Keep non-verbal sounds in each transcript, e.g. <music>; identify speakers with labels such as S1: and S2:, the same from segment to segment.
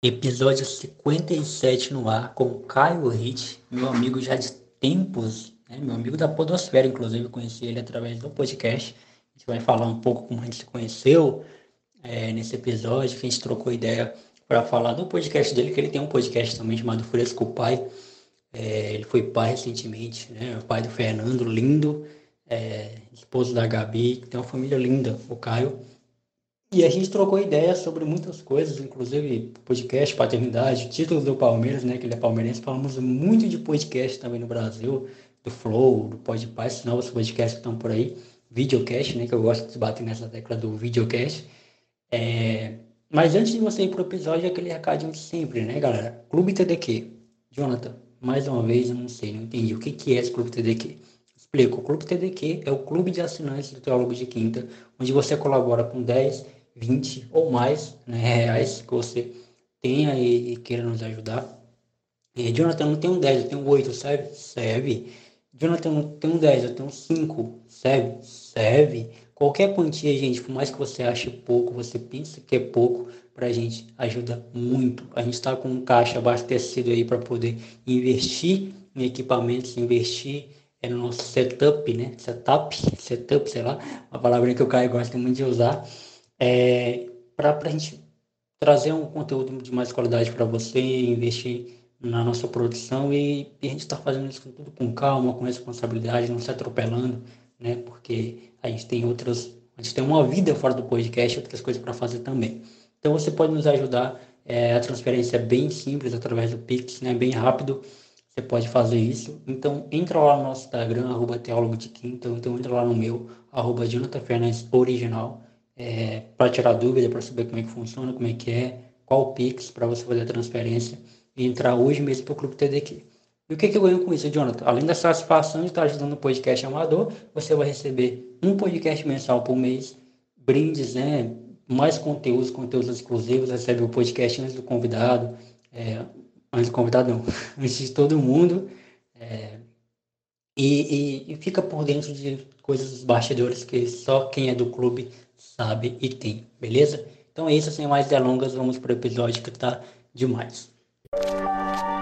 S1: Episódio 57 no ar com Caio Hit, meu amigo já de tempos, né? meu amigo da Podosfera, inclusive conheci ele através do podcast. A gente vai falar um pouco como a gente se conheceu é, nesse episódio, que a gente trocou ideia para falar do podcast dele, que ele tem um podcast também chamado Fresco Pai. É, ele foi pai recentemente, né? O pai do Fernando, lindo, é, esposo da Gabi, que tem uma família linda, o Caio. E a gente trocou ideias sobre muitas coisas, inclusive podcast, paternidade, títulos do Palmeiras, né? Que ele é palmeirense. Falamos muito de podcast também no Brasil, do Flow, do Podpah, novos podcasts que estão por aí. Videocast, né? Que eu gosto de bater nessa tecla do videocast. É... Mas antes de você ir pro episódio, aquele recadinho de sempre, né, galera? Clube TDQ. Jonathan, mais uma vez, eu não sei, não entendi. O que, que é esse Clube TDQ? Explico. O Clube TDQ é o clube de assinantes do Teólogo de Quinta, onde você colabora com 10 20 ou mais né, reais que você tenha e, e, queira nos ajudar. E, Jonathan, não tenho 10, eu tenho 8, serve? Serve. Jonathan, não tenho 10, eu tenho 5, serve? Serve. Qualquer quantia, gente, por mais que você ache pouco, você pense que é pouco, para a gente ajuda muito. A gente está com um caixa abastecido aí para poder investir em equipamentos, investir é no nosso setup, né? Setup, setup, sei lá, uma palavra que o Caio gosta muito de usar é, para a gente trazer um conteúdo de mais qualidade para você, investir na nossa produção e, e a gente está fazendo isso tudo com calma, com responsabilidade, não se atropelando, né? Porque a gente tem outras, a gente tem uma vida fora do podcast, outras coisas para fazer também. Então você pode nos ajudar, é, a transferência é bem simples através do Pix, né? Bem rápido, você pode fazer isso. Então entra lá no nosso Instagram, arroba teólogo de quinta, então entra lá no meu, arroba Jonathan Fernandes Original é, para tirar dúvida, para saber como é que funciona, como é que é, qual o Pix para você fazer a transferência e entrar hoje mesmo para o Clube TDQ. E o que, que eu ganho com isso, Jonathan? Além da satisfação de estar ajudando o podcast amador, você vai receber um podcast mensal por mês, brindes, né? mais conteúdos, conteúdos exclusivos, recebe o podcast antes do convidado, é, antes do convidado não, <laughs> antes de todo mundo, é, e, e, e, fica por dentro de coisas dos bastidores que só quem é do clube sabe e tem, beleza? Então é isso, sem mais delongas, vamos para o episódio que tá demais. Fala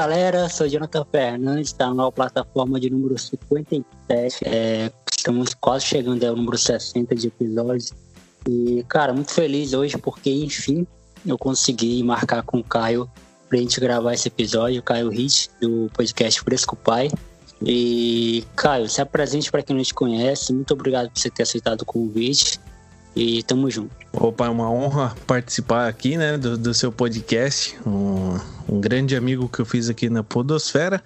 S1: galera, sou Jonathan Fernandes, está na plataforma de número 57. É, estamos quase chegando ao número 60 de episódios. E, cara, muito feliz hoje porque, enfim, eu consegui marcar com o Caio pra gente gravar esse episódio, o Caio Hit, do podcast Fresco Pai. E, Caio, se apresente para quem não te conhece. Muito obrigado por você ter aceitado o convite. E tamo junto.
S2: Opa, é uma honra participar aqui, né, do, do seu podcast. Um, um, grande amigo que eu fiz aqui na Podosfera.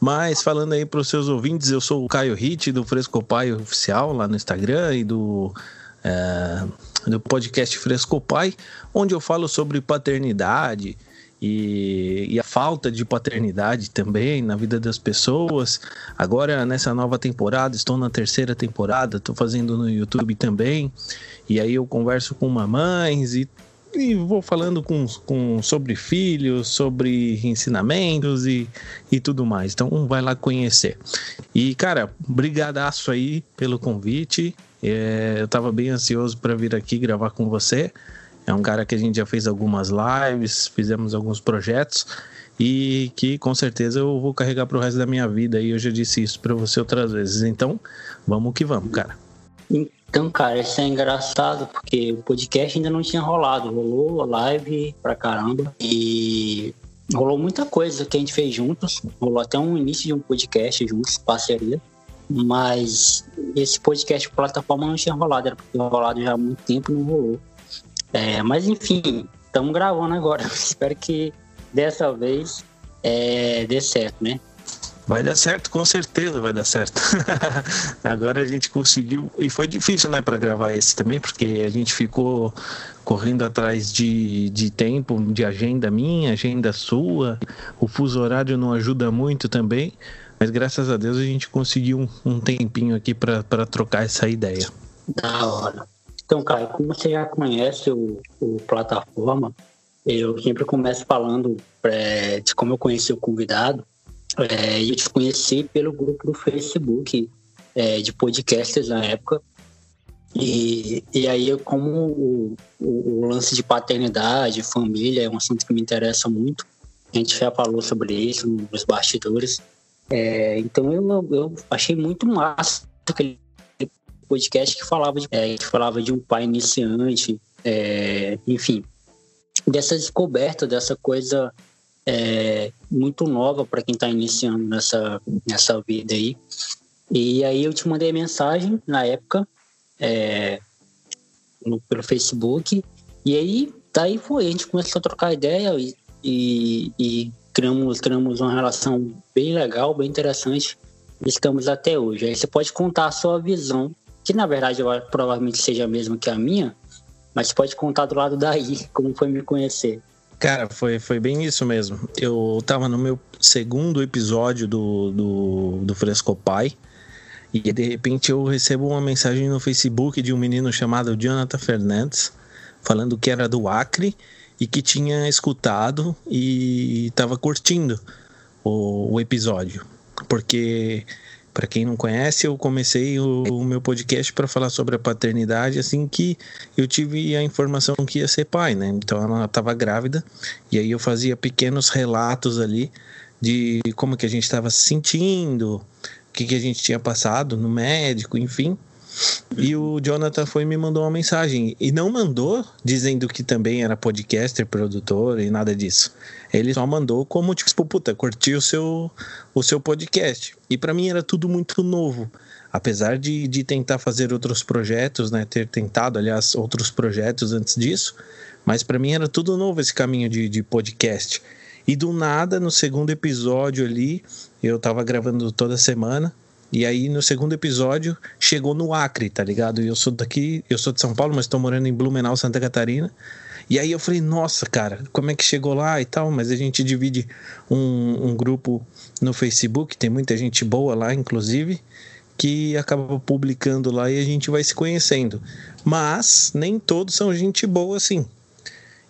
S2: Mas falando aí para os seus ouvintes, eu sou o Caio Hit, do Fresco Pai Oficial, lá no Instagram, e do, é, do podcast Fresco Pai, onde eu falo sobre paternidade, e, e, a falta de paternidade também na vida das pessoas. Agora, nessa nova temporada, estou na terceira temporada, estou fazendo no YouTube também. E aí eu converso com mamães e, e vou falando com, com, sobre filhos, sobre ensinamentos e, e tudo mais. Então vai lá conhecer. E, cara, brigadaço aí pelo convite. É, eu estava bem ansioso para vir aqui gravar com você. É um cara que a gente já fez algumas lives, fizemos alguns projetos e que com certeza eu vou carregar para o resto da minha vida. E eu já disse isso para você outras vezes. Então, vamos que vamos, cara.
S1: Então, cara, isso é engraçado porque o podcast ainda não tinha rolado. Rolou live pra caramba e rolou muita coisa que a gente fez juntos. Rolou até um início de um podcast juntos, parceria. Mas esse podcast plataforma não tinha rolado, era porque rolado já há muito tempo não rolou. É, mas enfim, estamos gravando agora. <laughs> Espero que dessa vez é, dê certo, né?
S2: Vai dar certo, com certeza vai dar certo. <laughs> Agora a gente conseguiu. E foi difícil, né, para gravar esse também, porque a gente ficou correndo atrás de, de tempo, de agenda minha, agenda sua. O fuso horário não ajuda muito também. Mas graças a Deus a gente conseguiu um, um tempinho aqui para trocar essa ideia.
S1: Da hora. Então, Caio, como você já conhece o, o plataforma, eu sempre começo falando é, de como eu conheci o convidado. É, eu te conheci pelo grupo do Facebook é, de podcasters na época. E, e aí, como o, o, o, lance de paternidade, família é um assunto que me interessa muito, a gente já falou sobre isso nos bastidores. É, então eu, eu achei muito massa aquele podcast que falava de, é, que falava de um pai iniciante, é, enfim, dessa descoberta, dessa coisa é, muito nova para quem está iniciando nessa, nessa vida aí. E aí eu te mandei mensagem na época é, no, pelo Facebook e aí daí foi, a gente começou a trocar ideia e, e, e criamos, criamos uma relação bem legal, bem interessante. Estamos até hoje. Aí você pode contar a sua visão, que na verdade provavelmente seja a mesma que a minha, mas pode contar do lado daí, <laughs> como foi me conhecer.
S2: Cara, foi, foi bem isso mesmo. Eu tava no meu segundo episódio do, do, do Frescopai e de repente eu recebo uma mensagem no Facebook de um menino chamado Jonathan Fernandes falando que era do Acre e que tinha escutado e estava curtindo o, o, episódio. Porque, para quem não conhece, eu comecei o, o meu podcast para falar sobre a paternidade assim que eu tive a informação que ia ser pai, né? Então ela estava grávida e aí eu fazia pequenos relatos ali de como que a gente estava se sentindo, o que, que a gente tinha passado no médico, enfim. E o Jonathan foi e me mandou uma mensagem. E não mandou dizendo que também era podcaster, produtor e nada disso. Ele só mandou como, tipo, puta, curti o seu, o seu podcast. E para mim era tudo muito novo. Apesar de, de tentar fazer outros projetos, né? Ter tentado, aliás, outros projetos antes disso. Mas para mim era tudo novo esse caminho de, de podcast. E do nada, no segundo episódio ali, eu tava gravando toda semana. E aí no segundo episódio chegou no Acre, tá ligado? E eu sou daqui, eu sou de São Paulo, mas estou morando em Blumenau, Santa Catarina. E aí eu falei, nossa, cara, como é que chegou lá e tal? Mas a gente divide um, um grupo no Facebook, tem muita gente boa lá, inclusive, que acaba publicando lá e a gente vai se conhecendo. Mas nem todos são gente boa assim.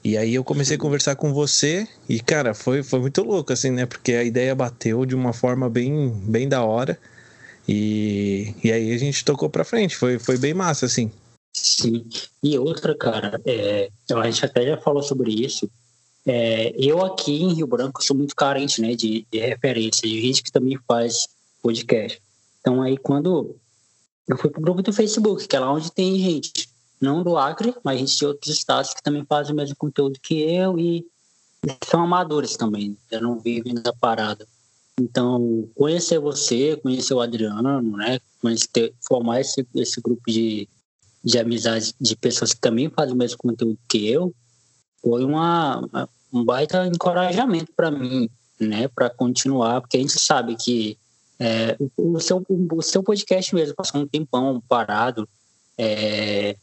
S2: E aí eu comecei a conversar com você e, cara, foi, foi muito louco, assim, né? Porque a ideia bateu de uma forma bem, bem da hora. E, e aí a gente tocou pra frente, foi, foi bem massa, assim.
S1: Sim. E outra, cara, é, a gente até já falou sobre isso. É, eu aqui em Rio Branco sou muito carente né, de, de referência, de gente que também faz podcast. Então aí quando eu fui pro grupo do Facebook, que é lá onde tem gente, não do Acre, mas gente de outros estados que também fazem o mesmo conteúdo que eu e são amadores também, eu não vivem da parada. Então, conhecer você, conhecer o Adriano, né? Conhecer, formar esse, esse grupo de, de amizade de pessoas que também fazem o mesmo conteúdo que eu, foi uma, um baita encorajamento para mim, né? Para continuar, porque a gente sabe que é, o, seu, o seu podcast mesmo passou um tempão parado. É,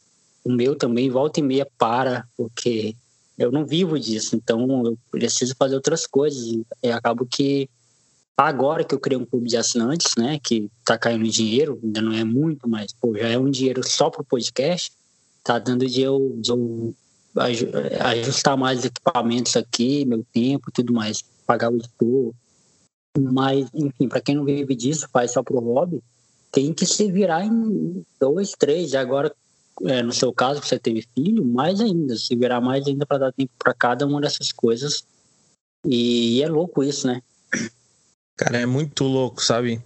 S1: o meu também, volta e meia, para, porque eu não vivo disso, então eu preciso fazer outras coisas. E acabo que Agora que eu criei um clube de assinantes, né, que tá caindo dinheiro, ainda não é muito, mas pô, já é um dinheiro só pro podcast, tá dando de eu, de eu ajustar mais equipamentos aqui, meu tempo, tudo mais, pagar o editor. Mas, enfim, para quem não vive disso, faz só pro hobby, tem que se virar em dois, três. Agora, é, no seu caso, você teve filho, mais ainda, se virar mais ainda para dar tempo para cada uma dessas coisas. E é louco isso, né?
S2: Cara, é muito louco, sabe?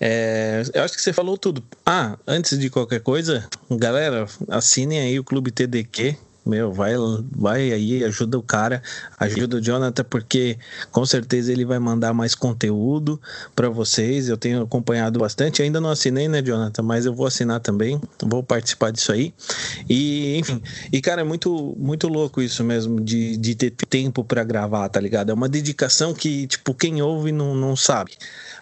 S2: É, eu acho que você falou tudo. Ah, antes de qualquer coisa, galera, assinem aí o Clube TDQ, meu, vai, vai aí, ajuda o cara, ajuda o Jonathan, porque com certeza ele vai mandar mais conteúdo para vocês. Eu tenho acompanhado bastante, ainda não assinei, né, Jonathan? Mas eu vou assinar também, vou participar disso aí. E, enfim, e cara, é muito, muito louco isso mesmo, de, de ter tempo para gravar, tá ligado? É uma dedicação que, tipo, quem ouve não, não sabe.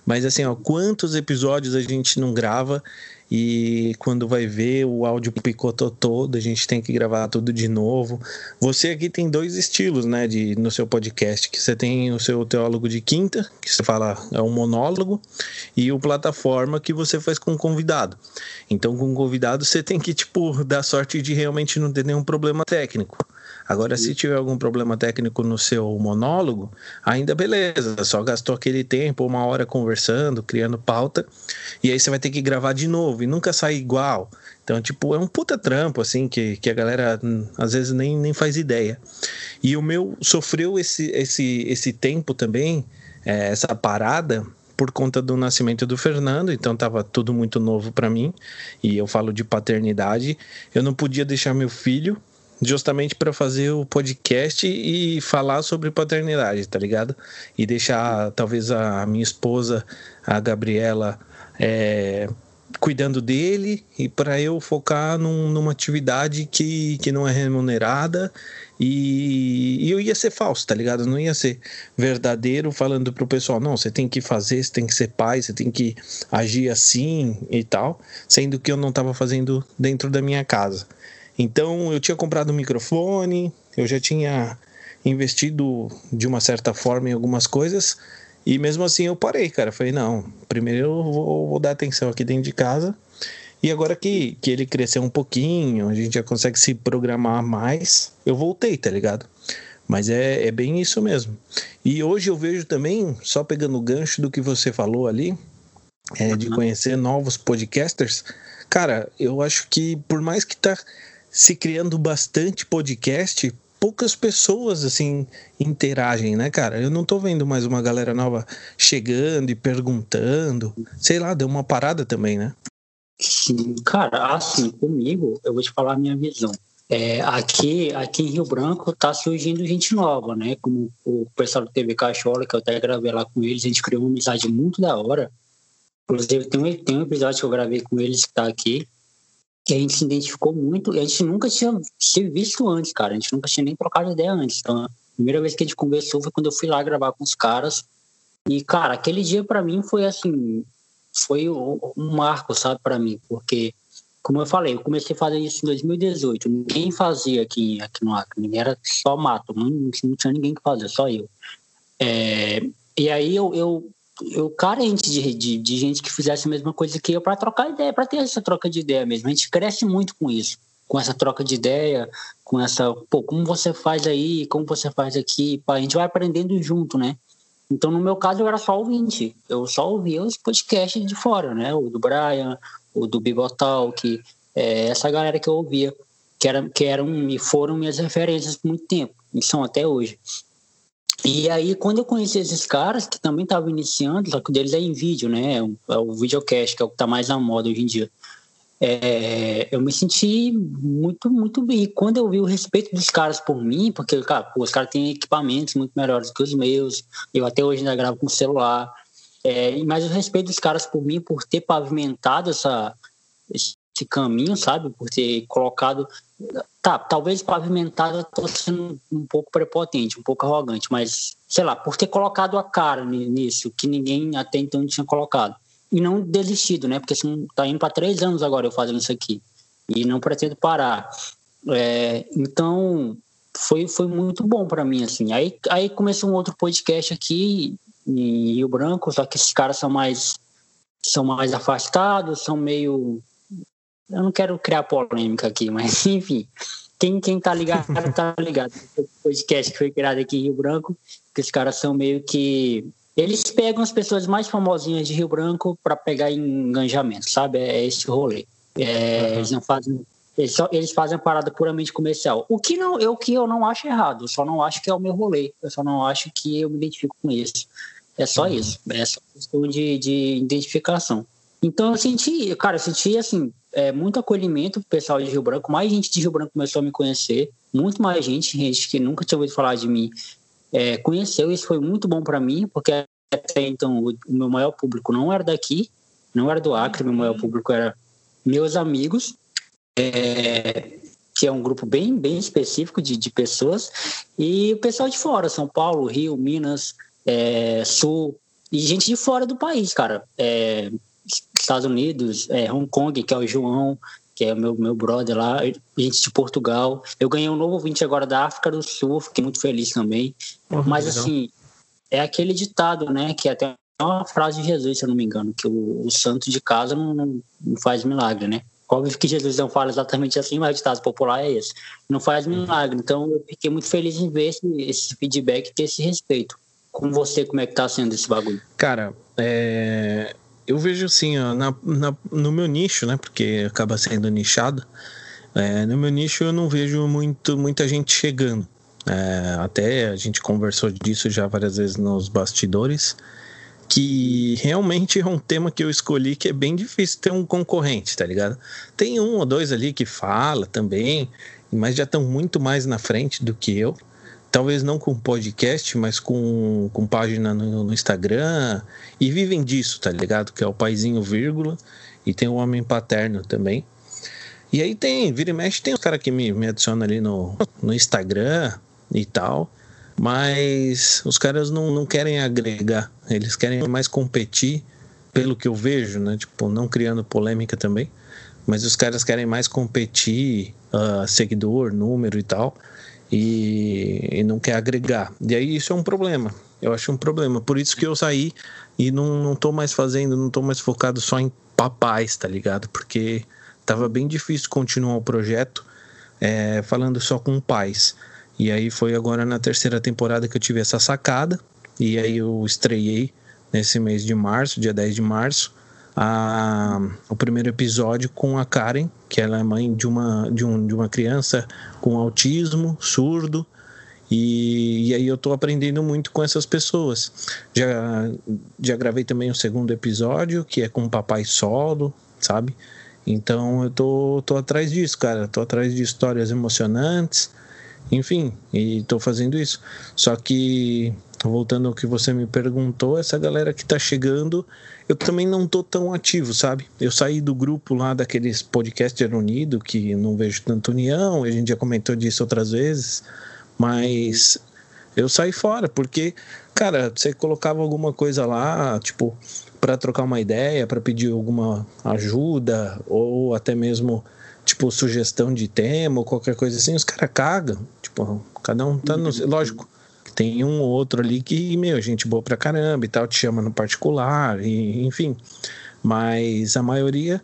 S2: Mas assim, ó, quantos episódios a gente não grava e quando vai ver o áudio picotou todo, a gente tem que gravar tudo de novo. Você aqui tem dois estilos, né, de no seu podcast, que você tem o seu teólogo de quinta, que você fala é um monólogo, e o plataforma que você faz com convidado. Então, com convidado você tem que tipo dar sorte de realmente não ter nenhum problema técnico. Agora, se tiver algum problema técnico no seu monólogo, ainda beleza, só gastou aquele tempo, uma hora conversando, criando pauta, e aí você vai ter que gravar de novo e nunca sai igual. Então, tipo, é um puta trampo, assim, que, que a galera hum, às vezes nem, nem faz ideia. E o meu sofreu esse, esse, esse tempo também, é, essa parada, por conta do nascimento do Fernando, então estava tudo muito novo para mim. E eu falo de paternidade, eu não podia deixar meu filho justamente para fazer o podcast e falar sobre paternidade, tá ligado? E deixar talvez a minha esposa, a Gabriela, é, cuidando dele e para eu focar num, numa atividade que, que não é remunerada e, e, eu ia ser falso, tá ligado? Não ia ser verdadeiro falando pro pessoal, não, você tem que fazer, você tem que ser pai, você tem que agir assim e tal, sendo que eu não estava fazendo dentro da minha casa. Então eu tinha comprado um microfone, eu já tinha investido de uma certa forma em algumas coisas e mesmo assim eu parei, cara. Falei, não, primeiro eu vou, vou dar atenção aqui dentro de casa. E agora que, que ele cresceu um pouquinho, a gente já consegue se programar mais, eu voltei, tá ligado? Mas é, é bem isso mesmo. E hoje eu vejo também, só pegando o gancho do que você falou ali, é, de conhecer novos podcasters. Cara, eu acho que por mais que tá se criando bastante podcast, poucas pessoas assim interagem, né, cara? Eu não tô vendo mais uma galera nova chegando e perguntando. Sei lá, deu uma parada também, né?
S1: Sim, cara, assim, comigo, eu vou te falar a minha visão. É, aqui, aqui em Rio Branco tá surgindo gente nova, né? Como o pessoal do TV Cachola, que eu até gravei lá com eles, a gente criou uma amizade muito da hora. Inclusive, tem um, tem um episódio que eu gravei com eles que tá aqui, que a gente se identificou muito e a gente nunca tinha se visto antes, cara. A gente nunca tinha nem trocado ideia antes. Então, a primeira vez que a gente conversou foi quando eu fui lá gravar com os caras. E, cara, aquele dia para mim foi assim, foi um marco, sabe, para mim, porque, como eu falei, eu comecei a fazer isso em 2018. Ninguém fazia aqui, aqui no Acre, era só mato, não, não tinha ninguém que fazia, só eu. É, e aí eu, eu eu carente de, de, de, gente que fizesse a mesma coisa que eu para trocar ideia, para ter essa troca de ideia mesmo. A gente cresce muito com isso, com essa troca de ideia, com essa, pô, como você faz aí, como você faz aqui, pá, a gente vai aprendendo junto, né? Então, no meu caso, eu era só ouvinte, eu só ouvia os podcasts de fora, né? O do Brian, o do Bibotal, que é essa galera que eu ouvia, que, era, que eram e foram minhas referências por muito tempo, e são até hoje. E aí, quando eu conheci esses caras, que também estavam iniciando, só que o deles é em vídeo, né? É o videocast, que é o que está mais na moda hoje em dia. É, eu me senti muito, muito bem. E quando eu vi o respeito dos caras por mim, porque, cara, pô, os caras têm equipamentos muito melhores que os meus, eu até hoje ainda gravo com celular. É, mas o respeito dos caras por mim, por ter pavimentado essa, esse caminho, sabe? Por ter colocado Tá, talvez pavimentado eu tô sendo um pouco prepotente, um pouco arrogante, mas, sei lá, por ter colocado a cara nisso, que ninguém até então tinha colocado. E não desistido, né? Porque assim, tá indo para três anos agora eu fazendo isso aqui. E não pretendo parar. É, então, foi, foi muito bom para mim, assim. Aí, aí começou um outro podcast aqui em Rio Branco, só que esses caras são mais são mais afastados, são meio eu não quero criar polêmica aqui, mas <laughs> enfim, quem, quem tá ligado, tá ligado. O podcast que foi criado aqui em Rio Branco, que os caras são meio que. Eles pegam as pessoas mais famosinhas de Rio Branco para pegar engajamento, sabe? É esse rolê. É, uhum. Eles não fazem. Eles, só, eles fazem a parada puramente comercial. O que, não, o que eu não acho errado, eu só não acho que é o meu rolê. Eu só não acho que eu me identifico com isso. É só uhum. isso. É só questão de, de identificação. Então eu senti, cara, eu senti assim, é, muito acolhimento pro pessoal de Rio Branco, mais gente de Rio Branco começou a me conhecer, muito mais gente, gente que nunca tinha ouvido falar de mim, é, conheceu, isso foi muito bom para mim, porque até então o, meu maior público não era daqui, não era do Acre, meu maior público era meus amigos, é, que é um grupo bem, bem específico de, de pessoas, e o pessoal de fora, São Paulo, Rio, Minas, é, Sul, e gente de fora do país, cara. É, Estados Unidos, é, Hong Kong, que é o João, que é o meu, meu brother lá, gente de Portugal. Eu ganhei um novo ouvinte agora da África do Sul, fiquei muito feliz também. Uhum, Mas, legal. assim, é aquele ditado, né, que é até uma frase de Jesus, se eu não me engano, que o, o santo de casa não, não, faz milagre, né? Óbvio que Jesus não fala exatamente assim, mas o ditado popular é esse. Não faz uhum. milagre. Então, eu fiquei muito feliz em ver esse, esse feedback e ter esse respeito. Com você, como é que tá sendo esse bagulho?
S2: Cara, é... eu vejo assim, ó, na, na, no meu nicho, né? Porque acaba sendo nichado. É, no meu nicho eu não vejo muito, muita gente chegando. É, até a gente conversou disso já várias vezes nos bastidores que realmente é um tema que eu escolhi que é bem difícil ter um concorrente, tá ligado? Tem um ou dois ali que fala também, mas já estão muito mais na frente do que eu. Talvez não com podcast, mas com, com página no, no Instagram. E vivem disso, tá ligado? Que é o Paizinho Vírgula. E tem o Homem Paterno também. E aí tem, vira e mexe, tem os caras que me, me adicionam ali no, no Instagram e tal. Mas os caras não, não querem agregar, eles querem mais competir, pelo que eu vejo, né? Tipo, não criando polêmica também, mas os caras querem mais competir, uh, seguidor, número e tal, e, e não quer agregar. E aí isso é um problema, eu acho um problema. Por isso que eu saí e não, não tô mais fazendo, não tô mais focado só em papais, tá ligado? Porque tava bem difícil continuar o projeto é, falando só com pais. E aí foi agora na terceira temporada que eu tive essa sacada. E aí eu estreiei nesse mês de março, dia 10 de março, a, o primeiro episódio com a Karen, que ela é mãe de uma, de um, de uma criança com autismo, surdo. E, e, aí eu tô aprendendo muito com essas pessoas. Já, já gravei também o segundo episódio, que é com o papai solo, sabe? Então eu tô, tô atrás disso, cara. Tô atrás de histórias emocionantes, enfim, e estou fazendo isso. Só que, voltando ao que você me perguntou, essa galera que está chegando, eu também não tô tão ativo, sabe? Eu saí do grupo lá daqueles podcaster unido, que não vejo tanta união, a gente já comentou disso outras vezes, mas eu saí fora, porque, cara, você colocava alguma coisa lá, tipo, para trocar uma ideia, para pedir alguma ajuda, ou até mesmo tipo, sugestão de tema ou qualquer coisa assim, os caras cagam. Tipo, cada um tá no. Lógico, tem um ou outro ali que, meu, gente boa pra caramba e tal, te chama no particular, e, enfim. Mas a maioria,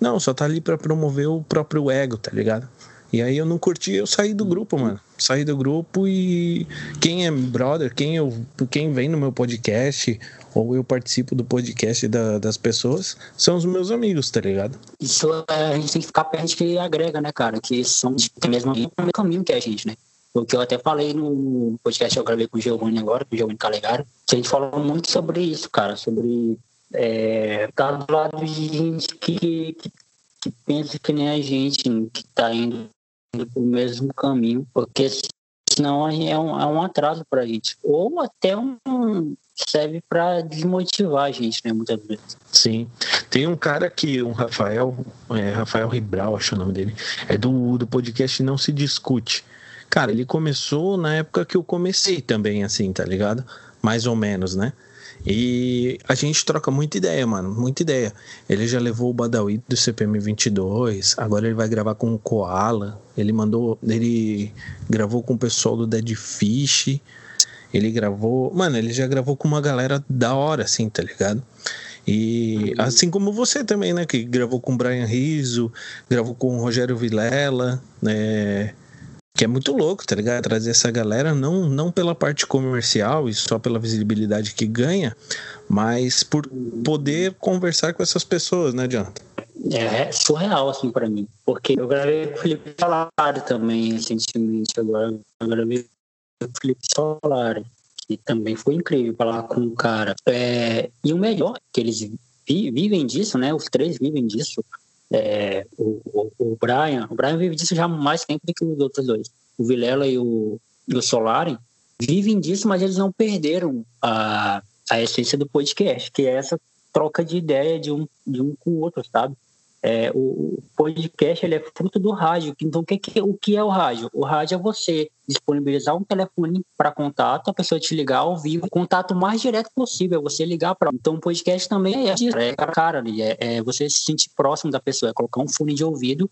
S2: não, só tá ali pra promover o próprio ego, tá ligado? E aí eu não curti, eu saí do grupo, mano. Saí do grupo e quem é brother, quem, eu, quem vem no meu podcast ou eu participo do podcast da, das pessoas, são os meus amigos, tá ligado?
S1: Isso é, a gente tem que ficar perto que agrega, né, cara? Que são de mesmo caminho que a gente, né? O que eu até falei no podcast que eu gravei com o Giovanni agora, com o Giovanni Calegaro, que a gente falou muito sobre isso, cara, sobre é, tá do lado de gente que, que, que pensa que nem a gente, que tá indo o mesmo caminho, porque senão é um, é um atraso para a gente. Ou até um, serve para desmotivar a gente, né, muitas vezes.
S2: Sim. Tem um cara que, um Rafael, é, Rafael Ribral, acho o nome dele, é do, do podcast Não Se Discute. Cara, ele começou na época que eu comecei também, assim, tá ligado? Mais ou menos, né? E a gente troca muita ideia, mano, muita ideia. Ele já levou o Badawi do CPM 22, agora ele vai gravar com o Koala. Ele mandou, ele gravou com o pessoal do Dead Fish. Ele gravou, mano, ele já gravou com uma galera da hora, assim, tá ligado? E assim como você também, né? Que gravou com o Brian Rizzo, gravou com o Rogério Vilela, né? Que é muito louco, tá ligado? Trazer essa galera não, não pela parte comercial e só pela visibilidade que ganha, mas por poder conversar com essas pessoas, né, Jonathan?
S1: É surreal, assim, para mim. Porque eu gravei com o Felipe Solari também recentemente. Agora eu gravei com o Felipe Solari, que também foi incrível falar com o cara. É, e o melhor, que eles vivem disso, né? Os três vivem disso. É, o, o, o, Brian, o Brian vive disso já há mais tempo do que os outros dois. O Vilela e o, e o Solari vivem disso, mas eles não perderam a, a essência do podcast, que é essa troca de ideia de um, de um com o outro, sabe? É, o, podcast ele é fruto do rádio. Então, o que, que, o que é o rádio? O rádio é você disponibilizar um telefone para contato, a pessoa te ligar ao vivo, contato mais direto possível, é você ligar para. Então, o podcast também é é cara ali, é, é, você se sentir próximo da pessoa, é colocar um fone de ouvido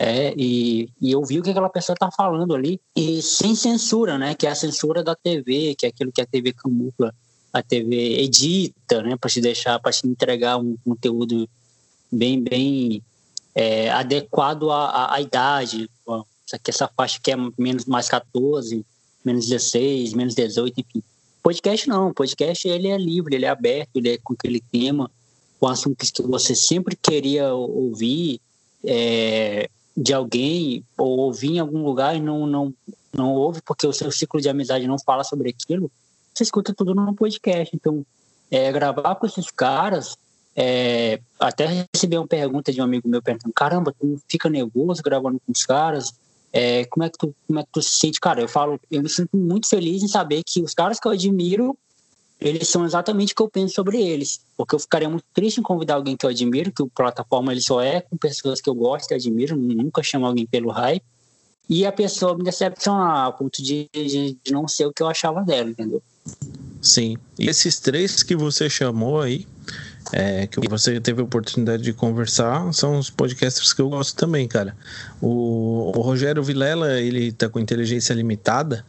S1: é, e, e ouvir o que aquela pessoa está falando ali, e sem censura, né? Que é a censura da TV, que é aquilo que a TV camufla, a TV edita, né? Para te deixar, para te entregar um conteúdo bem, bem é, adequado à, à, idade. Aqui, essa faixa que é menos mais 14, menos 16, menos 18, enfim. Podcast não, podcast ele é livre, ele é aberto, ele é com aquele tema, com assuntos que você sempre queria ouvir é, de alguém ou ouvir em algum lugar e não, não, não ouve porque o seu ciclo de amizade não fala sobre aquilo, você escuta tudo no podcast. Então, é, gravar com esses caras é, até recebi uma pergunta de um amigo meu perguntando: caramba, tu fica nervoso gravando com os caras? É, como, é que tu, como é que tu se sente? Cara, eu falo, eu me sinto muito feliz em saber que os caras que eu admiro, eles são exatamente o que eu penso sobre eles. Porque eu ficaria muito triste em convidar alguém que eu admiro, que o plataforma ele só é com pessoas que eu gosto e admiro, nunca chamo alguém pelo hype. E a pessoa me decepcionar a ponto de, de, de não ser o que eu achava dela, entendeu?
S2: Sim. E esses três que você chamou aí, é, que você teve a oportunidade de conversar, são os podcasters que eu gosto também, cara. O, o Rogério Vilela, ele tá com inteligência limitada,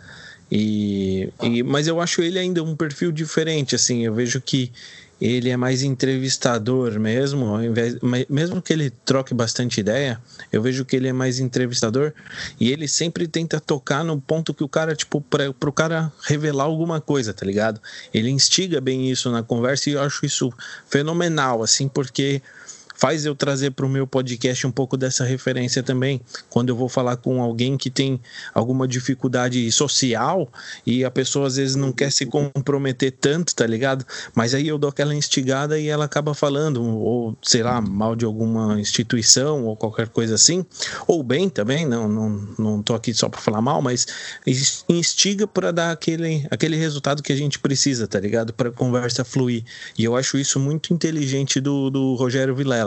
S2: e, e, mas eu acho ele ainda um perfil diferente, assim, eu vejo que ele é mais entrevistador mesmo, ao invés, mesmo que ele troque bastante ideia, eu vejo que ele é mais entrevistador e ele sempre tenta tocar no ponto que o cara, tipo, para o cara revelar alguma coisa, tá ligado? Ele instiga bem isso na conversa e eu acho isso fenomenal, assim, porque faz eu trazer para o meu podcast um pouco dessa referência também. Quando eu vou falar com alguém que tem alguma dificuldade social e a pessoa às vezes não quer se comprometer tanto, tá ligado? Mas aí eu dou aquela instigada e ela acaba falando, ou sei lá, mal de alguma instituição ou qualquer coisa assim, ou bem também, não, não, não tô aqui só para falar mal, mas instiga para dar aquele, aquele resultado que a gente precisa, tá ligado? Para conversa fluir. E eu acho isso muito inteligente do, do Rogério Vilela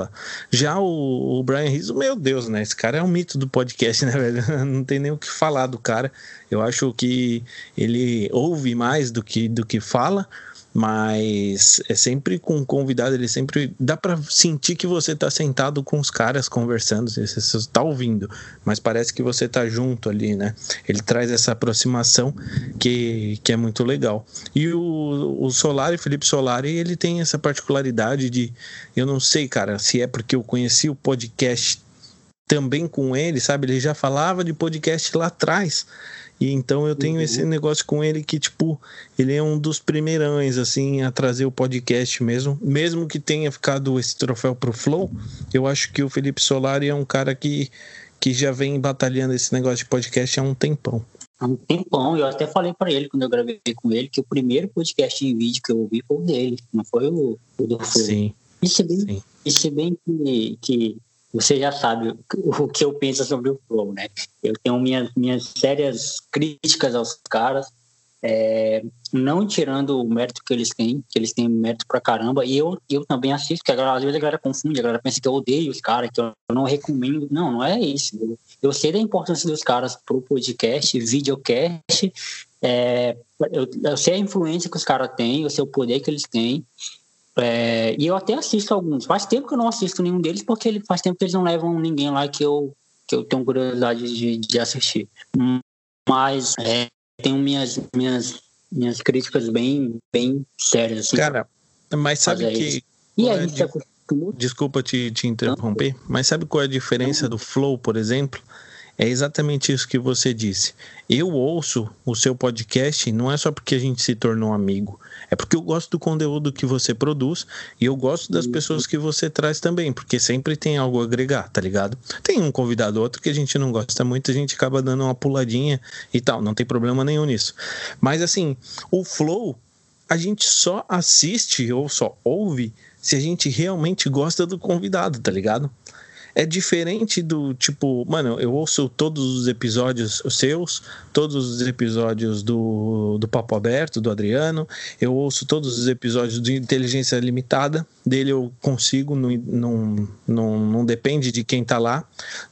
S2: Já o, o Brian Rizzo, meu Deus, né? Esse cara é um mito do podcast, <laughs> né, velho? Não tem nem o que falar do cara. Eu acho que ele ouve mais do que, do que fala mas é sempre com um convidado, ele sempre dá para sentir que você tá sentado com os caras conversando, você está ouvindo, mas parece que você tá junto ali, né? Ele traz essa aproximação que, que é muito legal. E o, o Solari, Felipe Solari, ele tem essa particularidade de, eu não sei, cara, se é porque eu conheci o podcast também com ele, sabe? Ele já falava de podcast lá atrás. E então eu tenho uhum. esse negócio com ele que, tipo, ele é um dos primeirões, assim, a trazer o podcast mesmo. Mesmo que tenha ficado esse troféu pro Flow, eu acho que o Felipe Solari é um cara que, que já vem batalhando esse negócio de podcast há um tempão.
S1: Há um tempão, eu até falei para ele quando eu gravei com ele que o primeiro podcast em vídeo que eu ouvi foi o dele, não foi o, o do Flow.
S2: Sim.
S1: E se bem, Sim. E se bem que, que você já sabe o que eu penso sobre o Flow, né? Eu tenho minhas, minhas sérias críticas aos caras, é, não tirando o mérito que eles têm, que eles têm mérito pra caramba, e eu, eu também assisto, que às vezes a galera confunde, a galera pensa que eu odeio os caras, que eu não recomendo. Não, não é isso. Eu, eu sei da importância dos caras pro podcast, videocast, é, eu, eu sei a influência que os caras têm, eu sei o poder que eles têm, é, e eu até assisto alguns. Faz tempo que eu não assisto nenhum deles, porque ele, faz tempo que eles não levam ninguém lá que eu, que eu tenho curiosidade de, de assistir. Mas é, tenho minhas, minhas, minhas críticas bem, bem sérias. Assim,
S2: Cara, mas sabe que. E aí, é, Desculpa te, te interromper, mas sabe qual é a diferença do Flow, por exemplo? É exatamente isso que você disse. Eu ouço o seu podcast não é só porque a gente se tornou amigo, é porque eu gosto do conteúdo que você produz e eu gosto das pessoas que você traz também, porque sempre tem algo a agregar, tá ligado? Tem um convidado ou outro que a gente não gosta muito, a gente acaba dando uma puladinha e tal, não tem problema nenhum nisso. Mas assim, o Flow a gente só assiste ou só ouve se a gente realmente gosta do convidado, tá ligado? É diferente do tipo, mano, eu ouço todos os episódios seus, todos os episódios do, do Papo Aberto, do Adriano, eu ouço todos os episódios de Inteligência Limitada, dele eu consigo, não, não, não, não depende de quem tá lá,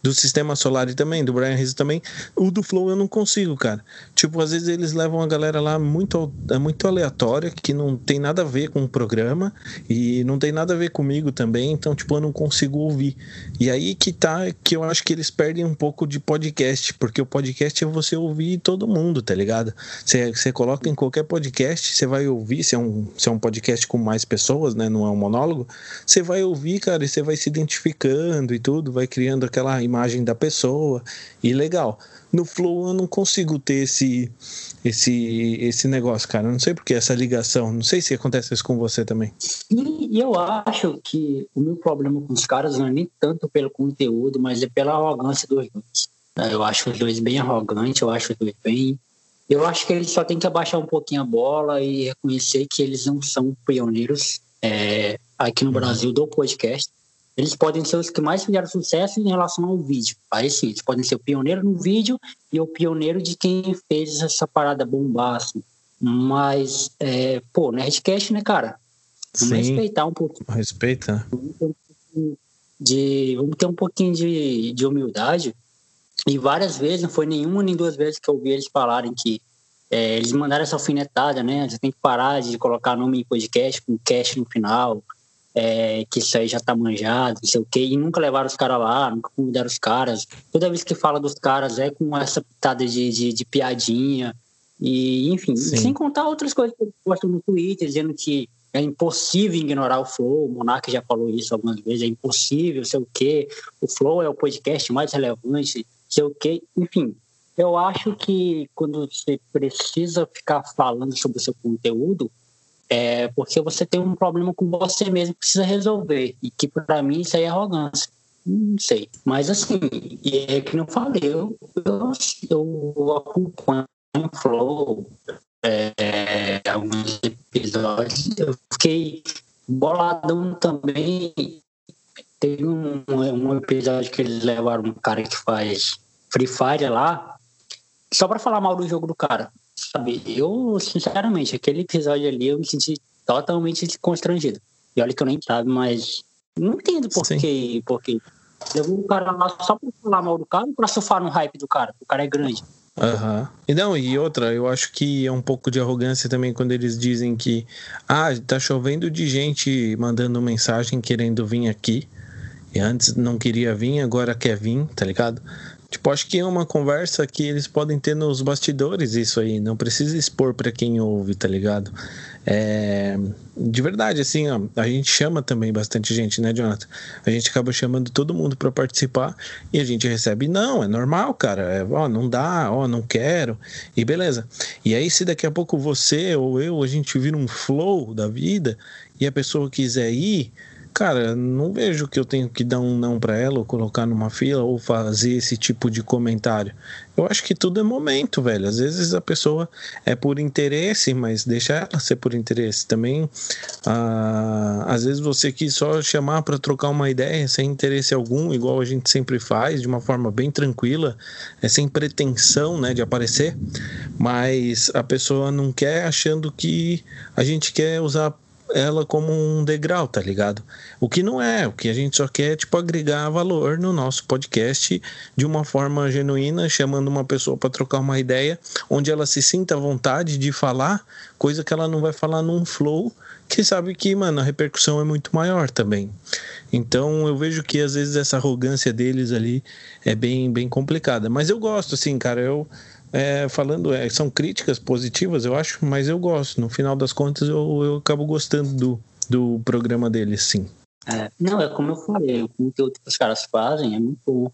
S2: do Sistema Solar também, do Brian Reis também, o do Flow eu não consigo, cara. Tipo, às vezes eles levam a galera lá muito, é muito aleatória, que não tem nada a ver com o programa e não tem nada a ver comigo também, então, tipo, eu não consigo ouvir. E aí que tá, que eu acho que eles perdem um pouco de podcast, porque o podcast é você ouvir todo mundo, tá ligado? Você, coloca em qualquer podcast, você vai ouvir, se é, um, se é um podcast com mais pessoas, né, não é um monólogo, você vai ouvir, cara, e você vai se identificando e tudo, vai criando aquela imagem da pessoa, e legal. No Flow eu não consigo ter esse esse esse negócio, cara. Não sei porque essa ligação. Não sei se acontece isso com você também.
S1: E eu acho que o meu problema com os caras não é nem tanto pelo conteúdo, mas é pela arrogância dos dois. Eu acho os dois bem arrogantes, eu acho os dois bem. Eu acho que eles só têm que abaixar um pouquinho a bola e reconhecer que eles não são pioneiros é, aqui no uhum. Brasil do podcast eles podem ser os que mais fizeram sucesso em relação ao vídeo. Aí sim, eles podem ser o pioneiro no vídeo e o pioneiro de quem fez essa parada bombar, assim. Mas, é, pô, Nerdcast, né, cara? Vamos sim. respeitar um pouquinho.
S2: Respeita.
S1: Vamos ter um pouquinho de, vamos ter um pouquinho de, de humildade. E várias vezes, não foi nenhuma nem duas vezes que eu ouvi eles falarem que é, eles mandaram essa alfinetada, né? Você tem que parar de colocar nome em podcast com cast no final é, que isso aí já tá manjado, não sei o quê, e nunca levaram os caras lá, nunca convidaram os caras. Toda vez que fala dos caras é com essa pitada de, de, de piadinha, e enfim, sem contar outras coisas que eu posto no Twitter, dizendo que é impossível ignorar o Flow, o Monark já falou isso algumas vezes, é impossível, sei o quê, o Flow é o podcast mais relevante, sei o quê, enfim. Eu acho que quando você precisa ficar falando sobre o seu conteúdo, é porque você tem um problema com você mesmo que precisa resolver. E que para mim isso aí é arrogância. Não sei. Mas assim, e é que não falei, eu, eu, eu acompanho o Flow, é, alguns episódios, eu fiquei boladão também. Teve um, um episódio que eles levaram um cara que faz Free Fire lá, só para falar mal do jogo do cara. Sabe, eu, sinceramente, aquele episódio ali eu me senti totalmente constrangido. E olha que eu nem sabe, mas não entendo por quê. Porque levou o cara lá só pra falar mal do cara ou pra surfar no hype do cara. O cara é grande.
S2: Aham. Uhum. E não, e outra, eu acho que é um pouco de arrogância também quando eles dizem que ah, tá chovendo de gente mandando mensagem querendo vir aqui. E antes não queria vir, agora quer vir, tá ligado? Tipo, acho que é uma conversa que eles podem ter nos bastidores, isso aí. Não precisa expor para quem ouve, tá ligado? É, de verdade, assim, ó, a gente chama também bastante gente, né, Jonathan? A gente acaba chamando todo mundo para participar e a gente recebe, não, é normal, cara. É, ó, não dá, ó, não quero, e beleza. E aí, se daqui a pouco você ou eu, a gente vira um flow da vida e a pessoa quiser ir Cara, não vejo que eu tenho que dar um não para ela, ou colocar numa fila, ou fazer esse tipo de comentário. Eu acho que tudo é momento, velho. Às vezes a pessoa é por interesse, mas deixa ela ser por interesse. Também, ah, às vezes você quis só chamar para trocar uma ideia sem interesse algum, igual a gente sempre faz, de uma forma bem tranquila, é sem pretensão, né, de aparecer. Mas a pessoa não quer achando que a gente quer usar ela como um degrau, tá ligado? O que não é, o que a gente só quer é tipo agregar valor no nosso podcast de uma forma genuína, chamando uma pessoa para trocar uma ideia, onde ela se sinta à vontade de falar, coisa que ela não vai falar num flow, que sabe que, mano, a repercussão é muito maior também. Então eu vejo que às vezes essa arrogância deles ali é bem bem complicada, mas eu gosto assim, cara, eu é, falando, é, são críticas positivas, eu acho, mas eu gosto. No final das contas, eu, eu acabo gostando do, do programa deles, sim.
S1: É, não, é como eu falei, o conteúdo que os caras fazem é muito bom.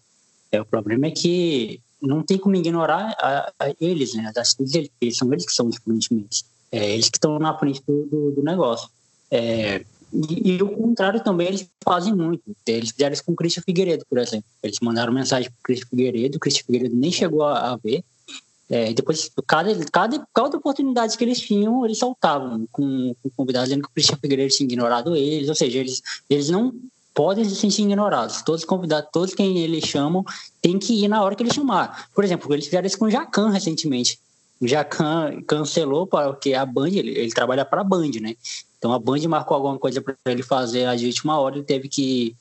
S1: É, o problema é que não tem como ignorar a, a eles, né? As eles, eles, são eles que são os frontmans. É, eles que estão na frente do, do, do negócio. É, e, e, o contrário também eles fazem muito. Eles fizeram isso com o Christian Figueiredo, por exemplo. Eles mandaram mensagem para o Christian Figueiredo, o Christian Figueiredo nem chegou a, a ver É, depois, cada, cada, cada oportunidade que eles tinham, eles soltavam com, com convidados, dizendo que o Christian Figueiredo tinha ignorado eles, ou seja, eles, eles não podem se sentir ignorados. Todos os convidados, todos quem eles chamam, tem que ir na hora que eles chamar. Por exemplo, eles fizeram isso com o Jacan recentemente. O Jacan cancelou porque a Band, ele, ele trabalha para a Band, né? Então a Band marcou alguma coisa para ele fazer a última hora, ele teve que,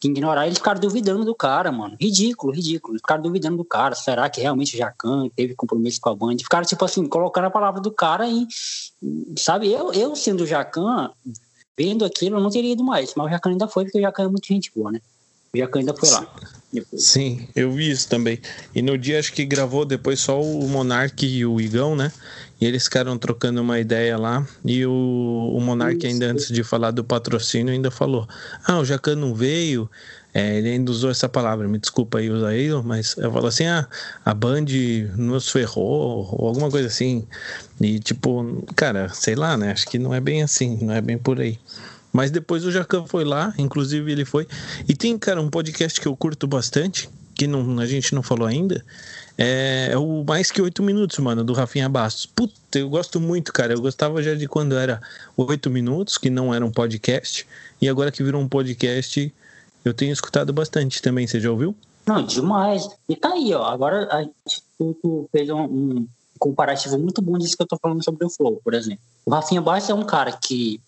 S1: que ignorar. Eles ficaram duvidando do cara, mano. Ridículo, ridículo. Eles ficaram duvidando do cara. Será que realmente o Jacan teve compromisso com a Band? Ficaram, tipo assim, colocando a palavra do cara e, sabe, eu, eu sendo o Jacan, vendo aquilo, eu não teria ido mais. Mas o Jacan ainda foi, porque o Jacan é muito gente boa, né? O Jacan ainda foi lá.
S2: Sim, eu vi isso também. E no dia acho que gravou depois só o Monark e o Igão, né? E eles ficaram trocando uma ideia lá. E o, o Monark, ainda antes de falar do patrocínio, ainda falou: Ah, o Jacan não veio. É, ele ainda usou essa palavra, me desculpa aí usar aí, mas eu falo assim: ah, a Band nos ferrou, ou alguma coisa assim. E tipo, cara, sei lá, né? Acho que não é bem assim, não é bem por aí. Mas depois o Jacan foi lá, inclusive ele foi. E tem, cara, um podcast que eu curto bastante, que não, a gente não falou ainda. É, é o Mais Que Oito Minutos, mano, do Rafinha Bastos. Puta, eu gosto muito, cara. Eu gostava já de quando era Oito Minutos, que não era um podcast. E agora que virou um podcast, eu tenho escutado bastante também. Você já ouviu?
S1: Não, demais. E tá aí, ó. Agora a gente tu, fez um, um, comparativo muito bom disso que eu tô falando sobre o Flow, por exemplo. O Rafinha Bastos é um cara que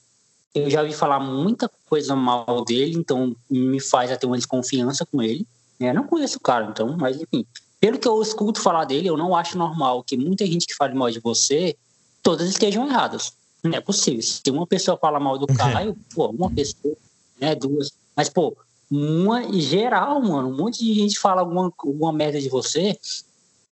S1: eu já ouvi falar muita coisa mal dele, então me faz até uma desconfiança com ele. Eu não conheço o cara, então, mas enfim. Pelo que eu escuto falar dele, eu não acho normal que muita gente que fale mal de você, todas estejam erradas. Não é possível. Se uma pessoa fala mal do Caio, pô, uma pessoa, né, duas. Mas, pô, uma geral, mano, um monte de gente fala alguma, alguma merda de você,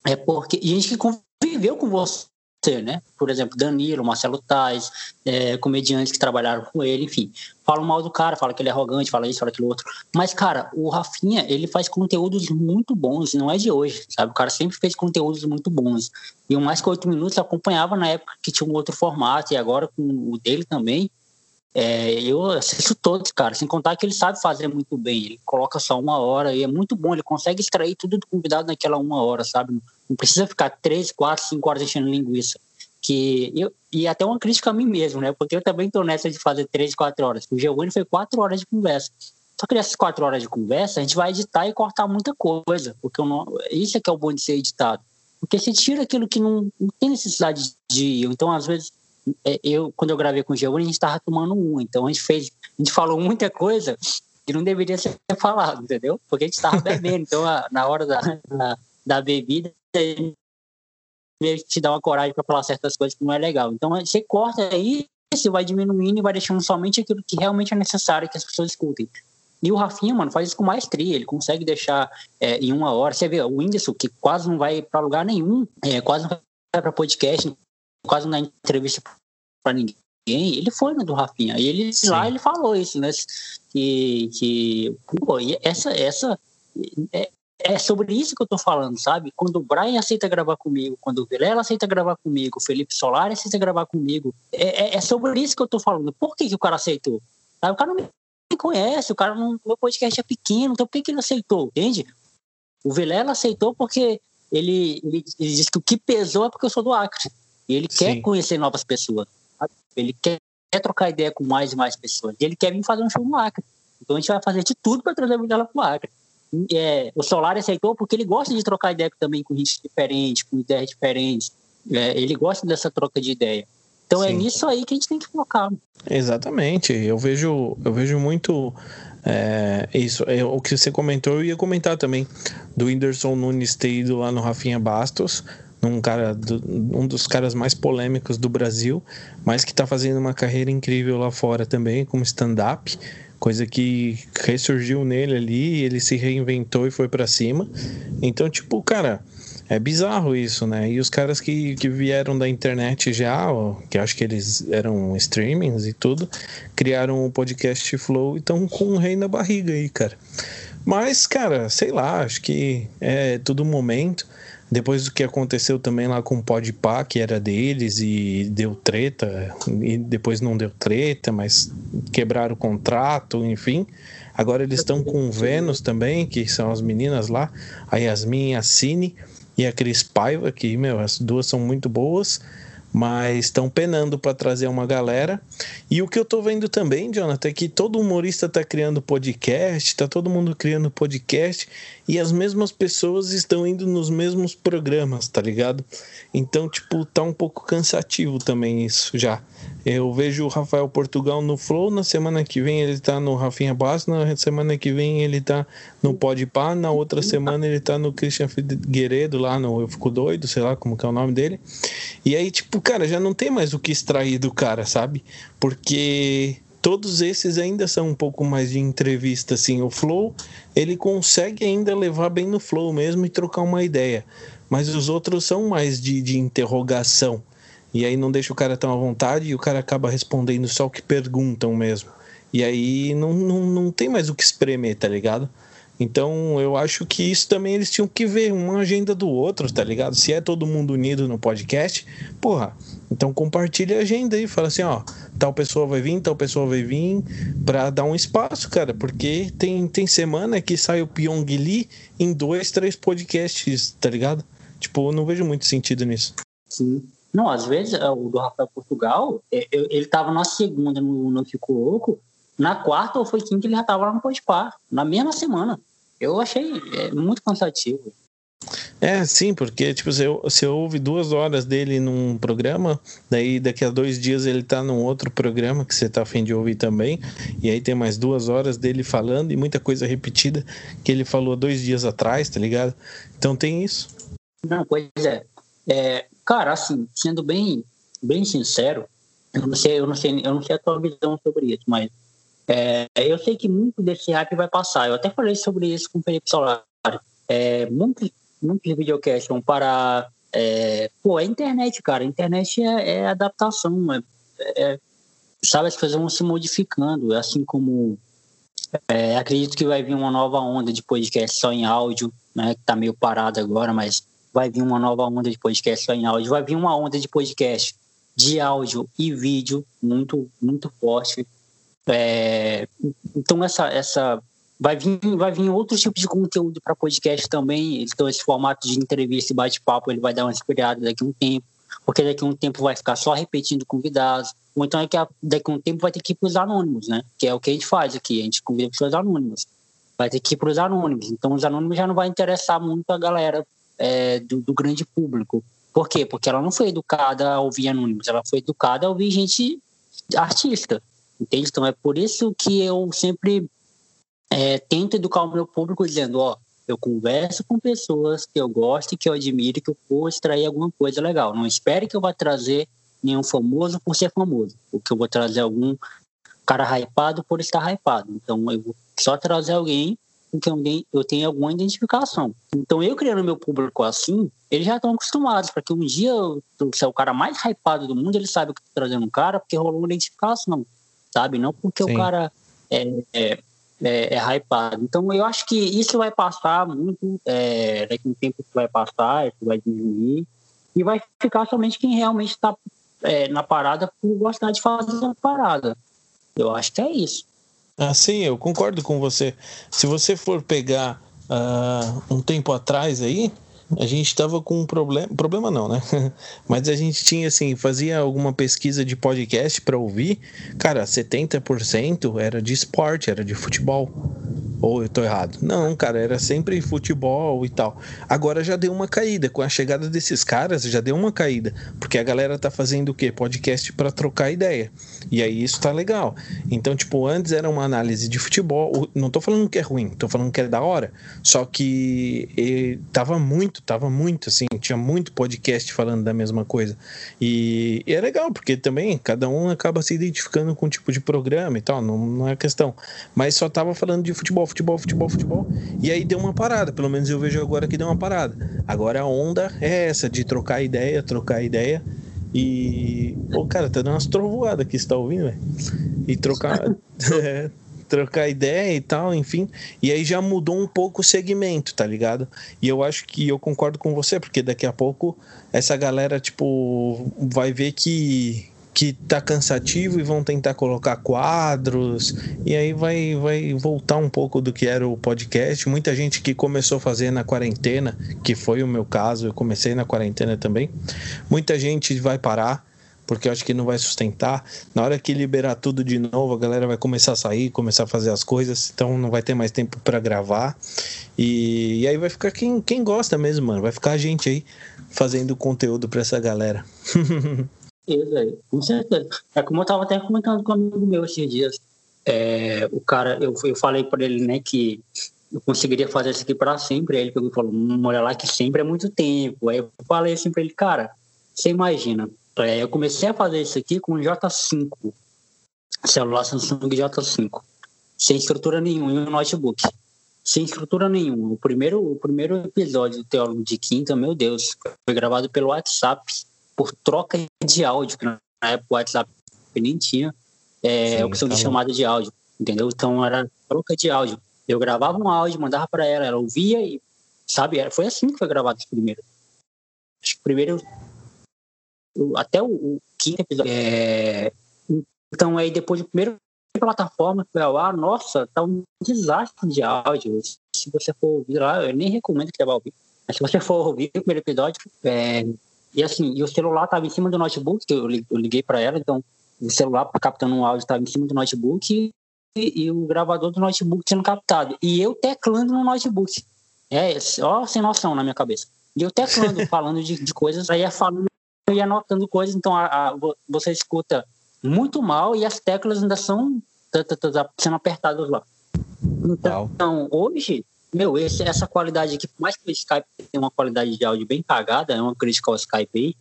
S1: é porque. Gente que conviveu com você né? Por exemplo, Danilo, Marcelo Tais, é, comediantes que trabalharam com ele, enfim. Falam mal do cara, fala que ele é arrogante, fala isso, fala aquilo outro. Mas, cara, o Rafinha, ele faz conteúdos muito bons, não é de hoje, sabe? O cara sempre fez conteúdos muito bons. E o Mais Que Oito Minutos acompanhava na época que tinha um outro formato, e agora com o dele também. É, eu assisto todos, cara, sem contar que ele sabe fazer muito bem. Ele coloca só uma hora e é muito bom. Ele consegue extrair tudo do convidado naquela uma hora, sabe? Não precisa ficar três, quatro, cinco horas enchendo linguiça. Que eu, e até uma crítica a mim mesmo, né? Porque eu também tô nessa de fazer três, quatro horas. O Giovanni foi quatro horas de conversa. Só que nessas quatro horas de conversa, a gente vai editar e cortar muita coisa. Porque não, isso é que é o bom de ser editado. Porque você tira aquilo que não, não tem necessidade de ir. Então, às vezes, eu quando eu gravei com o Giovanni, a gente estava tomando um. Então, a gente fez, a gente falou muita coisa que não deveria ser <laughs> falado, entendeu? Porque a gente estava bebendo. Então, a, na hora da, da, da bebida, meio te dá uma coragem para falar certas coisas que não é legal. Então você corta aí, você vai diminuindo e vai deixando somente aquilo que realmente é necessário que as pessoas escutem. E o Rafinha, mano, faz isso com maestria. Ele consegue deixar é, em uma hora. Você vê, o Whindersson, que quase não vai para lugar nenhum, é, quase não vai para podcast, quase não dá entrevista para ninguém. Ele foi no do Rafinha. E ele Sim. lá ele falou isso, né? Que, que pô, essa, essa é, é sobre isso que eu tô falando, sabe? Quando o Brian aceita gravar comigo, quando o Vilela aceita gravar comigo, o Felipe Solar aceita gravar comigo, é, é, é, sobre isso que eu tô falando. Por que, que o cara aceitou? O cara não me conhece, o cara não. Meu podcast é pequeno, então por que, que ele aceitou? Entende? O Vilela aceitou porque ele, ele, ele disse que o que pesou é porque eu sou do Acre. E ele Sim. quer conhecer novas pessoas. Sabe? Ele quer, quer, trocar ideia com mais e mais pessoas. E ele quer vir fazer um show no Acre. Então a gente vai fazer de tudo para trazer o Vilela pro Acre é, o Solar aceitou porque ele gosta de trocar ideia também com gente diferente, com ideias diferentes. É, ele gosta dessa troca de ideia. Então é Sim. é nisso aí que a gente tem que focar.
S2: Exatamente. Eu vejo, eu vejo muito é, isso. É, o que você comentou, eu ia comentar também do Whindersson Nunes ter ido lá no Rafinha Bastos. Um, cara do, um dos caras mais polêmicos do Brasil, mas que está fazendo uma carreira incrível lá fora também, como stand-up coisa que ressurgiu nele ali, ele se reinventou e foi para cima. Então, tipo, cara, é bizarro isso, né? E os caras que, que vieram da internet já, que acho que eles eram streamings e tudo, criaram o podcast Flow e estão com um rei na barriga aí, cara. Mas, cara, sei lá, acho que é todo momento. Depois do que aconteceu também lá com o Podpah, que era deles e deu treta, e depois não deu treta, mas quebraram o contrato, enfim. Agora eles estão com o Vênus também, que são as meninas lá, a Yasmin e a Cine, e a Cris Paiva, que, meu, as duas são muito boas mas estão penando para trazer uma galera. E o que eu tô vendo também, Jonathan, é que todo humorista tá criando podcast, tá todo mundo criando podcast e as mesmas pessoas estão indo nos mesmos programas, tá ligado? Então, tipo, tá um pouco cansativo também isso já. Eu vejo o Rafael Portugal no Flow, na semana que vem ele tá no Rafinha Bass, na semana que vem ele tá no Podpah, na outra semana ele tá no Christian Figueiredo lá no Eu Fico Doido, sei lá como que é o nome dele. E aí, tipo, cara, já não tem mais o que extrair do cara, sabe? Porque todos esses ainda são um pouco mais de entrevista, assim. O Flow, ele consegue ainda levar bem no Flow mesmo e trocar uma ideia. Mas os outros são mais de, de interrogação. E aí não deixa o cara tão à vontade e o cara acaba respondendo só o que perguntam mesmo. E aí não, não, não tem mais o que espremer, tá ligado? Então eu acho que isso também eles tinham que ver uma agenda do outro, tá ligado? Se é todo mundo unido no podcast, porra, então compartilha a agenda aí, fala assim, ó, tal pessoa vai vir, tal pessoa vai vir, pra dar um espaço, cara, porque tem, tem semana que sai o Pyong Lee em dois, três podcasts, tá ligado? Tipo, eu não vejo muito sentido nisso.
S1: Sim. Não, às vezes é, o do Rafael Portugal, é, ele tava na segunda no, no Fico Louco, na quarta ou foi quinta ele já tava lá no Podpar, na mesma semana. Eu achei é, muito cansativo.
S2: É, sim, porque tipo, você, você ouve duas horas dele num programa, daí daqui a dois dias ele tá num outro programa que você tá afim de ouvir também, e aí tem mais duas horas dele falando e muita coisa repetida que ele falou dois dias atrás, tá ligado? Então tem isso.
S1: Não, pois é. é cara, assim, sendo bem, bem sincero, eu não sei, eu não sei, eu não sei a tua visão sobre isso, mas é, eu sei que muito desse hype vai passar. Eu até falei sobre isso com o Felipe Solari. É, muitos, muitos videocasts vão parar. É, pô, é internet, cara. A internet é, é adaptação. É, é, sabe, as coisas vão se modificando. Assim como acredito que vai vir uma nova onda de podcast só em áudio, né? Que tá meio parado agora, mas vai vir uma nova onda de podcast só em áudio. Vai vir uma onda de podcast de áudio e vídeo muito, muito forte. É, então essa essa vai vir vai vir outros tipos de conteúdo para podcast também. Então esse formato de entrevista e bate-papo ele vai dar uma experiência daqui a um tempo, porque daqui a um tempo vai ficar só repetindo convidados. Ou então é que daqui a um tempo vai ter que ir para os anônimos, né? Que é o que a gente faz aqui, a gente convida pessoas anônimas. Vai ter que ir para os anônimos. Então os anônimos já não vai interessar muito a galera é, do, do grande público. Por quê? Porque ela não foi educada a ouvir anônimos, ela foi educada a ouvir gente artista. Entende? Então é por isso que eu sempre é, tento educar o meu público dizendo, ó, eu converso com pessoas que eu gosto que eu admiro que eu vou extrair alguma coisa legal. Não espere que eu vá trazer nenhum famoso por ser famoso, porque eu vou trazer algum cara hypado por estar hypado. Então eu vou só trazer alguém com quem eu tenho alguma identificação. Então eu criando meu público assim, eles já estão acostumados, para que um dia, se é o cara mais hypado do mundo, ele sabe que estou trazendo um cara porque rolou uma identificação sabe? Não porque Sim. o cara é, é, é, é, hypado. Então, eu acho que isso vai passar muito, é, daqui a um tempo isso vai passar, isso vai diminuir, e vai ficar somente quem realmente está é, na parada por gostar de fazer a parada. Eu acho que é isso.
S2: Ah, sim, eu concordo com você. Se você for pegar uh, um tempo atrás aí, a gente estava com um problema, problema não, né? <laughs> Mas a gente tinha assim, fazia alguma pesquisa de podcast para ouvir, cara, 70% era de esporte, era de futebol. Ou eu tô errado? Não, cara, era sempre futebol e tal. Agora já deu uma caída. Com a chegada desses caras, já deu uma caída. Porque a galera tá fazendo o quê? Podcast para trocar ideia. E aí isso tá legal. Então, tipo, antes era uma análise de futebol. Não tô falando que é ruim, tô falando que é da hora. Só que tava muito, tava muito, assim, tinha muito podcast falando da mesma coisa. E, e é legal, porque também cada um acaba se identificando com um tipo de programa e tal. Não, não é questão. Mas só tava falando de futebol futebol, futebol, futebol. E aí deu uma parada, pelo menos eu vejo agora que deu uma parada. Agora a onda é essa, de trocar ideia, trocar ideia. E. Pô, cara, tá dando umas trovoadas aqui, você tá ouvindo, velho? E trocar. <laughs> é, trocar ideia e tal, enfim. E aí já mudou um pouco o segmento, tá ligado? E eu acho que eu concordo com você, porque daqui a pouco essa galera, tipo, vai ver que que tá cansativo e vão tentar colocar quadros e aí vai vai voltar um pouco do que era o podcast. Muita gente que começou a fazer na quarentena, que foi o meu caso, eu comecei na quarentena também. Muita gente vai parar porque eu acho que não vai sustentar. Na hora que liberar tudo de novo, a galera vai começar a sair, começar a fazer as coisas, então não vai ter mais tempo para gravar. E, e, aí vai ficar quem, quem gosta mesmo, mano. Vai ficar a gente aí fazendo conteúdo para essa galera. <laughs>
S1: Isso com certeza. É como eu tava até comentando com um amigo meu esses dias. É, o cara, eu, eu falei para ele, né, que eu conseguiria fazer isso aqui para sempre. Aí ele pegou e falou: olha lá, que sempre é muito tempo. Aí eu falei assim para ele, cara, você imagina, é, eu comecei a fazer isso aqui com o J5, celular Samsung J5, sem estrutura nenhuma e um notebook. Sem estrutura nenhuma. O primeiro, o primeiro episódio do Teólogo de Quinta, meu Deus, foi gravado pelo WhatsApp, por troca de áudio, que na época o WhatsApp nem tinha é, Sim, opção tá de chamada de áudio, entendeu? Então era troca de áudio. Eu gravava um áudio, mandava para ela, ela ouvia e, sabe, foi assim que foi gravado o primeiro. Acho que o primeiro até o, o quinto episódio. É, então, aí depois do primeiro plataforma que foi ao ar, nossa, tá um desastre de áudio. Se você for ouvir lá, eu nem recomendo que você vá ouvir. Mas se você for ouvir o primeiro episódio, é, e assim, e o celular estava em cima do notebook, que eu liguei para ela, então o celular captando um áudio estava em cima do notebook e, e, o gravador do notebook sendo captado. E eu teclando no notebook. É, ó, sem noção na minha cabeça. E eu teclando, <laughs> falando de, de coisas, aí é falando e anotando coisas, então a, a, você escuta muito mal e as teclas ainda são sendo apertadas lá. Então, então hoje, meu, esse, essa qualidade aqui, por mais que o Skype tenha uma qualidade de áudio bem cagada, é uma crítica ao Skype aí,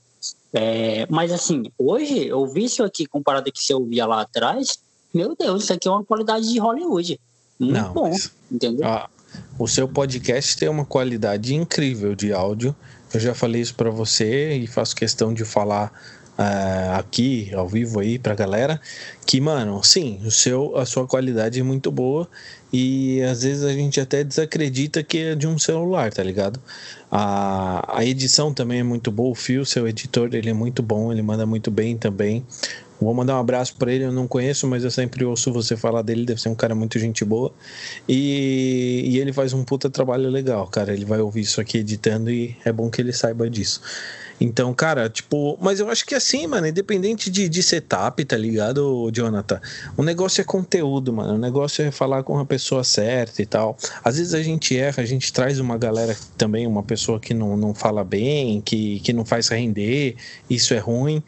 S1: é, mas assim, hoje, eu vi isso aqui comparado com o que você ouvia lá atrás, meu Deus, isso aqui é uma qualidade de Hollywood. Muito Não, bom, mas, entendeu?
S2: Ah, o seu podcast tem uma qualidade incrível de áudio eu já falei isso para você e faço questão de falar uh, aqui ao vivo aí pra galera que, mano, sim, o seu, a sua qualidade é muito boa e às vezes a gente até desacredita que é de um celular, tá ligado? A, a edição também é muito boa, o Fio, seu editor, ele é muito bom, ele manda muito bem também. Vou mandar um abraço para ele, eu não conheço, mas eu sempre ouço você falar dele, deve ser um cara muito gente boa. E, e ele faz um puta trabalho legal, cara. Ele vai ouvir isso aqui editando e é bom que ele saiba disso. Então, cara, tipo, mas eu acho que assim, mano, independente de, de setup, tá ligado, Jonathan? O negócio é conteúdo, mano. O negócio é falar com a pessoa certa e tal. Às vezes a gente erra, a gente traz uma galera também, uma pessoa que não, não fala bem, que, que não faz render, isso é ruim.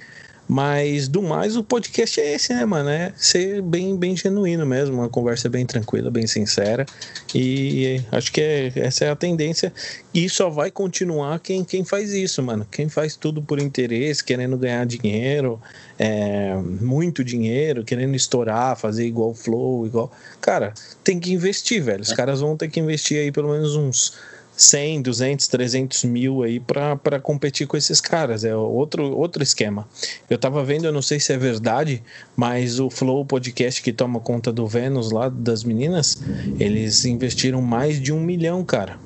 S2: Mas do mais, o podcast é esse, né, mano? É ser bem, bem genuíno mesmo, uma conversa bem tranquila, bem sincera. E acho que é, essa é a tendência. E só vai continuar quem, quem faz isso, mano. Quem faz tudo por interesse, querendo ganhar dinheiro, é, muito dinheiro, querendo estourar, fazer igual Flow, igual. Cara, tem que investir, velho. Os é. caras vão ter que investir aí pelo menos uns 100, 200, 300 mil aí para competir com esses caras. É outro, outro esquema. Eu tava vendo, eu não sei se é verdade, mas o Flow Podcast que toma conta do Vênus lá das meninas, eles investiram mais de um milhão, cara.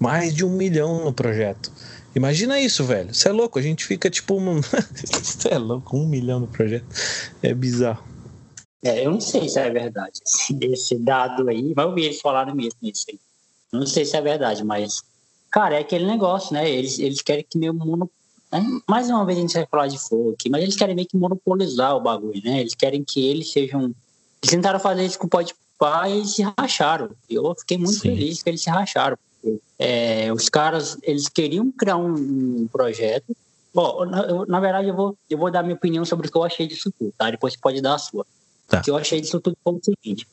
S2: Mais de um milhão no projeto. Imagina isso, velho. Você é louco. A gente fica tipo. <laughs> Você é louco, um milhão no projeto. É bizarro.
S1: É, eu não sei se é verdade esse dado aí, mas eu vi eles falaram mesmo isso aí. Não sei se é verdade, mas, cara, é aquele negócio, né? Eles, eles querem que meio mono... Né? Mais uma vez a gente vai falar de folk, mas eles querem meio que monopolizar o bagulho, né? Eles querem que eles sejam. Eles tentaram fazer isso com o Podpah e eles se racharam. Eu fiquei muito Sim. feliz que eles se racharam. É, os caras, eles queriam criar um, um projeto. Bom, na, eu, na, verdade, eu vou, eu vou dar minha opinião sobre o que eu achei disso tudo, tá? Depois você pode dar a sua. Tá. O que eu achei disso tudo foi o seguinte.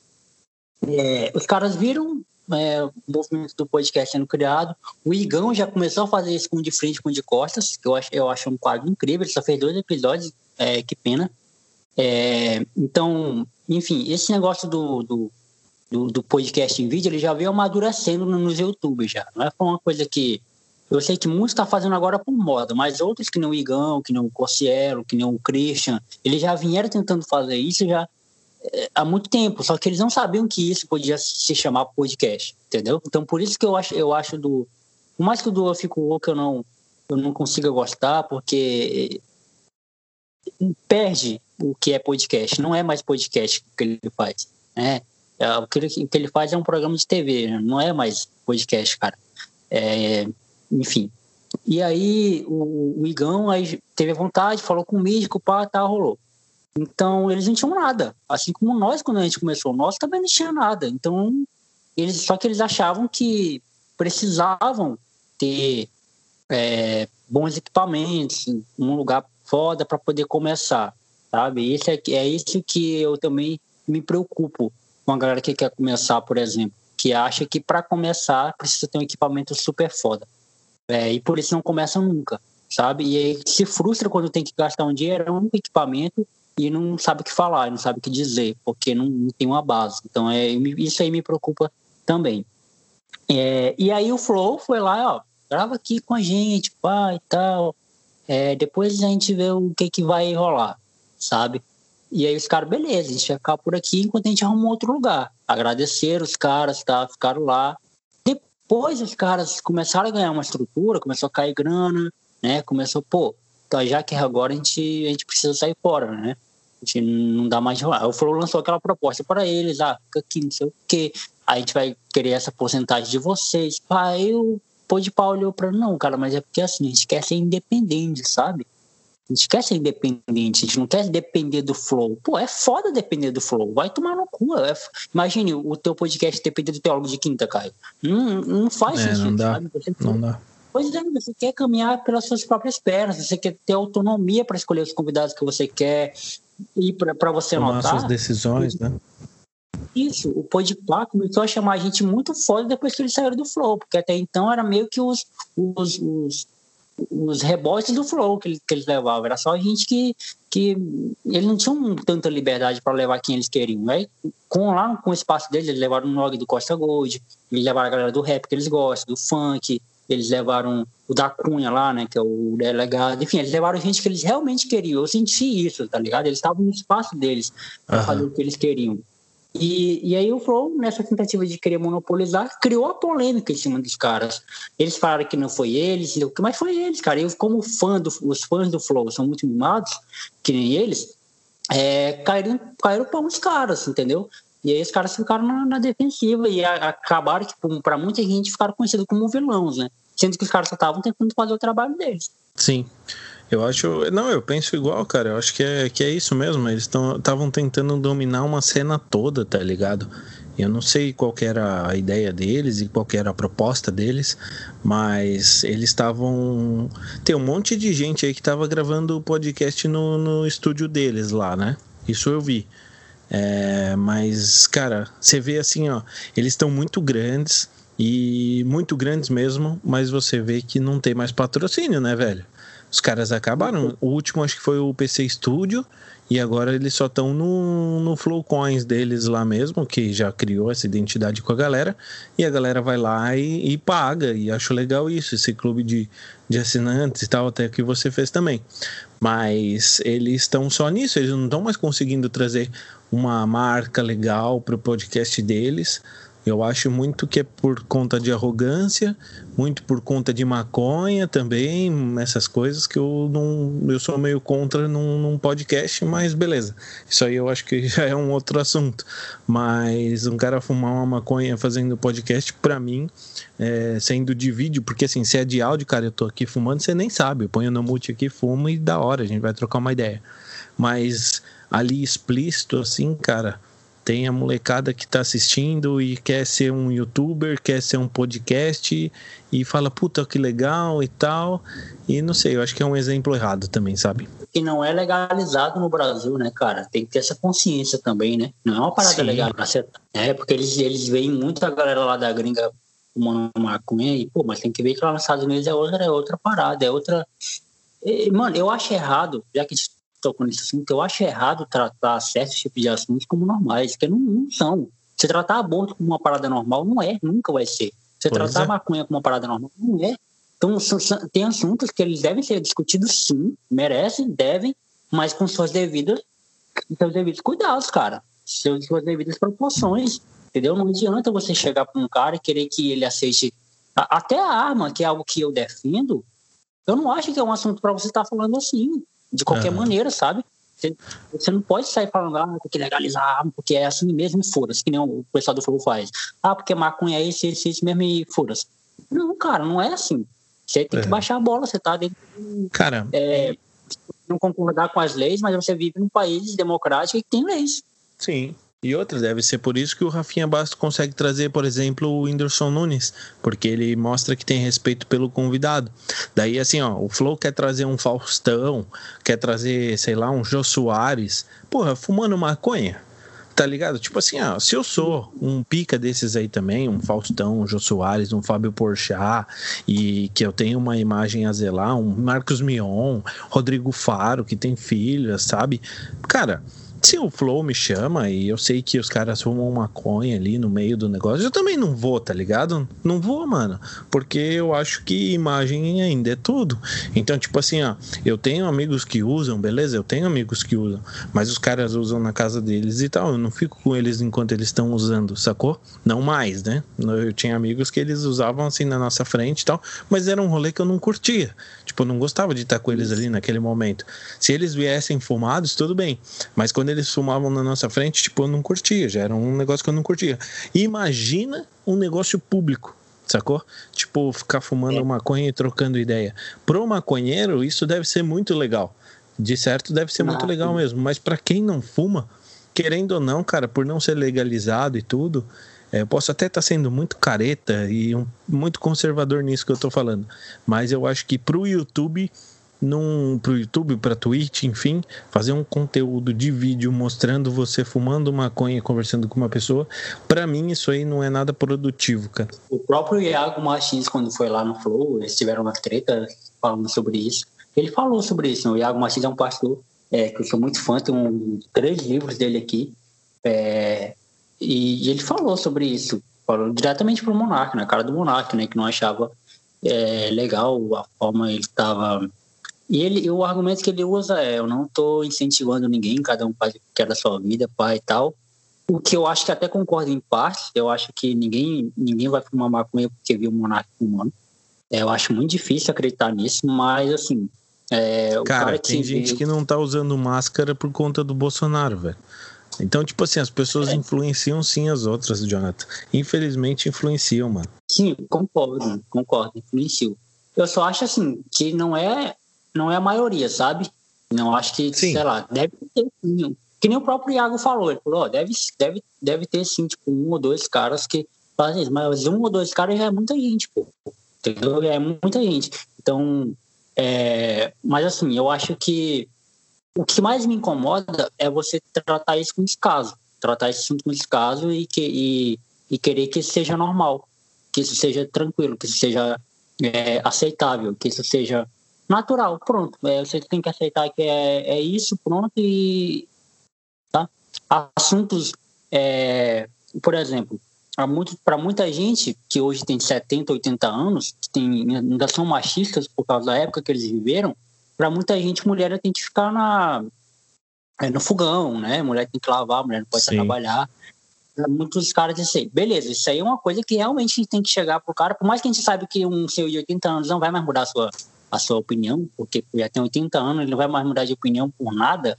S1: É, os caras viram é, movimento do podcast sendo criado. O Igão já começou a fazer isso com de frente com de costas, que eu acho, eu acho um quadro incrível. Ele só fez dois episódios, é, que pena. É, então, enfim, esse negócio do, do, do, do, podcast em vídeo, ele já veio amadurecendo nos YouTube já. Não é uma coisa que eu sei que muitos estão tá fazendo agora por moda, mas outros que nem o Igão, que nem o Cossielo, que nem o Christian, eles já vieram tentando fazer isso já há muito tempo, só que eles não sabiam que isso podia se chamar podcast, entendeu? Então por isso que eu acho, eu acho do, por mais que o do Eu Fico Louco eu não, eu não consiga gostar, porque perde o que é podcast. Não é mais podcast que ele faz. Né? É, o, que ele, faz é um programa de TV, não é mais podcast, cara. É, enfim. E aí o, o Igão aí teve vontade, falou com o médico, pá, tá, rolou. Então eles não tinham nada. Assim como nós, quando a gente começou, nós também não tinha nada. Então, eles, só que eles achavam que precisavam ter é, bons equipamentos, um lugar foda para poder começar, sabe? Isso é, é isso que eu também me preocupo com a galera que quer começar, por exemplo, que acha que para começar precisa ter um equipamento super foda. É, e por isso não começa nunca, sabe? E aí se frustra quando tem que gastar um dinheiro, um equipamento e não sabe o que falar, não sabe o que dizer, porque não, não tem uma base. Então é isso aí me preocupa também. É, e aí o Flow foi lá, ó, grava aqui com a gente, pai e tal. É, depois a gente vê o que que vai rolar, sabe? E aí os caras, beleza, a gente vai ficar por aqui enquanto a gente arruma outro lugar. Agradeceram os caras, tá? Ficaram lá. Depois os caras começaram a ganhar uma estrutura, começou a cair grana, né? Começou, pô, então já que agora a gente, a gente precisa sair fora, né? A gente não dá mais rolar. O Flow lançou aquela proposta para eles, ah, fica aqui, não sei o quê. Aí a gente vai querer essa porcentagem de vocês. Aí o pô de pau olhou pra não, cara, mas é porque assim, a gente quer ser independente, sabe? A gente quer ser independente, a gente não quer depender do flow. Pô, é foda depender do flow. Vai tomar no cu. É... Imagine o teu podcast depender do teólogo de quinta, Caio. Não, não faz é,
S2: sentido, não dá. Sabe? Não dá.
S1: Pois é, você quer caminhar pelas suas próprias pernas, você quer ter autonomia para escolher os convidados que você quer e para você
S2: Tomar
S1: anotar.
S2: suas decisões, né?
S1: Isso, o Podpah começou a chamar a gente muito foda depois que eles saíram do Flow, porque até então era meio que os, os, os os rebotes do flow que, que eles levavam. Era só a gente que, que eles não tinham tanta liberdade para levar quem eles queriam. Aí, com, lá com o espaço deles, eles levaram o Nog do Costa Gold, eles levaram a galera do rap que eles gostam, do funk, eles levaram o da Cunha lá, né, que é o delegado. Enfim, eles levaram gente que eles realmente queriam. Eu senti isso, tá ligado? Eles estavam no espaço deles para uhum. fazer o que eles queriam. E, e aí o Flow, nessa tentativa de querer monopolizar, criou a polêmica em cima dos caras. Eles falaram que não foi eles, mas foi eles, cara. Eu, como fã do, os fãs do Flow são muito mimados, que nem eles, é, caíram, caíram para uns caras, entendeu? E aí os caras ficaram na, na defensiva e a, acabaram, tipo, para muita gente, ficaram conhecidos como vilões, né? Sendo que os caras só estavam tentando fazer o trabalho deles.
S2: Sim. Eu acho. Não, eu penso igual, cara. Eu acho que é, que é isso mesmo. Eles estavam tentando dominar uma cena toda, tá ligado? Eu não sei qual era a ideia deles e qual era a proposta deles, mas eles estavam. Tem um monte de gente aí que estava gravando o podcast no, no estúdio deles lá, né? Isso eu vi. É, mas, cara, você vê assim, ó, eles estão muito grandes e muito grandes mesmo, mas você vê que não tem mais patrocínio, né, velho? Os caras acabaram. O último acho que foi o PC Studio. E agora eles só estão no, no Flow Coins deles lá mesmo, que já criou essa identidade com a galera. E a galera vai lá e, e paga. E acho legal isso, esse clube de, de assinantes e tal, até que você fez também. Mas eles estão só nisso, eles não estão mais conseguindo trazer uma marca legal para o podcast deles. Eu acho muito que é por conta de arrogância, muito por conta de maconha também, essas coisas que eu não. Eu sou meio contra num, num, podcast, mas beleza. Isso aí eu acho que <laughs> já é um outro assunto. Mas um cara fumar uma maconha fazendo podcast, para mim, é, sendo de vídeo, porque assim, se é de áudio, cara, eu tô aqui fumando, você nem sabe. Eu ponho no mute aqui, fumo e da hora, a gente vai trocar uma ideia. Mas ali explícito, assim, cara tem a molecada que está assistindo e quer ser um youtuber, quer ser um podcast e fala, puta, que legal e tal. E não sei, eu acho que é um exemplo errado também, sabe?
S1: Que não é legalizado no Brasil, né, cara? Tem que ter essa consciência também, né? Não é uma parada Sim. legal. É, porque eles, eles veem muito a galera lá da gringa fumando maconha e, pô, mas tem que ver que lá nos Estados Unidos é outra, é outra parada, é outra. Mano, eu acho errado, já que tocou nesse assunto, eu acho errado tratar certos tipos de assuntos como normais, que não, não são. Você tratar aborto como uma parada normal não é, nunca vai ser. Você pois tratar é. maconha como uma parada normal não é. Então, tem assuntos que eles devem ser discutidos sim, merecem, devem, mas com suas devidas, seus devidos cuidados, cara. Seus, suas devidas proporções, entendeu? Não adianta você chegar para um cara e querer que ele aceite até a arma, que é algo que eu defendo, eu não acho que é um assunto para você estar tá falando assim de qualquer uhum. maneira, sabe? Você, você, não pode sair falando, ah, tem que legalizar, porque é assim mesmo e fura-se, que nem o pessoal do Flow faz. Ah, porque maconha é esse, esse, esse mesmo e fura-se. Não, cara, não é assim. Você tem é. que baixar a bola, você tá dentro.
S2: Cara.
S1: É, não concordar com as leis, mas você vive num país democrático e tem leis.
S2: Sim. E outra, deve ser por isso que o Rafinha Bastos consegue trazer, por exemplo, o Whindersson Nunes, porque ele mostra que tem respeito pelo convidado. Daí, assim, ó, o Flow quer trazer um Faustão, quer trazer, sei lá, um Jô Soares, porra, fumando maconha. Tá ligado? Tipo assim, ó, se eu sou um pica desses aí também, um Faustão, um Jô Soares, um Fábio Porchat, e que eu tenho uma imagem a zelar, um Marcos Mion, Rodrigo Faro, que tem filhas, sabe? Cara, se o Flow me chama e eu sei que os caras fumam maconha ali no meio do negócio, eu também não vou, tá ligado? Não vou, mano. Porque eu acho que imagem ainda é tudo. Então, tipo assim, ó, eu tenho amigos que usam, beleza? Eu tenho amigos que usam, mas os caras usam na casa deles e tal. Eu não fico com eles enquanto eles estão usando, sacou? Não mais, né? Eu tinha amigos que eles usavam assim na nossa frente e tal, mas era um rolê que eu não curtia. Tipo, eu não gostava de estar com eles ali naquele momento. Se eles viessem fumados, tudo bem. Mas quando eles fumavam na nossa frente, tipo, eu não curtia, já era um negócio que eu não curtia. imagina um negócio público, sacou? Tipo, ficar fumando é. maconha e trocando ideia. Pro maconheiro, isso deve ser muito legal. De certo, deve ser muito legal mesmo. Mas para quem não fuma, querendo ou não, cara, por não ser legalizado e tudo, é, eu posso até estar tá sendo muito careta e um, muito conservador nisso que eu tô falando. Mas eu acho que pro YouTube num, pro YouTube, pra Twitch, enfim, fazer um conteúdo de vídeo mostrando você fumando maconha conversando com uma pessoa, para mim isso aí não é nada produtivo, cara.
S1: O próprio Iago Martins, quando foi lá no Flow, eles tiveram uma treta falando sobre isso. Ele falou sobre isso, o Iago Martins é um pastor é, que eu sou muito fã, tem um, três livros dele aqui, é, e, e, ele falou sobre isso, falou diretamente pro Monark, na cara do Monark, né, que não achava é, legal a forma ele estava e ele, o argumento que ele usa é: eu não estou incentivando ninguém, cada um faz o que quer da sua vida, pai e tal. O que eu acho que até concordo em parte, eu acho que ninguém, ninguém vai fumar maconha porque viu o monarca fumando. É, eu acho muito difícil acreditar nisso, mas assim. É,
S2: cara, cara tem gente que não tá usando máscara por conta do Bolsonaro, velho. Então, tipo assim, as pessoas é. influenciam sim as outras, Jonathan. Infelizmente influenciam, mano.
S1: Sim, concordo, concordo, influenciam. Eu só acho assim que não é não é a maioria, sabe? Não acho que, sim. sei lá, deve ter sim. Que nem o próprio Iago falou, ele falou, ó, deve, deve, deve ter sim, tipo, um ou dois caras que fazem isso, mas um ou dois caras já é muita gente, pô. Entendeu? É muita gente. Então, é, mas assim, eu acho que o que mais me incomoda é você tratar isso com descaso, tratar esse assunto com descaso e, que, e, e querer que isso seja normal, que isso seja tranquilo, que isso seja é, aceitável, que isso seja natural, pronto. É, você tem que aceitar que é, é isso, pronto, e tá? assuntos, é, por exemplo, para muita gente que hoje tem 70, 80 anos, que tem, ainda são machistas por causa da época que eles viveram, para muita gente, mulher tem que ficar na, é, no fogão, né? Mulher tem que lavar, mulher não pode trabalhar. Muitos caras dizem assim, beleza, isso aí é uma coisa que realmente a gente tem que chegar pro cara, por mais que a gente saiba que um senhor de 80 anos não vai mais mudar a sua, a sua opinião, porque já tem 80 anos, ele não vai mais mudar de opinião por nada,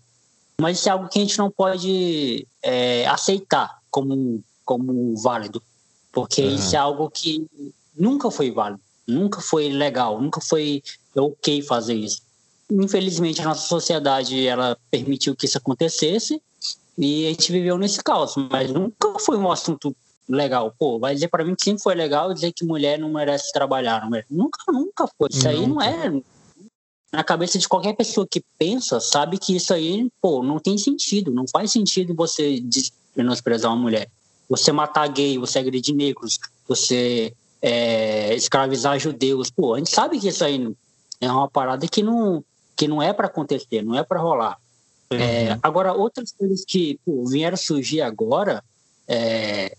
S1: mas isso é algo que a gente não pode é, aceitar como, como válido, porque uhum. isso é algo que nunca foi válido, nunca foi legal, nunca foi ok fazer isso. Infelizmente, a nossa sociedade ela permitiu que isso acontecesse e a gente viveu nesse caos, mas nunca foi um assunto legal. Pô, vai dizer para mim que sempre foi legal dizer que mulher não merece trabalhar. Não merece. Nunca, nunca foi. Isso aí não é. Na cabeça de qualquer pessoa que pensa, sabe que isso aí, pô, não tem sentido. Não faz sentido você menosprezar uma mulher. Você matar gay, você agredir negros, você é, escravizar judeus. Pô, a gente sabe que isso aí é uma parada que não, que não é para acontecer, não é para rolar. Uhum. É, agora, outras coisas que pô, vieram surgir agora, é,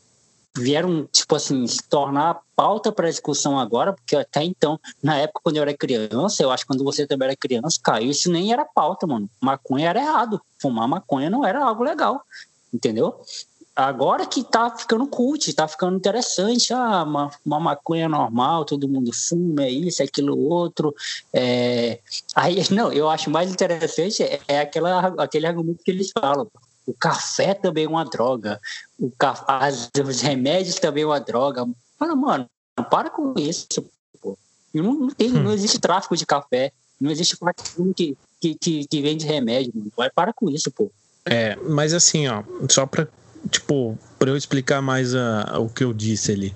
S1: vieram, tipo assim, se tornar pauta para discussão agora, porque até então, na época quando eu era criança, eu acho que quando você também era criança, caiu, isso nem era pauta, mano. Maconha era errado. Fumar maconha não era algo legal, entendeu? Agora que tá ficando cult, tá ficando interessante. Ah, uma, uma maconha normal, todo mundo fuma, é isso, é aquilo outro. É... Aí, <laughs> não, eu acho mais interessante é, é aquela, aquele argumento que eles falam. O café também é uma droga. O ca... As, os remédios também é uma droga. Fala, mano, para com isso, pô. Não, não, tem, não hum. existe tráfico de café. Não existe que, que, que, que vende remédio. Mano. Vai, para com isso, pô.
S2: É, mas assim, ó, só pra tipo, para eu explicar mais a, o que eu disse ali.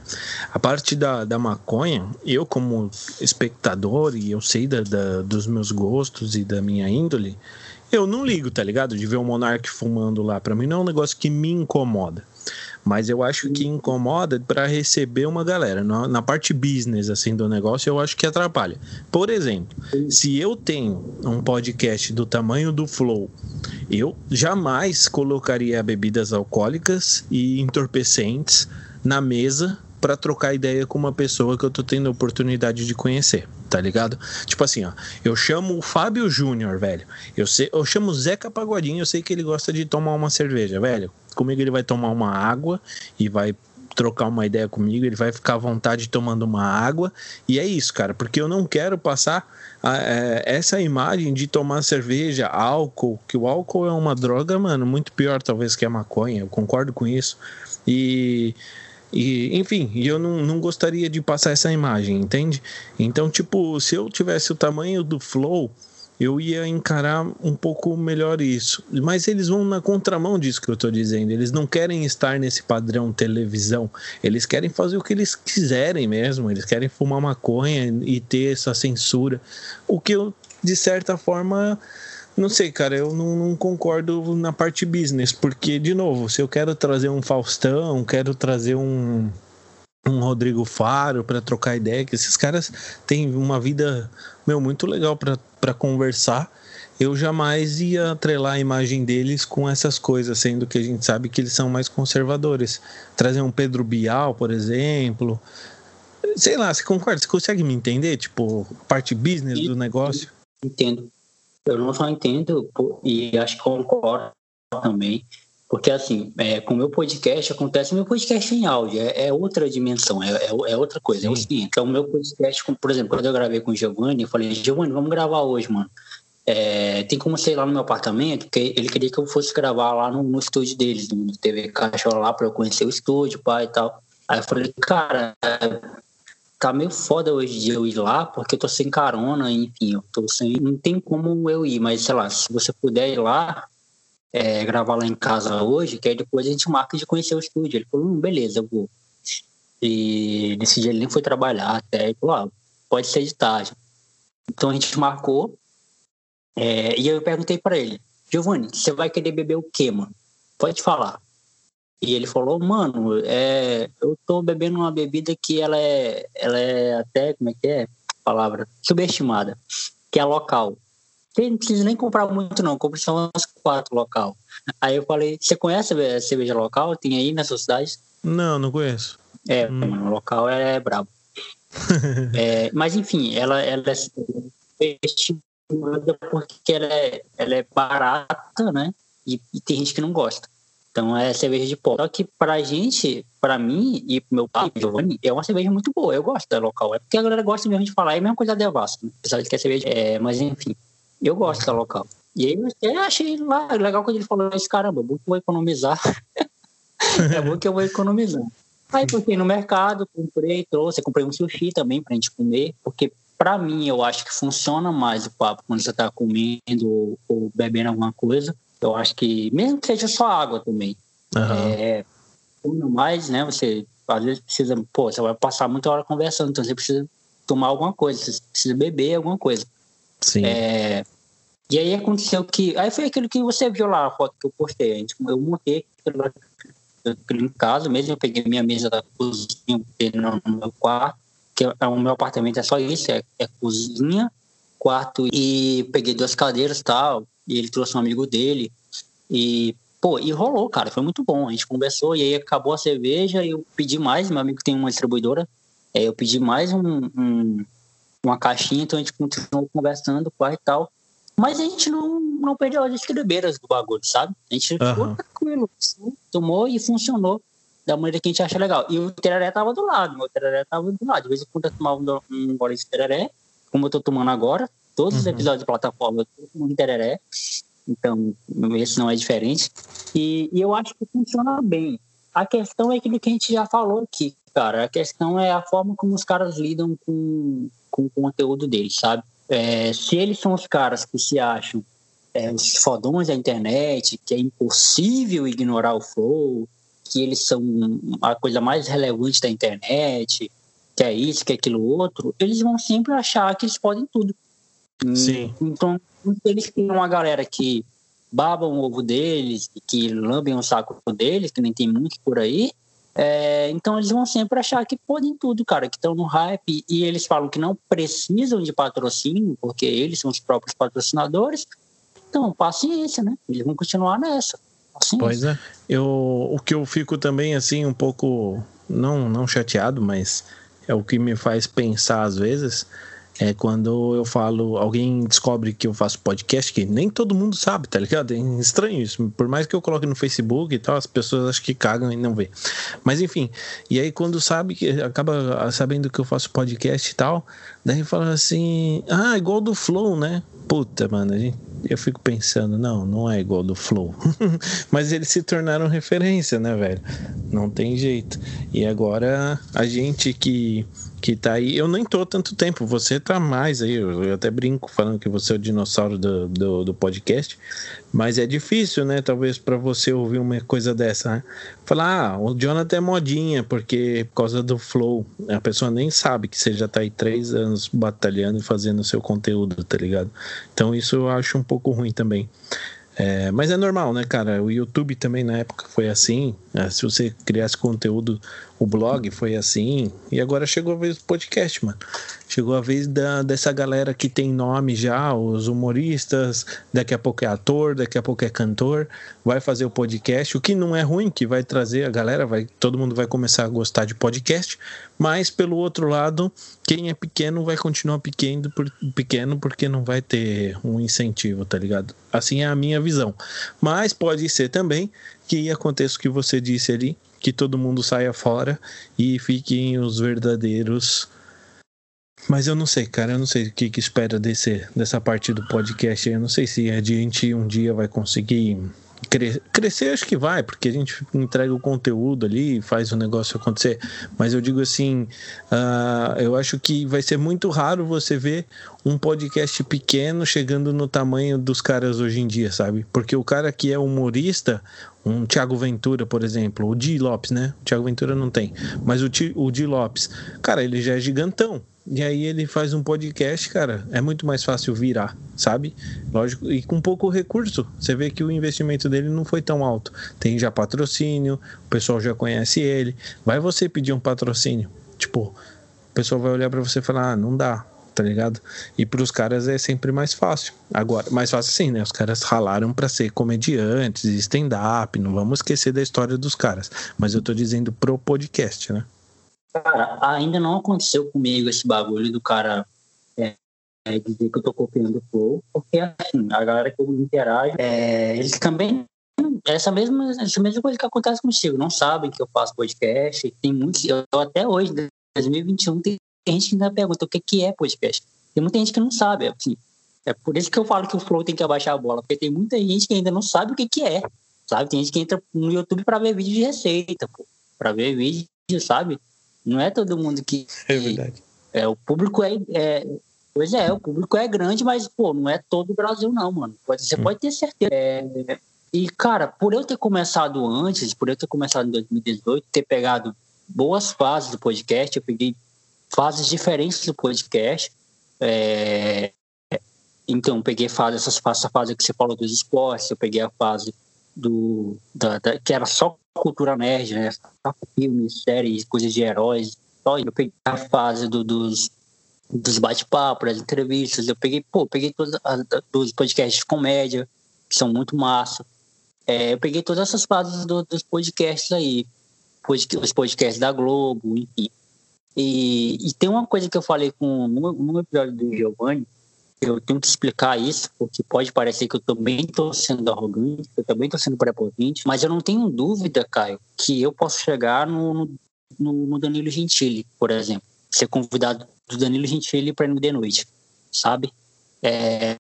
S2: A parte da, da maconha, eu como espectador, e eu sei da, da, dos meus gostos e da minha índole, eu não ligo, tá ligado? De ver o Monark fumando lá. Para mim não é um negócio que me incomoda. Mas eu acho que incomoda para receber uma galera. Na, na, parte business assim do negócio, eu acho que atrapalha. Por exemplo, se eu tenho um podcast do tamanho do Flow, eu jamais colocaria bebidas alcoólicas e entorpecentes na mesa para trocar ideia com uma pessoa que eu tô tendo a oportunidade de conhecer, tá ligado? Tipo assim, ó, eu chamo o Fábio Júnior, velho. Eu sei, eu chamo o Zeca Pagodinho, eu sei que ele gosta de tomar uma cerveja, velho. Comigo ele vai tomar uma água e vai trocar uma ideia comigo, ele vai ficar à vontade tomando uma água. E é isso, cara, porque eu não quero passar é, essa imagem de tomar cerveja, álcool, que o álcool é uma droga, mano, muito pior talvez que a maconha, eu concordo com isso. E e, enfim, eu não, não gostaria de passar essa imagem, entende? Então, tipo, se eu tivesse o tamanho do Flow, eu ia encarar um pouco melhor isso. Mas eles vão na contramão disso que eu estou dizendo. Eles não querem estar nesse padrão televisão. Eles querem fazer o que eles quiserem mesmo. Eles querem fumar maconha e ter essa censura. O que eu, de certa forma, não sei, cara, eu não, não, concordo na parte business, porque, de novo, se eu quero trazer um Faustão, quero trazer um, um Rodrigo Faro para trocar ideia, que esses caras têm uma vida, meu, muito legal para conversar. Eu jamais ia atrelar a imagem deles com essas coisas, sendo que a gente sabe que eles são mais conservadores. Trazer um Pedro Bial, por exemplo. Sei lá, você concorda? Você consegue me entender? Tipo, parte business do negócio?
S1: Entendo. Eu não só entendo e acho que concordo também, porque assim, é, com o meu podcast acontece, o meu podcast em áudio é, é outra dimensão, é, é, é outra coisa. Sim. É o seguinte, então o meu podcast, por exemplo, quando eu gravei com o Giovanni, eu falei, Giovanni, vamos gravar hoje, mano. É, tem como ser lá no meu apartamento, porque ele queria que eu fosse gravar lá no, no estúdio deles, no TV Caixa lá, para eu conhecer o estúdio, pai e tal. Aí eu falei, cara, tá meio foda hoje de eu ir lá, porque eu tô sem carona, enfim, eu tô sem. Não tem como eu ir, mas sei lá, se você puder ir lá, é, gravar lá em casa hoje, que aí depois a gente marca de conhecer o estúdio. Ele falou, hum, beleza, eu vou. E nesse dia ele nem foi trabalhar até, ele falou, ah, pode ser de tarde. Então a gente marcou, é, e eu perguntei para ele, Giovanni, você vai querer beber o quê, mano? Pode falar. E ele falou, mano, é, eu tô bebendo uma bebida que ela é, ela é até, como é que é a palavra? Subestimada, que é local. Você não precisa nem comprar muito não, compra só umas quatro local. Aí eu falei, você conhece a cerveja local? Tem aí na sua cidade?
S2: Não, não conheço.
S1: É, hum. mano, local é brabo. <laughs> é, mas enfim, ela, ela é subestimada porque ela é, ela é barata, né? E, e tem gente que não gosta. Então é cerveja de pó. Só que pra gente, pra mim e pro meu pai, Giovanni, é uma cerveja muito boa. Eu gosto da local. É porque a galera gosta mesmo de falar, é a mesma coisa da Devasco, né? apesar de que é cerveja. É, mas enfim, eu gosto da local. E aí eu até achei lá, legal quando ele falou isso, caramba, bom que eu vou economizar. <laughs> é bom que eu vou economizar. Aí fui no mercado, comprei, trouxe, comprei um sushi também pra gente comer, porque para mim eu acho que funciona mais o papo quando você tá comendo ou, ou bebendo alguma coisa eu acho que, mesmo que seja só água também, uhum. é, mais, né? Você às vezes precisa, pô, você vai passar muita hora conversando, então você precisa tomar alguma coisa, você precisa beber alguma coisa.
S2: Sim.
S1: É, e aí aconteceu que. Aí foi aquilo que você viu lá, a foto que eu postei. A gente, eu montei aquilo em casa mesmo, eu peguei minha mesa da cozinha no meu quarto, que é, o meu apartamento é só isso, é, é cozinha, quarto, e peguei duas cadeiras e tal, e ele trouxe um amigo dele. E, pô, e rolou, cara, foi muito bom. A gente conversou e aí acabou a cerveja e eu pedi mais. Meu amigo tem uma distribuidora, é, eu pedi mais um, um, uma caixinha, então a gente continuou conversando, quase e tal. Mas a gente não, não perdeu as estribeiras do bagulho, sabe? A gente uhum. ficou tranquilo. Tomou e funcionou da maneira que a gente acha legal. E o tereré tava do lado, o tereré tava do lado. De vez em quando eu tomava um, um gole de tereré, como eu tô tomando agora, todos uhum. os episódios de plataforma eu tô tomando tereré, então esse não é diferente. E, e eu acho que funciona bem. A questão é aquilo que a gente já falou aqui, cara. A questão é a forma como os caras lidam com, com o conteúdo deles, sabe? É, se eles são os caras que se acham é, os fodões da internet, que é impossível ignorar o flow, que eles são a coisa mais relevante da internet, que é isso, que é aquilo outro, eles vão sempre achar que eles podem tudo.
S2: Sim.
S1: Então, eles têm uma galera que babam o ovo deles, que lambem o saco deles, que nem tem muito por aí, é, então eles vão sempre achar que podem tudo, cara, que estão no hype e eles falam que não precisam de patrocínio, porque eles são os próprios patrocinadores. Então, paciência, né? Eles vão continuar nessa.
S2: Assim, pois é. Eu, o que eu fico também, assim, um pouco, não, não chateado, mas é o que me faz pensar às vezes, é quando eu falo, alguém descobre que eu faço podcast, que nem todo mundo sabe, tá ligado? É estranho isso. Por mais que eu coloque no Facebook e tal, as pessoas acham que cagam e não vê. Mas enfim, e aí quando sabe que acaba sabendo que eu faço podcast e tal, daí fala assim: "Ah, igual do Flow, né?" Puta, mano, a gente eu fico pensando, não, não é igual do Flow. <laughs> Mas eles se tornaram referência, né, velho? Não tem jeito. E agora a gente que que tá aí. Eu nem tô tanto tempo, você tá mais aí. Eu, até brinco falando que você é o dinossauro do, do, do podcast, mas é difícil, né? Talvez para você ouvir uma coisa dessa, né? Falar, ah, o Jonathan é modinha, porque por causa do flow. A pessoa nem sabe que você já tá aí três anos batalhando e fazendo o seu conteúdo, tá ligado? Então isso eu acho um pouco ruim também. É, mas é normal, né, cara? O YouTube também na época foi assim. É, se você criasse conteúdo, o blog foi assim. E agora chegou a vez do podcast, mano. Chegou a vez da, dessa galera que tem nome já, os humoristas, daqui a pouco é ator, daqui a pouco é cantor, vai fazer o podcast, o que não é ruim, que vai trazer a galera, vai, todo mundo vai começar a gostar de podcast, mas pelo outro lado, quem é pequeno vai continuar pequeno, por, pequeno porque não vai ter um incentivo, tá ligado? Assim é a minha visão. Mas pode ser também que aconteça o que você disse ali, que todo mundo saia fora e fiquem os verdadeiros mas eu não sei, cara, eu não sei o que, que espera desse, dessa parte do podcast. Eu não sei se a gente um dia vai conseguir cre crescer, acho que vai, porque a gente entrega o conteúdo ali faz o negócio acontecer. Mas eu digo assim, uh, eu acho que vai ser muito raro você ver um podcast pequeno chegando no tamanho dos caras hoje em dia, sabe? Porque o cara que é humorista, um Thiago Ventura, por exemplo, o Di Lopes, né? O Thiago Ventura não tem, mas o, o Di Lopes, cara, ele já é gigantão. E aí ele faz um podcast, cara, é muito mais fácil virar, sabe? Lógico, e com pouco recurso. Você vê que o investimento dele não foi tão alto. Tem já patrocínio, o pessoal já conhece ele. Vai você pedir um patrocínio. Tipo, o pessoal vai olhar para você e falar: ah, não dá, tá ligado? E pros caras é sempre mais fácil. Agora, mais fácil sim, né? Os caras ralaram para ser comediantes, stand-up, não vamos esquecer da história dos caras. Mas eu tô dizendo pro podcast, né?
S1: Cara, ainda não aconteceu comigo esse bagulho do cara é, é, dizer que eu tô copiando o flow, porque assim, a galera que eu interajo, é, eles também essa mesma, essa mesma coisa que acontece contigo, não sabem que eu faço podcast, tem muitos, eu até hoje, 2021, tem gente que ainda pergunta o que, que é podcast. Tem muita gente que não sabe, assim, é por isso que eu falo que o Flow tem que abaixar a bola, porque tem muita gente que ainda não sabe o que, que é, sabe? Tem gente que entra no YouTube para ver vídeo de receita, pô, para ver vídeo, sabe? Não é todo mundo que.
S2: É verdade.
S1: É, o público é, é, Pois é, o público é grande, mas, pô, não é todo o Brasil, não, mano. Você hum. pode ter certeza. É, e, cara, por eu ter começado antes, por eu ter começado em 2018, ter pegado boas fases do podcast, eu peguei fases diferentes do podcast. É, então, peguei fase, essas fases, essa fase que você falou dos esportes, eu peguei a fase do, da, da, que era só cultura nerd, né? Só filmes, séries, coisas de heróis. Só eu peguei a fase do, dos, dos bate-papos, das entrevistas. Eu peguei, pô, peguei todos os podcasts de comédia, que são muito massa. É, eu peguei todas essas fases do, dos podcasts aí. Os podcasts da Globo, enfim. E, e, tem uma coisa que eu falei com no, no episódio do Giovanni, eu tenho que explicar isso, porque pode parecer que eu também estou sendo arrogante, eu também estou sendo prepotente, mas eu não tenho dúvida, Caio, que eu posso chegar no, no, no Danilo Gentili, por exemplo. Ser convidado do Danilo Gentili para ir no de noite, sabe? É,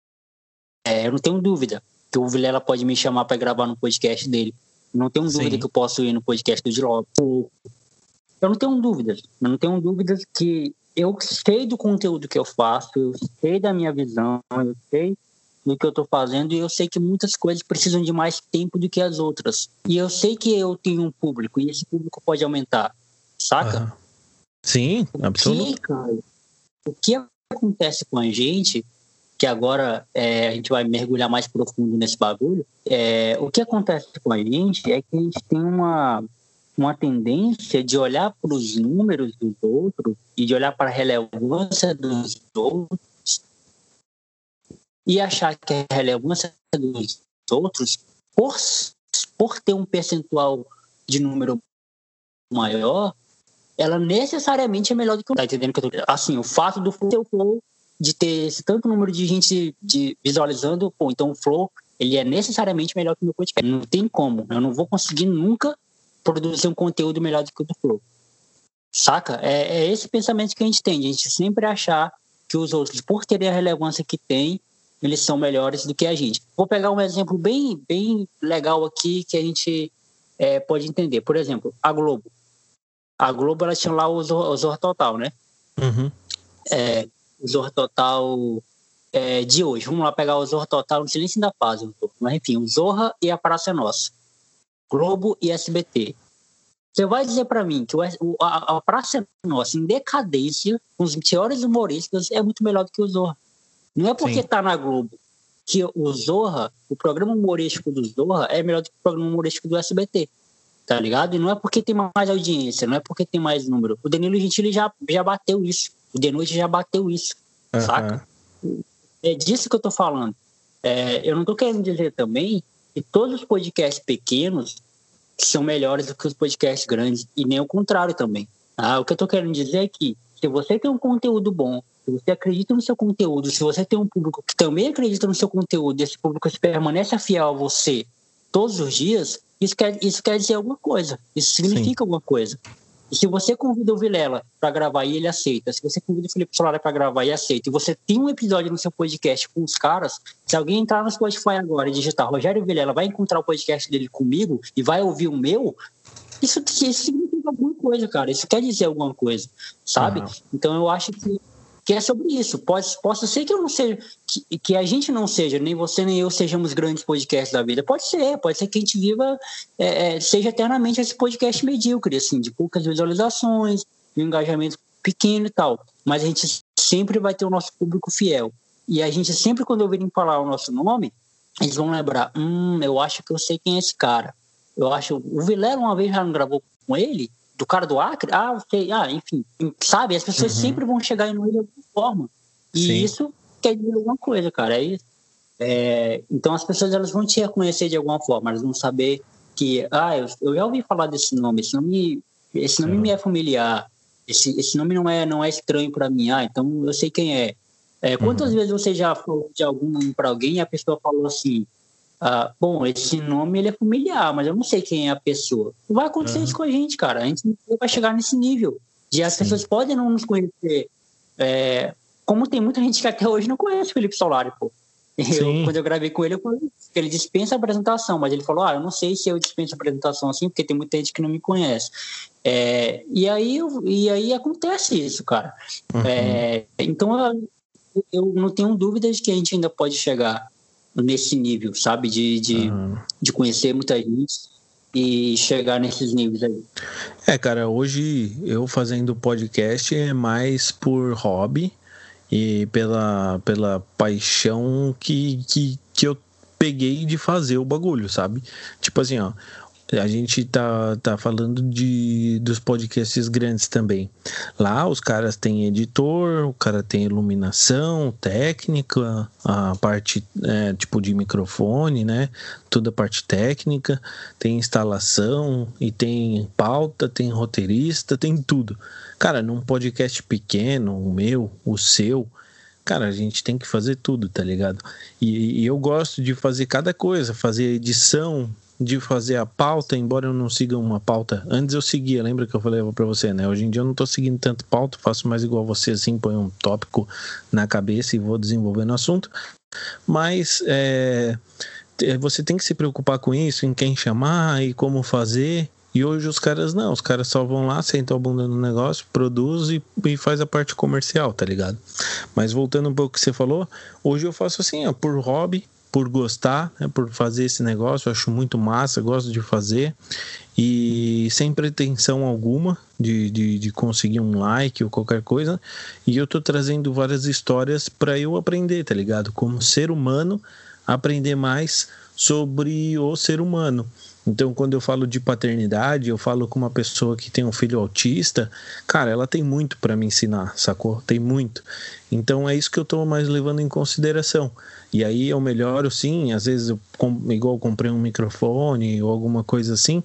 S1: é, eu não tenho dúvida que o Vilela pode me chamar para gravar no podcast dele. Eu não tenho dúvida Sim. que eu posso ir no podcast do Dilopo. Eu não tenho dúvidas. Eu não tenho dúvidas que eu sei do conteúdo que eu faço, eu sei da minha visão, eu sei do que eu estou fazendo e eu sei que muitas coisas precisam de mais tempo do que as outras. E eu sei que eu tenho um público e esse público pode aumentar, saca? Uhum.
S2: Sim, absolutamente.
S1: O que acontece com a gente, que agora é, a gente vai mergulhar mais profundo nesse bagulho, é, o que acontece com a gente é que a gente tem uma uma tendência de olhar para os números dos outros e de olhar para a relevância dos outros e achar que a relevância dos outros, por, por ter um percentual de número maior, ela necessariamente é melhor do que o. Tá entendendo que eu tô... Assim, o fato do flow de ter esse tanto número de gente de visualizando, pô, então o flow ele é necessariamente melhor que o meu podcast. Não tem como. Eu não vou conseguir nunca produzir um conteúdo melhor do que o do Flow. Saca? É, é esse pensamento que a gente tem, de a gente sempre achar que os outros, por terem a relevância que tem, eles são melhores do que a gente. Vou pegar um exemplo bem, bem legal aqui que a gente é, pode entender. Por exemplo, a Globo. A Globo, ela tinha lá o Zorra, o Zorra Total, né?
S2: Uhum.
S1: É, o Zorra Total é, de hoje. Vamos lá pegar o Zorra Total, não sei nem se ainda faz, mas enfim, o Zorra e a Praça é Nossa. Globo e SBT. Você vai dizer para mim que o, a, a Praça Nossa, em decadência, com os piores humoristas, é muito melhor do que o Zorra. Não é porque Sim. tá na Globo que o Zorra, o programa humorístico do Zorra, é melhor do que o programa humorístico do SBT. Tá ligado? E não é porque tem mais audiência, não é porque tem mais número. O Danilo Gentili já, já bateu isso. O De Noite já bateu isso. Uhum. Saca? É disso que eu tô falando. É, eu não tô querendo dizer também que todos os podcasts pequenos são melhores do que os podcasts grandes, e nem o contrário também. Ah, o que eu estou querendo dizer é que se você tem um conteúdo bom, se você acredita no seu conteúdo, se você tem um público que também acredita no seu conteúdo, e esse público permanece fiel a você todos os dias, isso quer, isso quer dizer alguma coisa. Isso significa Sim. alguma coisa. E se você convida o Vilela para gravar e ele aceita, se você convida o Felipe Solara para gravar e aceita, e você tem um episódio no seu podcast com os caras, se alguém entrar no Spotify agora e digitar Rogério Vilela, vai encontrar o podcast dele comigo e vai ouvir o meu, isso, isso significa alguma coisa, cara. Isso quer dizer alguma coisa, sabe? Uhum. Então eu acho que que é sobre isso. Pode, possa ser que eu não seja, que, que, a gente não seja, nem você nem eu sejamos grandes podcasts da vida. Pode ser, pode ser que a gente viva, é, é, seja eternamente esse podcast medíocre, assim, de poucas visualizações, de um engajamento pequeno e tal. Mas a gente sempre vai ter o nosso público fiel. E a gente sempre, quando ouvirem falar o nosso nome, eles vão lembrar: hum, eu acho que eu sei quem é esse cara. Eu acho. O Vilela uma vez já não gravou com ele, do cara do Acre, ah, sei, ah, enfim, sabe? As pessoas uhum. sempre vão chegar em nós de alguma forma. E Sim. isso quer dizer alguma coisa, cara. É isso. É, então as pessoas elas vão te reconhecer de alguma forma, elas vão saber que, ah, eu, eu já ouvi falar desse nome, esse nome, esse nome me é familiar, esse, esse nome não é, não é estranho para mim, ah, então eu sei quem é. é quantas uhum. vezes você já falou de algum nome para alguém e a pessoa falou assim, ah, bom, esse nome ele é familiar, mas eu não sei quem é a pessoa. Vai acontecer uhum. isso com a gente, cara. A gente vai chegar nesse nível de as Sim. pessoas podem não nos conhecer. É, como tem muita gente que até hoje não conhece o Felipe Solari, pô. Eu, quando eu gravei com ele, eu falei que ele dispensa a apresentação, mas ele falou: Ah, eu não sei se eu dispenso a apresentação assim, porque tem muita gente que não me conhece. É, e, aí, e aí acontece isso, cara. Uhum. É, então eu, eu não tenho dúvidas de que a gente ainda pode chegar nesse nível, sabe? De, de, uhum. de conhecer muita gente e chegar nesses níveis aí.
S2: É, cara, hoje eu fazendo podcast é mais por hobby e pela, pela paixão que, que, que eu peguei de fazer o bagulho, sabe? Tipo assim, ó, a gente tá, tá falando de, dos podcasts grandes também. Lá os caras têm editor, o cara tem iluminação, técnica, a parte é, tipo de microfone, né? Toda a parte técnica, tem instalação e tem pauta, tem roteirista, tem tudo. Cara, num podcast pequeno, o meu, o seu, cara, a gente tem que fazer tudo, tá ligado? E, e eu gosto de fazer cada coisa, fazer edição, de fazer a pauta, embora eu não siga uma pauta. Antes eu seguia, lembra que eu falei para você, né? Hoje em dia eu não tô seguindo tanto pauta, faço mais igual você, assim, põe um tópico na cabeça e vou desenvolvendo o assunto. Mas é, você tem que se preocupar com isso, em quem chamar e como fazer. E hoje os caras não, os caras só vão lá, sentam a bunda no negócio, produz e, e faz a parte comercial, tá ligado? Mas voltando um pouco que você falou, hoje eu faço assim, ó, por hobby, por gostar, né, por fazer esse negócio, acho muito massa, gosto de fazer e sem pretensão alguma de, de, de, conseguir um like ou qualquer coisa. E eu tô trazendo várias histórias para eu aprender, tá ligado? Como ser humano, aprender mais sobre o ser humano. Então, quando eu falo de paternidade, eu falo com uma pessoa que tem um filho autista, cara, ela tem muito para me ensinar, sacou? Tem muito. Então, é isso que eu estou mais levando em consideração. E aí eu melhoro sim, às vezes eu igual eu comprei um microfone ou alguma coisa assim,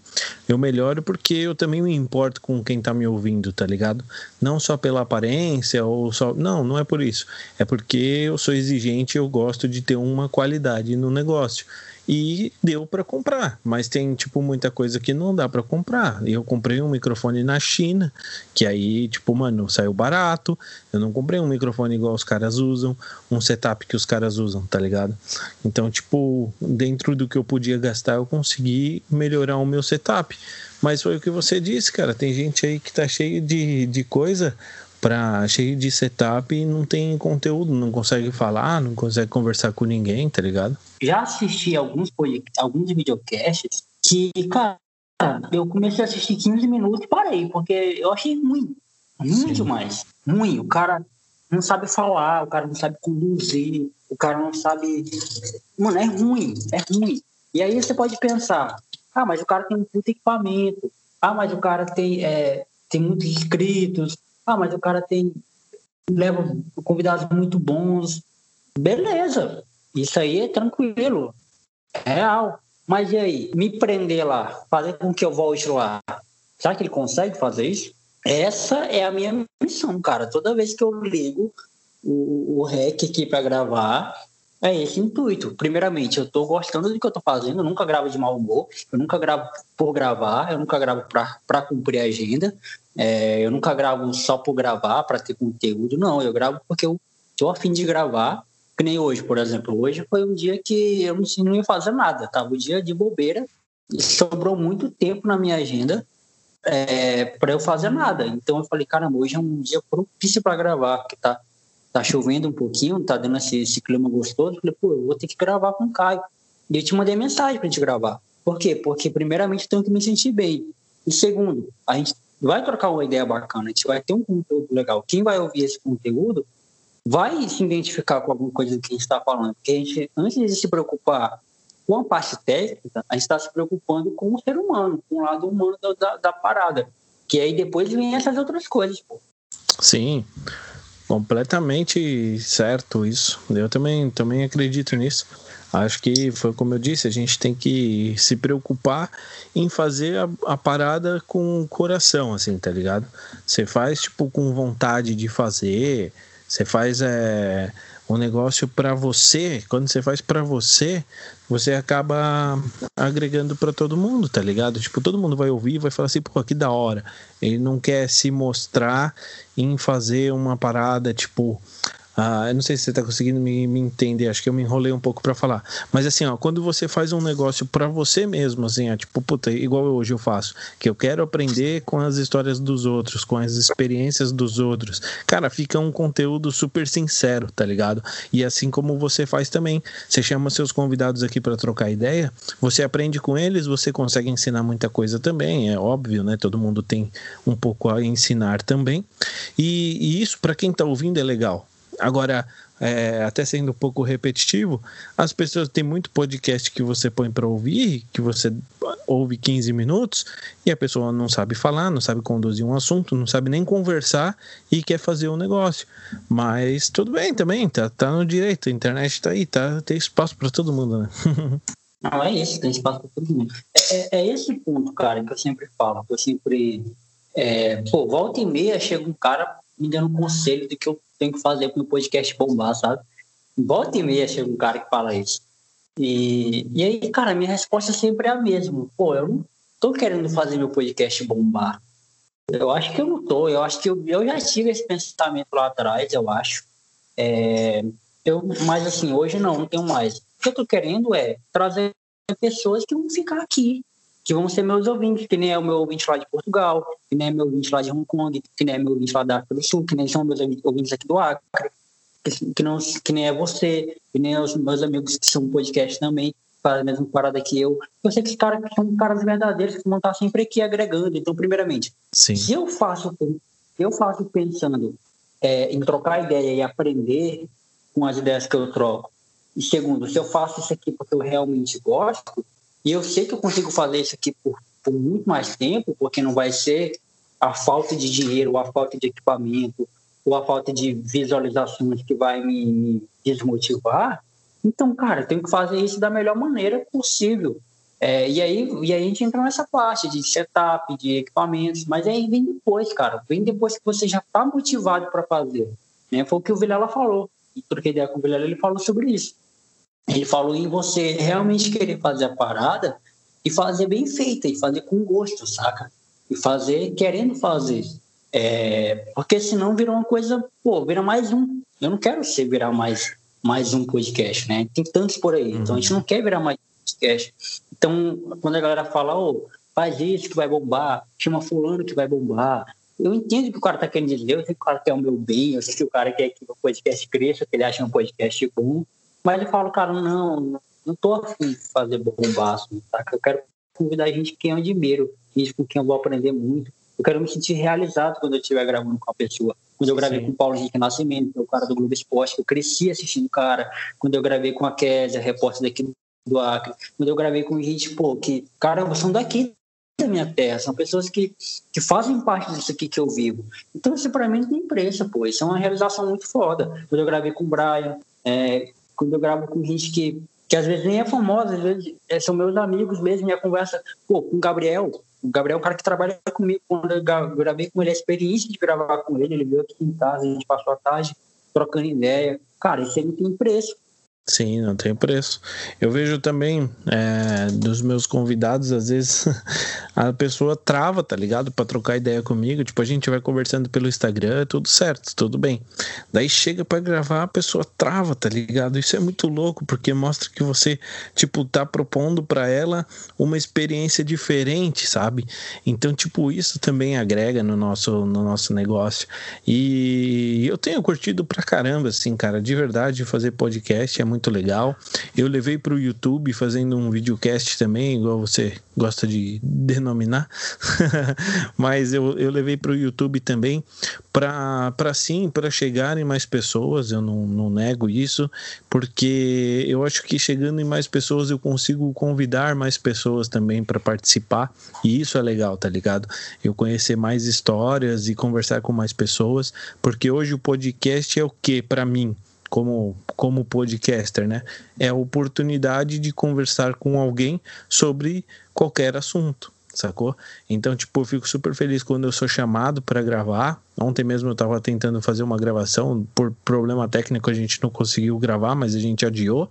S2: eu melhoro porque eu também me importo com quem tá me ouvindo, tá ligado? Não só pela aparência ou só, não, não é por isso. É porque eu sou exigente, eu gosto de ter uma qualidade no negócio e deu para comprar, mas tem tipo muita coisa que não dá para comprar. Eu comprei um microfone na China, que aí tipo, mano, saiu barato. Eu não comprei um microfone igual os caras usam, um setup que os caras usam, tá ligado? Então, tipo, dentro do que eu podia gastar, eu consegui melhorar o meu setup. Mas foi o que você disse, cara. Tem gente aí que tá cheio de, de coisa pra, cheio de setup e não tem conteúdo, não consegue falar, não consegue conversar com ninguém, tá ligado?
S1: Já assisti alguns, alguns videocasts que, cara, eu comecei a assistir 15 minutos e parei, porque eu achei ruim. Ruim Sim. demais. Ruim. O cara não sabe falar, o cara não sabe conduzir, o cara não sabe. Mano, é ruim, é ruim. E aí você pode pensar, ah, mas o cara tem um puto equipamento, ah, mas o cara tem, é, tem muitos inscritos, ah, mas o cara tem leva convidados muito bons. Beleza, isso aí é tranquilo, é real. Mas e aí, me prender lá, fazer com que eu volte lá? Será que ele consegue fazer isso? Essa é a minha missão, cara. Toda vez que eu ligo o, o REC aqui para gravar, é esse intuito. Primeiramente, eu estou gostando do que eu estou fazendo, eu nunca gravo de mau humor, eu nunca gravo por gravar, eu nunca gravo para cumprir a agenda, é, eu nunca gravo só por gravar, para ter conteúdo, não, eu gravo porque eu estou afim de gravar, que nem hoje, por exemplo. Hoje foi um dia que eu não ia fazer nada, tava o dia de bobeira e sobrou muito tempo na minha agenda é, para eu fazer nada. Então eu falei, caramba, hoje é um dia propício para gravar, porque tá tá chovendo um pouquinho, tá dando esse, esse clima gostoso. Falei, pô, eu vou ter que gravar com o Caio. E eu te mandei mensagem pra gente gravar. Por quê? Porque, primeiramente, eu tenho que me sentir bem. E segundo, a gente vai trocar uma ideia bacana, a gente vai ter um conteúdo legal. Quem vai ouvir esse conteúdo vai se identificar com alguma coisa que a gente está falando. Porque a gente, antes de se preocupar com a parte técnica, a gente está se preocupando com o ser humano, com o lado humano da, da parada. Que aí depois vem essas outras coisas, pô.
S2: Sim. Completamente certo isso. Eu também, também acredito nisso. Acho que foi como eu disse, a gente tem que se preocupar em fazer a, a parada com o coração, assim, tá ligado? Você faz, tipo, com vontade de fazer, você faz é, um negócio para você, quando você faz para você, você acaba agregando para todo mundo, tá ligado? Tipo, todo mundo vai ouvir e vai falar assim, pô, que da hora. Ele não quer se mostrar em fazer uma parada, tipo, ah, eu não sei se você está conseguindo me, me, entender, acho que eu me enrolei um pouco para falar. Mas assim, ó, quando você faz um negócio para você mesmo, assim, ó, tipo, puta, igual hoje eu faço, que eu quero aprender com as histórias dos outros, com as experiências dos outros. Cara, fica um conteúdo super sincero, tá ligado? E assim como você faz também, você chama seus convidados aqui para trocar ideia, você aprende com eles, você consegue ensinar muita coisa também, é óbvio, né? Todo mundo tem um pouco a ensinar também. E, e isso para quem tá ouvindo é legal Agora, é, até sendo um pouco repetitivo, as pessoas têm muito podcast que você põe para ouvir, que você ouve 15 minutos e a pessoa não sabe falar, não sabe conduzir um assunto, não sabe nem conversar e quer fazer um negócio. Mas tudo bem também, tá, tá no direito, a internet tá aí, tá, tem espaço para todo mundo, né? <laughs>
S1: Não, é isso, tem espaço para todo mundo. É, é, é, esse ponto, cara, que eu sempre falo, que eu sempre. É, pô, volta e meia chega um cara me dando conselho do que eu tenho que fazer para o podcast bombar, sabe? Volta e meia chega um cara que fala isso. E, e aí, cara, minha resposta sempre é a mesma. Pô, eu não tô querendo fazer meu podcast bombar. Eu acho que eu não tô. Eu acho que eu, eu já tive esse pensamento lá atrás, eu acho. É, eu, mas assim, hoje não, não tenho mais. O que eu tô querendo é trazer pessoas que vão ficar aqui, que vão ser meus ouvintes, que nem é o meu ouvinte lá de Portugal, que nem é meu ouvinte lá de Hong Kong, que nem é meu ouvinte lá da África do Sul, que nem são meus ouvintes aqui do Acre, que, que, não, que nem é você, que nem os meus amigos que são podcast também, fazem a mesma parada que eu. Eu sei que esses caras são caras verdadeiros que vão estar sempre aqui agregando. Então, primeiramente, Sim. se eu faço, eu faço pensando é, em trocar ideia e aprender com as ideias que eu troco, e segundo, se eu faço isso aqui porque eu realmente gosto, e eu sei que eu consigo fazer isso aqui por, por muito mais tempo, porque não vai ser a falta de dinheiro, ou a falta de equipamento, ou a falta de visualizações que vai me, me desmotivar, então, cara, eu tenho que fazer isso da melhor maneira possível. É, e, aí, e aí a gente entra nessa parte de setup, de equipamentos, mas aí vem depois, cara. Vem depois que você já está motivado para fazer. Né? Foi o que o Vilela falou. E troquei ideia com o Vilela, ele falou sobre isso. Ele falou em você realmente querer fazer a parada e fazer bem feita, e fazer com gosto, saca? E fazer querendo fazer. É, porque senão vira uma coisa, pô, vira mais um. Eu não quero ser virar mais, mais um podcast, né? Tem tantos por aí. Uhum. Então a gente não quer virar mais um podcast. Então, quando a galera fala, ô, faz isso que vai bombar, chama fulano que vai bombar. Eu entendo o que o cara tá querendo dizer, eu sei que o cara quer o meu bem, eu sei que o cara quer que o podcast cresça, que ele acha um podcast bom. Mas eu falo, cara, não, não tô afim de fazer bombaço, tá? Eu quero convidar a gente que eu admiro, gente com quem eu vou aprender muito. Eu quero me sentir realizado quando eu estiver gravando com a pessoa. Quando eu gravei Sim. com o Paulo Henrique Nascimento, que é o cara do Globo Esporte, eu cresci assistindo o cara. Quando eu gravei com a Kézia, repórter daqui do Acre. Quando eu gravei com gente, pô, que, caramba, são daqui da minha terra, são pessoas que, que fazem parte disso aqui que eu vivo. Então, isso para mim não tem preço, pô. Isso é uma realização muito foda. Quando eu gravei com o Brian, é, quando eu gravo com gente que, que às vezes nem é famosa, às vezes é, são meus amigos mesmo, minha conversa, pô, com o Gabriel, o Gabriel é um cara que trabalha comigo, quando eu gravei com ele, a experiência de gravar com ele, ele veio aqui em casa, a gente passou a tarde trocando ideia, cara, isso aí não tem preço,
S2: Sim, não tem preço. Eu vejo também é, dos meus convidados, às vezes <laughs> a pessoa trava, tá ligado? Para trocar ideia comigo. Tipo, a gente vai conversando pelo Instagram, tudo certo, tudo bem. Daí chega para gravar, a pessoa trava, tá ligado? Isso é muito louco, porque mostra que você, tipo, tá propondo para ela uma experiência diferente, sabe? Então, tipo, isso também agrega no nosso, no nosso negócio. E eu tenho curtido pra caramba, assim, cara, de verdade, fazer podcast é muito legal. Eu levei para o YouTube fazendo um videocast também, igual você gosta de denominar, <laughs> mas eu, eu levei para o YouTube também para sim, para chegarem mais pessoas, eu não, não nego isso, porque eu acho que chegando em mais pessoas eu consigo convidar mais pessoas também para participar, e isso é legal, tá ligado? Eu conhecer mais histórias e conversar com mais pessoas, porque hoje o podcast é o que para mim? Como, como podcaster, né? É a oportunidade de conversar com alguém sobre qualquer assunto sacou? Então, tipo, eu fico super feliz quando eu sou chamado para gravar. Ontem mesmo eu tava tentando fazer uma gravação, por problema técnico a gente não conseguiu gravar, mas a gente adiou.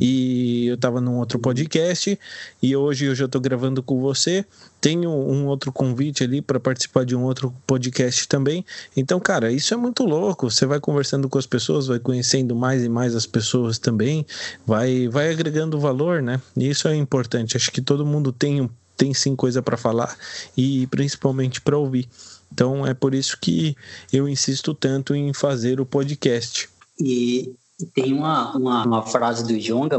S2: E eu tava num outro podcast e hoje eu já tô gravando com você. Tenho um outro convite ali para participar de um outro podcast também. Então, cara, isso é muito louco. Você vai conversando com as pessoas, vai conhecendo mais e mais as pessoas também, vai vai agregando valor, né? E isso é importante. Acho que todo mundo tem um tem sim coisa para falar e principalmente para ouvir. Então é por isso que eu insisto tanto em fazer o podcast.
S1: E tem uma, uma, uma frase do Jonga,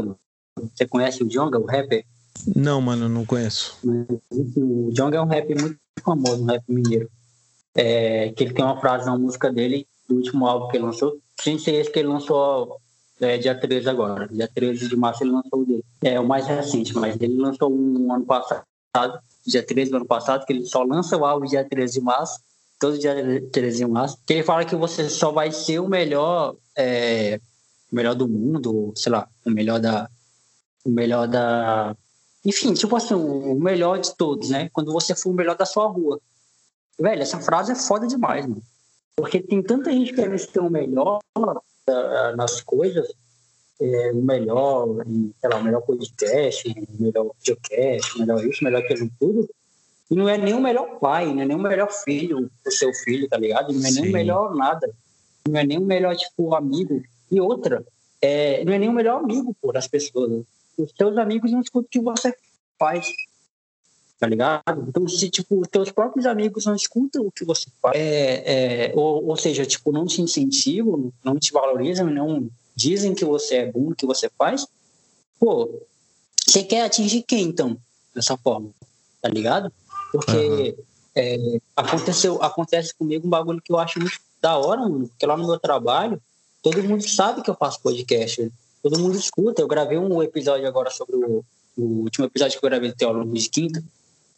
S1: você conhece o Jonga, o rapper?
S2: Não, mano, não conheço.
S1: O Jonga é um rap muito famoso, um rap mineiro. É, que ele tem uma frase na música dele, do último álbum que ele lançou, sem ser esse que ele lançou é, dia 13 agora. Dia 13 de março ele lançou o dele. É o mais recente, mas ele lançou um ano passado dia 13 do ano passado, que ele só lança o álbum dia 13 de março, todo dia 13 de março, que ele fala que você só vai ser o melhor, é, o melhor do mundo, sei lá, o melhor da. O melhor da. Enfim, tipo assim, o melhor de todos, né? Quando você for o melhor da sua rua. Velho, essa frase é foda demais, mano. Porque tem tanta gente querendo ser o melhor uh, nas coisas, é, o melhor, sei lá, o melhor podcast, o melhor videocast, o melhor isso, o melhor aquilo tudo. E não é nem o melhor pai, não é nem o melhor filho do seu filho, tá ligado? Não é Sim. nem o melhor nada. Não é nem o melhor, tipo, amigo. E outra, é, não é nem o melhor amigo, pô, das pessoas. Os seus amigos não escutam o que você faz tá ligado? Então, se, tipo, os teus próprios amigos não escutam o que você faz, é, é, ou, ou seja, tipo, não te incentivam, não te valorizam, não dizem que você é bom, que você faz, pô, você quer atingir quem, então, dessa forma, tá ligado? Porque uhum. é, aconteceu, acontece comigo um bagulho que eu acho muito da hora, mano, porque lá no meu trabalho, todo mundo sabe que eu faço podcast, todo mundo escuta, eu gravei um episódio agora sobre o, o último episódio que eu gravei do Teólogo de Quinta,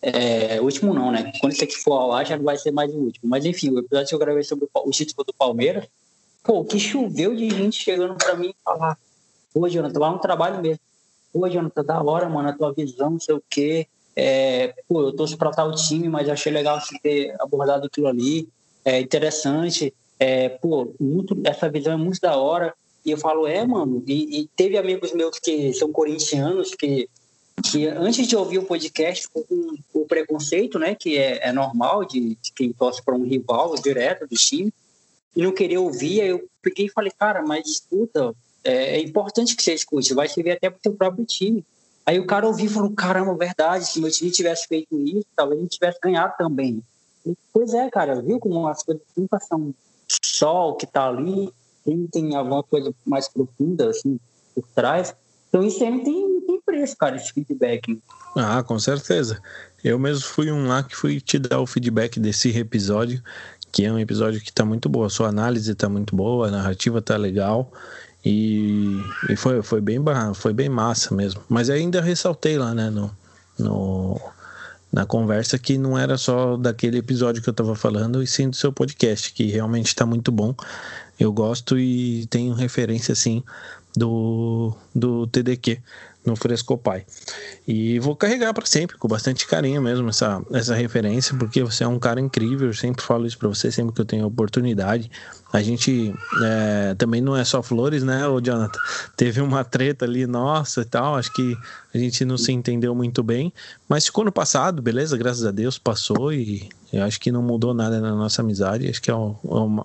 S1: é, o último não, né? Quando isso aqui for ao ar, já não vai ser mais o último. Mas enfim, o episódio que eu gravei sobre o, o título do Palmeiras, pô, que choveu de gente chegando pra mim e falar: Pô, Jonathan, lá no trabalho mesmo. Pô, Jonathan, da hora, mano, a tua visão, não sei o quê. É, pô, eu torço pra tal time, mas achei legal você ter abordado aquilo ali. É interessante. É, pô, muito, essa visão é muito da hora. E eu falo, é, mano. E, e teve amigos meus que são corintianos que que antes de ouvir o podcast com o preconceito, né, que é, é normal de, de, quem torce para um rival direto do time, e não querer ouvir, aí eu peguei e falei, cara, mas escuta, é, é importante que você escute, vai servir até para o seu próprio time. Aí o cara ouviu e falou, caramba, verdade, se meu time tivesse feito isso, talvez a gente tivesse ganhado também. E, pois é, cara, viu como as coisas nunca são só o que está ali, tem, tem alguma coisa mais profunda, assim, por trás. Então isso aí não tem, não tem preço, cara, esse feedback.
S2: Ah, com certeza. Eu mesmo fui um lá que fui te dar o feedback desse episódio, que é um episódio que tá muito boa. Sua análise tá muito boa, a narrativa tá legal. E, e foi, foi, bem, foi bem massa mesmo. Mas ainda ressaltei lá, né, no, no, na conversa que não era só daquele episódio que eu tava falando, e sim do seu podcast, que realmente tá muito bom. Eu gosto e tenho referência, assim, do, do TDQ no Frescopai. E vou carregar para sempre, com bastante carinho mesmo, essa, essa referência, porque você é um cara incrível. Eu sempre falo isso para você, sempre que eu tenho oportunidade. A gente é, também não é só flores, né, ô Jonathan? <laughs> Teve uma treta ali, nossa e tal. Acho que a gente não se entendeu muito bem, mas ficou no passado, beleza? Graças a Deus passou e eu acho que não mudou nada na nossa amizade. Acho que é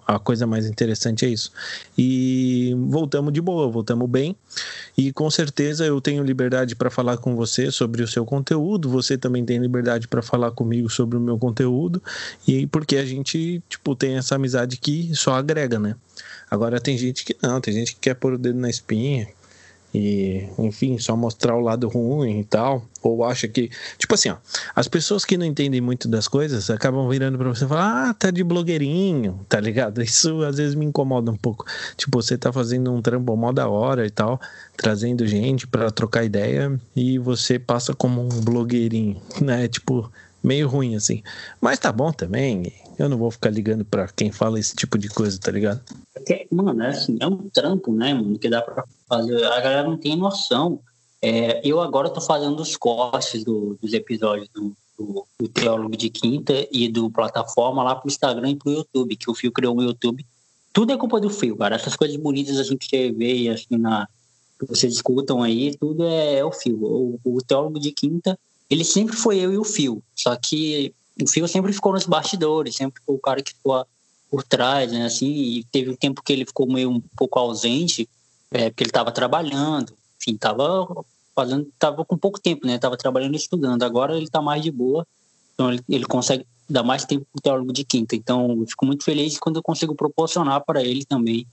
S2: a coisa mais interessante é isso. E voltamos de boa, voltamos bem. E com certeza eu tenho liberdade para falar com você sobre o seu conteúdo. Você também tem liberdade para falar comigo sobre o meu conteúdo. E porque a gente tipo tem essa amizade que só agrega, né? Agora tem gente que não, tem gente que quer pôr o dedo na espinha, e enfim, só mostrar o lado ruim e tal, ou acha que, tipo assim, ó, as pessoas que não entendem muito das coisas acabam virando para você e falar: "Ah, tá de blogueirinho", tá ligado? <laughs> Isso às vezes me incomoda um pouco. Tipo, você tá fazendo um trampo mó da hora e tal, trazendo gente para trocar ideia e você passa como um blogueirinho, né? Tipo, meio ruim assim. Mas tá bom também. Eu não vou ficar ligando para quem fala esse tipo de coisa, tá ligado?
S1: Porque, mano, é assim, é um trampo, né, mano, que dá pra fazer. A galera não tem noção. É, eu agora tô fazendo os cortes do, dos episódios do, do, do, Teólogo de Quinta e do Plataforma lá pro Instagram e pro YouTube, que o Fio criou no YouTube. Tudo é culpa do Fio, cara. Essas coisas bonitas assim que você vê assim na vocês escutam aí, tudo é, é o Fio. O, o Teólogo de Quinta, ele sempre foi eu e o Fio. Só que o Phil sempre ficou nos bastidores, sempre foi o cara que ficou por trás, né? Assim, e teve um tempo que ele ficou meio um pouco ausente, é, porque ele estava trabalhando, enfim, estava fazendo, estava com pouco tempo, né? Estava trabalhando e estudando. Agora ele está mais de boa, então ele, ele consegue dar mais tempo para o teólogo de quinta. Então, eu fico muito feliz quando eu consigo proporcionar para ele também,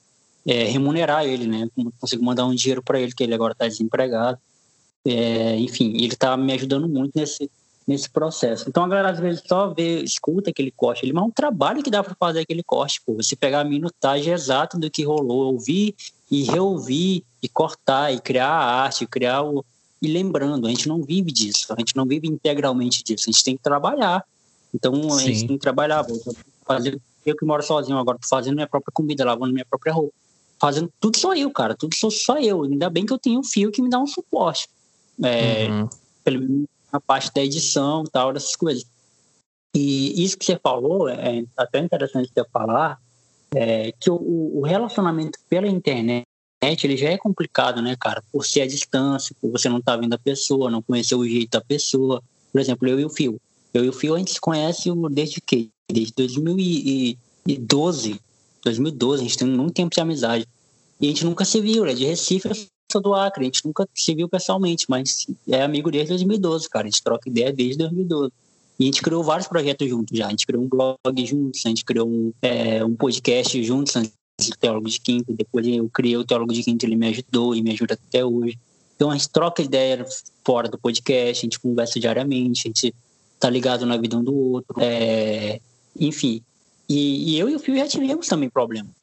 S1: é, remunerar ele, né? Consigo mandar um dinheiro para ele, que ele agora está desempregado. É, enfim, ele está me ajudando muito nesse nesse processo. Então a galera às vezes só vê, escuta aquele corte ali, mas é um trabalho que dá para fazer aquele corte, pô. Você pegar a minutagem exata do que rolou, ouvir e reouvir e cortar e criar a arte, criar o e lembrando, a gente não vive disso, a gente não vive integralmente disso, a gente tem que trabalhar. Então a gente tem que trabalhar, vou fazer eu que moro sozinho agora, tô fazendo minha própria comida, lavando minha própria roupa. Fazendo tudo só eu, cara. Tudo sou só eu. Ainda bem que eu tenho um fio que me dá um suporte. É, uhum. pelo, a parte da edição tal, dessas coisas. E isso que você falou, é até interessante você falar, é, que o, o relacionamento pela internet ele já é complicado, né, cara? Por ser a distância, por você não estar tá vendo a pessoa, não conhecer o jeito da pessoa. Por exemplo, eu e o Fio. Eu e o Fio a gente se conhece desde que? Desde 2012. 2012, a gente tem muito tempo de amizade. E a gente nunca se viu, é de Recife, eu sou do Acre, a gente nunca se viu pessoalmente, mas é amigo desde 2012, cara. A gente troca ideia desde 2012. E a gente criou vários projetos juntos já. A gente criou um blog juntos, a gente criou um, é, um podcast juntos, o Teólogo de Quinto. Depois eu criei o Teólogo de Quinto, ele me ajudou e me ajuda até hoje. Então a gente troca ideia fora do podcast, a gente conversa diariamente, a gente tá ligado na vida um do outro. É, enfim. E, e, eu e o Fio já tivemos também problemas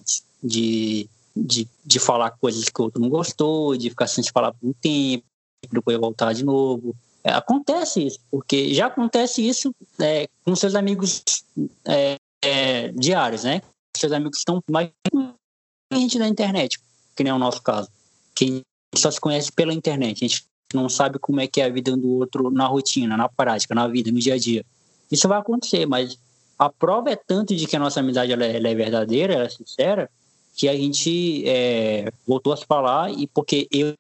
S1: de, de, de falar coisas que o outro não gostou, de ficar sem se falar por um tempo, depois voltar de novo. É, acontece isso, porque já acontece isso é, com seus amigos é, é diários, né? Seus amigos estão mais gente da internet, que nem é o nosso caso. Quem só se conhece pela internet. A gente não sabe como é que é a vida do outro na rotina, na prática, na vida, no dia a dia. Isso vai acontecer, mas a prova é tanto de que a nossa amizade ela, ela é verdadeira, ela é sincera, que a gente é, voltou a falar e porque eu,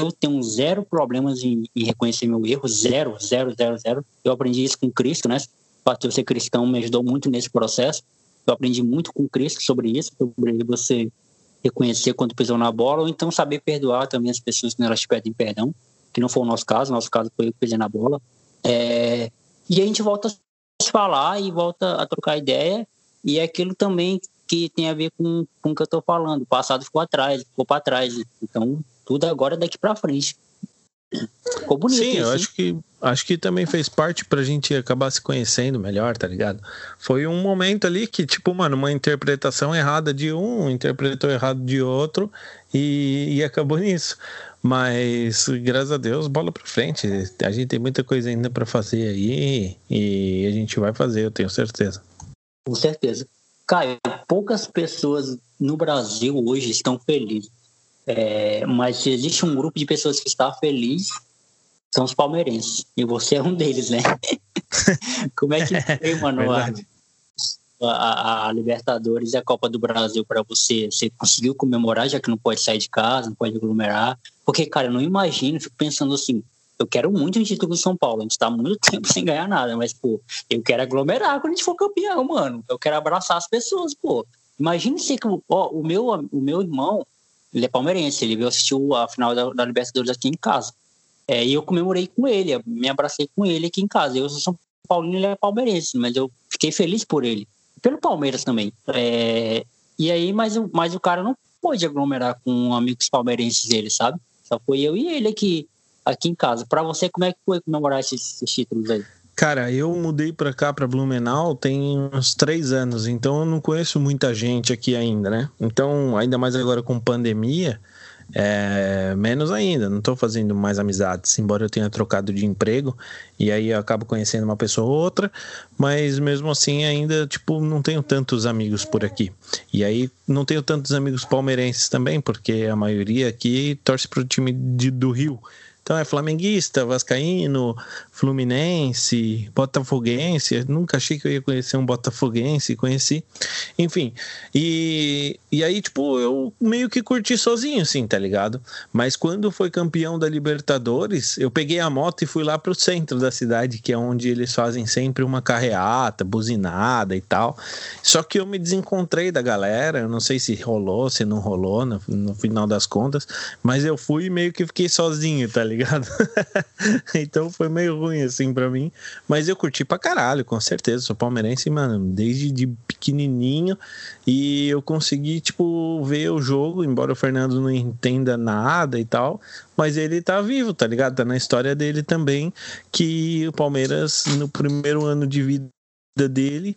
S1: eu tenho zero problemas em, em, reconhecer meu erro, zero, zero, zero, zero. Eu aprendi isso com Cristo, né? O fato ser cristão me ajudou muito nesse processo. Eu aprendi muito com Cristo sobre isso, sobre você reconhecer quando pisou na bola, ou então saber perdoar também as pessoas quando elas te pedem perdão, que não foi o nosso caso, nosso caso foi eu que pisei na bola. É, e a gente volta a falar e volta a trocar ideia, e é aquilo também que tem a ver com, com o que eu estou falando. O passado ficou atrás, ficou para trás. Então, tudo agora é daqui para frente.
S2: Ficou bonito. Sim, eu acho que, acho que também fez parte pra gente acabar se conhecendo melhor, tá ligado? Foi um momento ali que, tipo, mano, uma interpretação errada de um, interpretou errado de outro e, e acabou <laughs> nisso. Mas, graças a Deus, bola pra frente. A gente tem muita coisa ainda para fazer aí e a gente vai fazer, eu tenho certeza.
S1: Com certeza. Caio, poucas pessoas no Brasil hoje estão felizes é, mas se existe um grupo de pessoas que está feliz, são os palmeirenses. E você é um deles, né? <laughs> Como é que foi, mano, a, a, a, Libertadores e a Copa do Brasil para você? Você conseguiu comemorar, já que não pode sair de casa, não pode aglomerar? Porque, cara, eu não imagino, fico pensando assim, eu quero muito o título do São Paulo. A gente tá muito <laughs> tempo sem ganhar nada, mas, pô, eu quero aglomerar quando a gente for campeão, mano. Eu quero abraçar as pessoas, pô. Imagina se ó, o, meu, o meu irmão, ele é palmeirense, ele veio assistir a final da, da Libertadores aqui em casa. É, e eu comemorei com ele, me abracei com ele aqui em casa. Eu sou São Paulino, ele é palmeirense, mas eu fiquei feliz por ele. Pelo Palmeiras também. É, e aí, mas, mas o cara não pôde aglomerar com amigos palmeirenses dele, sabe? Só foi eu e ele aqui, aqui em casa. Para você, como é que foi comemorar esses, esses títulos aí?
S2: Cara, eu mudei pra cá, pra Blumenau, tem uns três anos, então eu não conheço muita gente aqui ainda, né? Então, ainda mais agora com pandemia, é, menos ainda, não estou fazendo mais amizades, embora eu tenha trocado de emprego e aí eu acabo conhecendo uma pessoa ou outra, mas mesmo assim ainda, tipo, não tenho tantos amigos por aqui. E aí não tenho tantos amigos palmeirenses também, porque a maioria aqui torce pro time de, do Rio. Então é flamenguista, vascaíno, fluminense, botafoguense. Eu nunca achei que eu ia conhecer um botafoguense, conheci. Enfim, e, e aí, tipo, eu meio que curti sozinho, assim, tá ligado? Mas quando foi campeão da Libertadores, eu peguei a moto e fui lá pro centro da cidade, que é onde eles fazem sempre uma carreata, buzinada e tal. Só que eu me desencontrei da galera, eu não sei se rolou, se não rolou no, no final das contas, mas eu fui e meio que fiquei sozinho, tá ligado? <laughs> então foi meio ruim ruim, assim, pra mim. Mas eu curti pra caralho, com certeza. Sou palmeirense, mano, desde de pequenininho. E eu consegui, tipo, ver o jogo, embora o Fernando não entenda nada e tal. Mas ele tá vivo, tá ligado? Tá na história dele também. Que o Palmeiras, no primeiro ano de vida dele,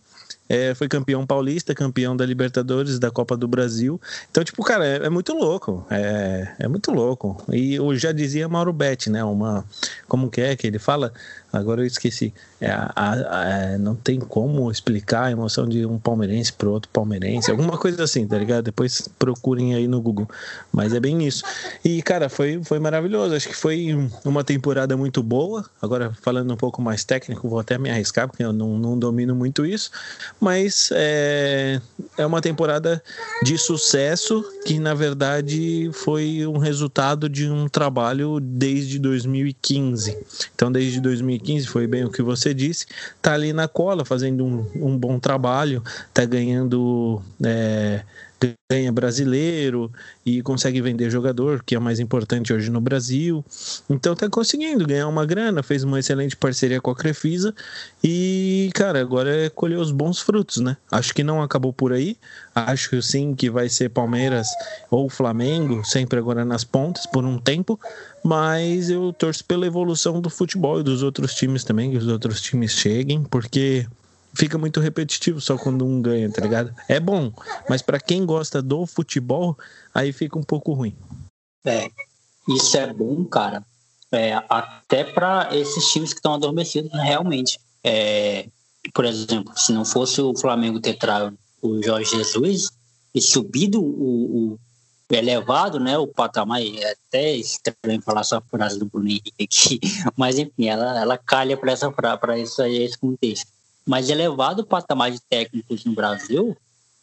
S2: é, foi campeão paulista, campeão da Libertadores, da Copa do Brasil. Então, tipo, cara, é, é muito louco. É, é, muito louco. E eu já dizia Mauro Betti, né? Uma. Como que é que ele fala? Agora eu esqueci. É, a, a, é, não tem como explicar a emoção de um palmeirense pro outro palmeirense, alguma coisa assim, tá ligado? Depois procurem aí no Google. Mas é bem isso. E, cara, foi, foi maravilhoso. Acho que foi uma temporada muito boa. Agora, falando um pouco mais técnico, vou até me arriscar, porque eu não, não domino muito isso. mas é, é uma temporada de sucesso que, na verdade, foi um resultado de um trabalho desde 2015. Então, desde 2015, foi bem o que você disse, tá ali na cola, fazendo um, um bom trabalho, tá ganhando. É, ganha brasileiro e consegue vender jogador, que é mais importante hoje no Brasil. Então tá conseguindo ganhar uma grana, fez uma excelente parceria com a Crefisa e, cara, agora é colher os bons frutos, né? Acho que não acabou por aí. Acho sim que vai ser Palmeiras ou Flamengo, sempre agora nas pontas por um tempo, mas eu torço pela evolução do futebol e dos outros times também, que os outros times cheguem, porque fica muito repetitivo só quando um ganha, tá ligado? É bom, mas para quem gosta do futebol, aí fica um pouco ruim.
S1: É, isso é bom, cara. É, até para esses times que estão adormecidos, realmente. É, por exemplo, se não fosse o Flamengo ter trago o Jorge Jesus e subido o, o elevado, né, o patamar, é até estranho falar essa frase do Bruno Henrique <laughs> mas enfim, ela, ela calha para essa para isso aí, esse contexto mas elevado o patamar de técnicos no Brasil,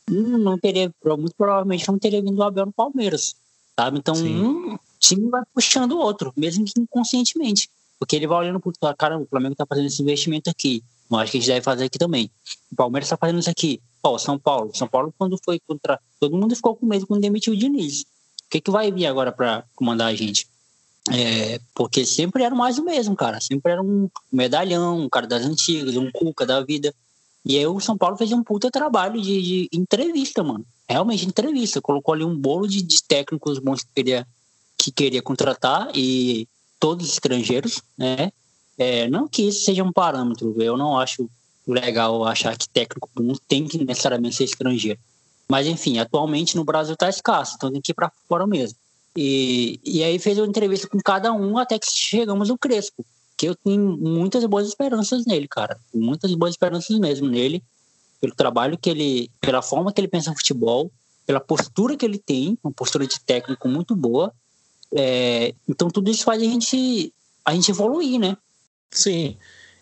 S1: não teria, muito provavelmente não teria vindo o Abel no Palmeiras, sabe? Então, Sim. um time vai puxando o outro, mesmo que inconscientemente, porque ele vai olhando para cara, o Flamengo está fazendo esse investimento aqui, eu acho que a gente deve fazer aqui também. O Palmeiras está fazendo isso aqui. Ó, São Paulo, São Paulo quando foi contra, todo mundo ficou com medo quando demitiu o Diniz. O que que vai vir agora para comandar a gente? É, porque sempre era mais o mesmo, cara. Sempre era um medalhão, um cara das antigas, um Cuca da vida. E aí o São Paulo fez um puta trabalho de, de entrevista, mano. Realmente entrevista. Colocou ali um bolo de, de técnicos bons que queria, que queria contratar e todos estrangeiros, né? É, não que isso seja um parâmetro. Eu não acho legal achar que técnico bom tem que necessariamente ser estrangeiro. Mas enfim, atualmente no Brasil tá escasso, então tem que ir para fora mesmo. E, e aí fez uma entrevista com cada um até que chegamos no Crespo, que eu tenho muitas boas esperanças nele, cara. Muitas boas esperanças mesmo nele, pelo trabalho que ele, pela forma que ele pensa no futebol, pela postura que ele tem, uma postura de técnico muito boa. É, então tudo isso faz a gente, a gente evoluir, né?
S2: Sim.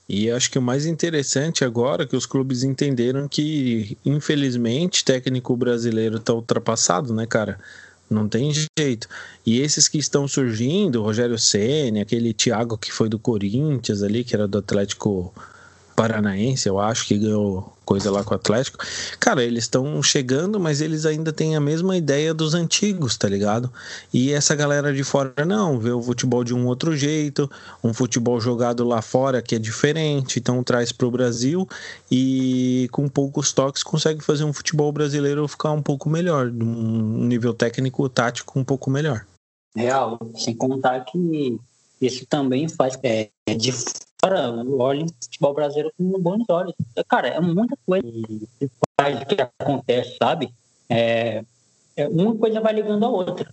S2: E acho que o mais interessante agora é que os clubes entenderam que, infelizmente, técnico brasileiro está ultrapassado, né, cara? Não tem jeito. E esses que estão surgindo, Rogério Ceni, aquele Thiago que foi do Corinthians ali, que era do Atlético Paranaense, eu acho que ganhou coisa lá com o Atlético. Cara, eles estão chegando, mas eles ainda têm a mesma ideia dos antigos, tá ligado? E essa galera de fora não, vê o futebol de um outro jeito, um futebol jogado lá fora que é diferente, então traz pro Brasil e com poucos toques consegue fazer um futebol brasileiro ficar um pouco melhor, um nível técnico tático um pouco melhor.
S1: Real, sem contar que isso também faz é, de fora olha o futebol brasileiro com bons olhos. Cara, é muita coisa que que acontece, sabe? É, é, uma coisa vai ligando a outra.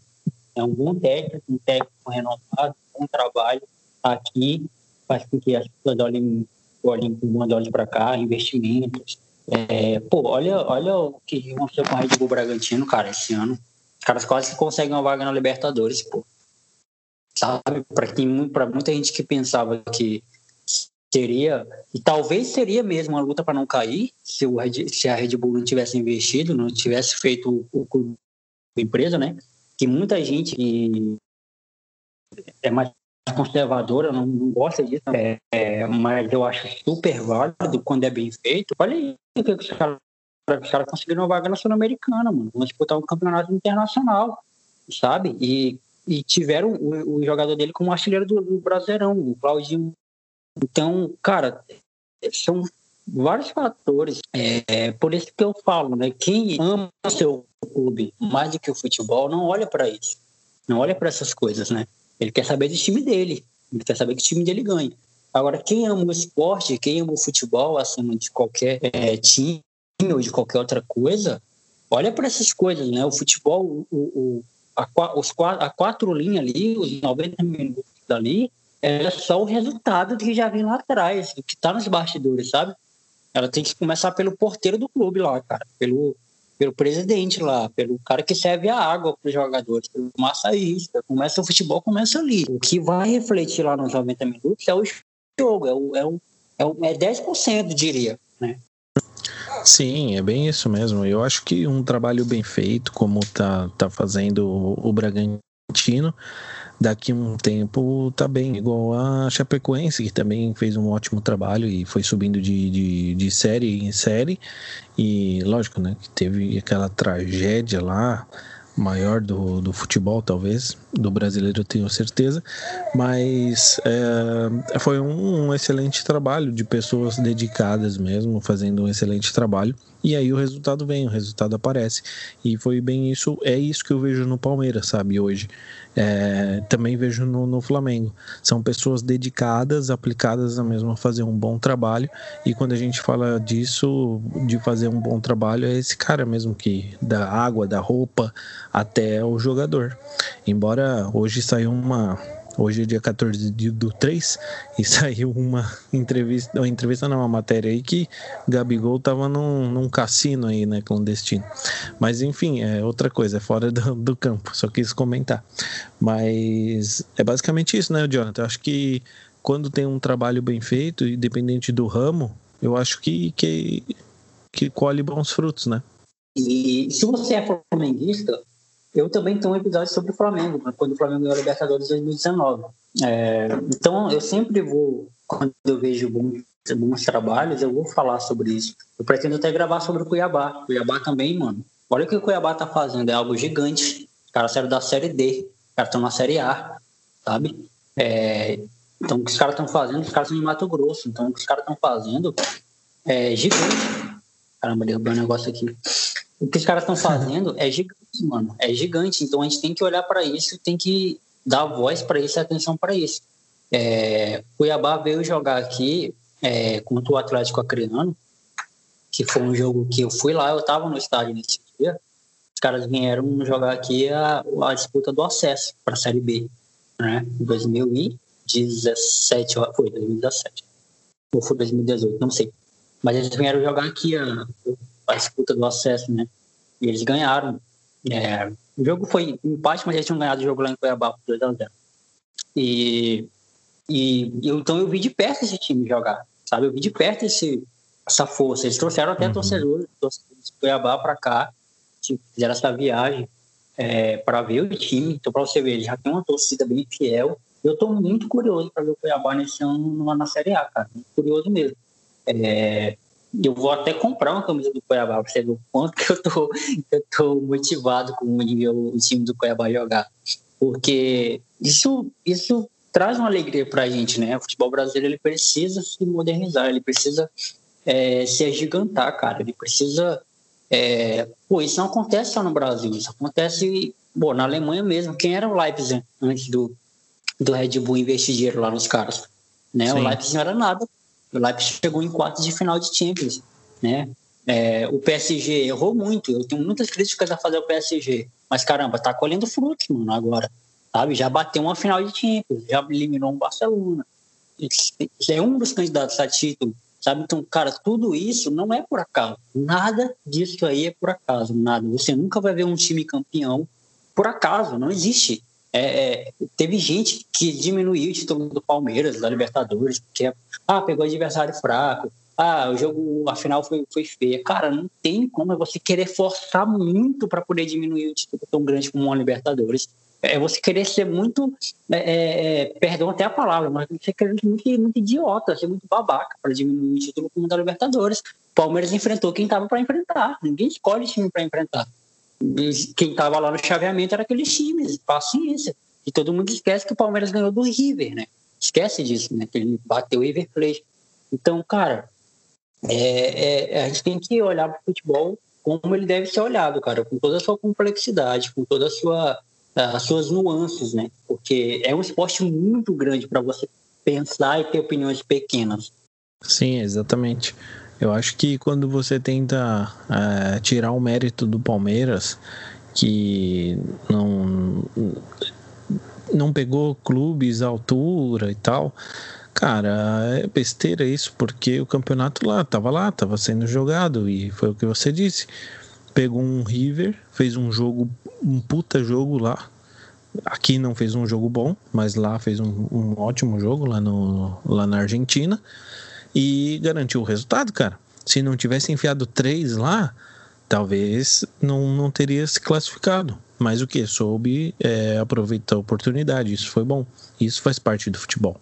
S1: É um bom técnico, um técnico renovado, um bom trabalho aqui, faz com que as pessoas olhem, olhem com bons olhos para cá, investimentos. É, pô, olha, olha o que aconteceu com a Red Bull Bragantino, cara, esse ano. Os caras quase conseguem uma vaga na Libertadores, pô sabe? Para quem para muita gente que pensava que seria e talvez seria mesmo uma luta para não cair se o se a Red Bull não tivesse investido, não tivesse feito o clube empresa, né? Que muita gente que é mais conservadora não, não gosta disso, é, é, mas eu acho super válido quando é bem feito. Olha aí o que os caras os caras conseguiram uma vaga na Sul-Americana, mano. Vão disputar um campeonato internacional, sabe? E e tiveram o, o jogador dele como artilheiro do, do Brasileirão, o Claudinho. Então, cara, são vários fatores. É, por isso que eu falo, né? Quem ama o seu clube mais do que o futebol não olha para isso, não olha para essas coisas, né? Ele quer saber do time dele, ele quer saber que o time dele ganha. Agora, quem ama o esporte, quem ama o futebol acima de qualquer é, time ou de qualquer outra coisa, olha para essas coisas, né? O futebol, o, o a, os, a quatro linhas ali, os 90 minutos dali, é só o resultado que já vem lá atrás, do que tá nos bastidores, sabe? Ela tem que começar pelo porteiro do clube lá, cara, pelo, pelo presidente lá, pelo cara que serve a água para os jogadores, pelo massaísta. Começa o futebol, começa ali. O que vai refletir lá nos 90 minutos é o jogo, é, o, é, o, é, o, é 10%, diria, né?
S2: Sim, é bem isso mesmo. Eu acho que um trabalho bem feito, como tá, tá fazendo o Bragantino, daqui um tempo tá bem, igual a Chapecoense, que também fez um ótimo trabalho e foi subindo de, de, de série em série. E lógico, né, que teve aquela tragédia lá, maior do, do futebol, talvez, do brasileiro, tenho certeza, mas é, foi um, um, excelente trabalho de pessoas dedicadas mesmo, fazendo um excelente trabalho, e aí o resultado vem, o resultado aparece, e foi bem isso, é isso que eu vejo no Palmeiras, sabe, hoje. É, também vejo no, no, Flamengo. São pessoas dedicadas, aplicadas a mesmo a fazer um bom trabalho. E quando a gente fala disso, de fazer um bom trabalho, é esse cara mesmo que da água, da roupa até o jogador. Embora hoje saiu uma Hoje é dia 14 do 3 e <laughs> saiu uma entrevista, uma entrevista não, uma matéria aí que Gabigol tava num, num cassino aí, né, clandestino. Mas enfim, é outra coisa, é fora do, do campo, só quis comentar. Mas é basicamente isso, né, Jonathan? Eu acho que quando tem um trabalho bem feito, independente do ramo, eu acho que, que, que colhe bons frutos, né?
S1: E se você é flamenguista, eu também tenho um episódio sobre o Flamengo, quando o Flamengo ganhou a Libertadores em 2019. É, então, eu sempre vou, quando eu vejo bons, bons trabalhos, eu vou falar sobre isso. Eu pretendo até gravar sobre o Cuiabá. Cuiabá também, mano. Olha o que o Cuiabá tá fazendo, é algo gigante. Os caras saíram da Série D, os caras estão na Série A, sabe? É, então, o que os caras estão fazendo, os caras estão em Mato Grosso. Então, o que os caras estão fazendo é gigante. Caramba, derrubei um negócio aqui. O que os caras estão fazendo é gigante, mano. É gigante. Então a gente tem que olhar para isso, tem que dar voz para isso, atenção para isso. É, Cuiabá veio jogar aqui é, contra o Atlético Acreano, que foi um jogo que eu fui lá, eu estava no estádio nesse dia. Os caras vieram jogar aqui a, a disputa do acesso para a Série B, né? Em 2017, foi 2017. Ou foi 2018, não sei. Mas eles vieram jogar aqui a, a disputa do acesso, né? E eles ganharam. É, o jogo foi empate, mas eles tinham ganhado o jogo lá em Cuiabá por 2x0. E, e eu, então eu vi de perto esse time jogar, sabe? Eu vi de perto esse, essa força. Eles trouxeram até uhum. torcedores, torcedores de Cuiabá para cá, fizeram essa viagem é, para ver o time. Então, para você ver, ele já tem uma torcida bem fiel. Eu estou muito curioso para ver o Cuiabá nesse ano na Série A, cara. Muito curioso mesmo. É, eu vou até comprar uma camisa do Cuiabá para você ver o quanto que eu tô, eu tô motivado com o nível o time do Cuiabá jogar. Porque isso, isso traz uma alegria para a gente, né? O futebol brasileiro ele precisa se modernizar, ele precisa é, se agigantar, cara. Ele precisa. É... Pô, isso não acontece só no Brasil, isso acontece bom, na Alemanha mesmo. Quem era o Leipzig antes do, do Red Bull investir dinheiro lá nos caras? Né? O Leipzig não era nada o Leipzig chegou em quartos de final de Champions, né? É, o PSG errou muito. Eu tenho muitas críticas a fazer o PSG, mas caramba, tá colhendo frutos, mano, agora. Sabe? Já bateu uma final de Champions, já eliminou um Barcelona. É um dos candidatos a título, sabe? Então, cara, tudo isso não é por acaso. Nada disso aí é por acaso, nada. Você nunca vai ver um time campeão por acaso, não existe. É, é, teve gente que diminuiu o título do Palmeiras, da Libertadores, porque ah, pegou adversário fraco, ah, o jogo, a final foi, foi feia. Cara, não tem como é você querer forçar muito para poder diminuir o título tão grande como uma Libertadores. É você querer ser muito, é, é, é perdão até a palavra, mas você querer ser muito, muito idiota, ser muito babaca para diminuir o título como da Libertadores. Palmeiras enfrentou quem estava para enfrentar. Ninguém escolhe time para enfrentar quem estava lá no chaveamento era aqueles times, paciência. E todo mundo esquece que o Palmeiras ganhou do River, né? Esquece disso, né? Que ele bateu o River Plate. Então, cara, é, é, a gente tem que olhar para o futebol como ele deve ser olhado, cara, com toda a sua complexidade, com toda a sua as suas nuances, né? Porque é um esporte muito grande para você pensar e ter opiniões pequenas.
S2: Sim, exatamente. Eu acho que quando você tenta é, tirar o mérito do Palmeiras, que não, não pegou clubes à altura e tal, cara, é besteira isso, porque o campeonato lá tava lá, tava sendo jogado e foi o que você disse. Pegou um River, fez um jogo, um puta jogo lá. Aqui não fez um jogo bom, mas lá fez um, um ótimo jogo lá, no, lá na Argentina e garantiu o resultado, cara. Se não tivesse enfiado três lá, talvez não, não teria se classificado. Mas o que? Soube é, aproveitar a oportunidade. Isso foi bom. Isso faz parte do futebol.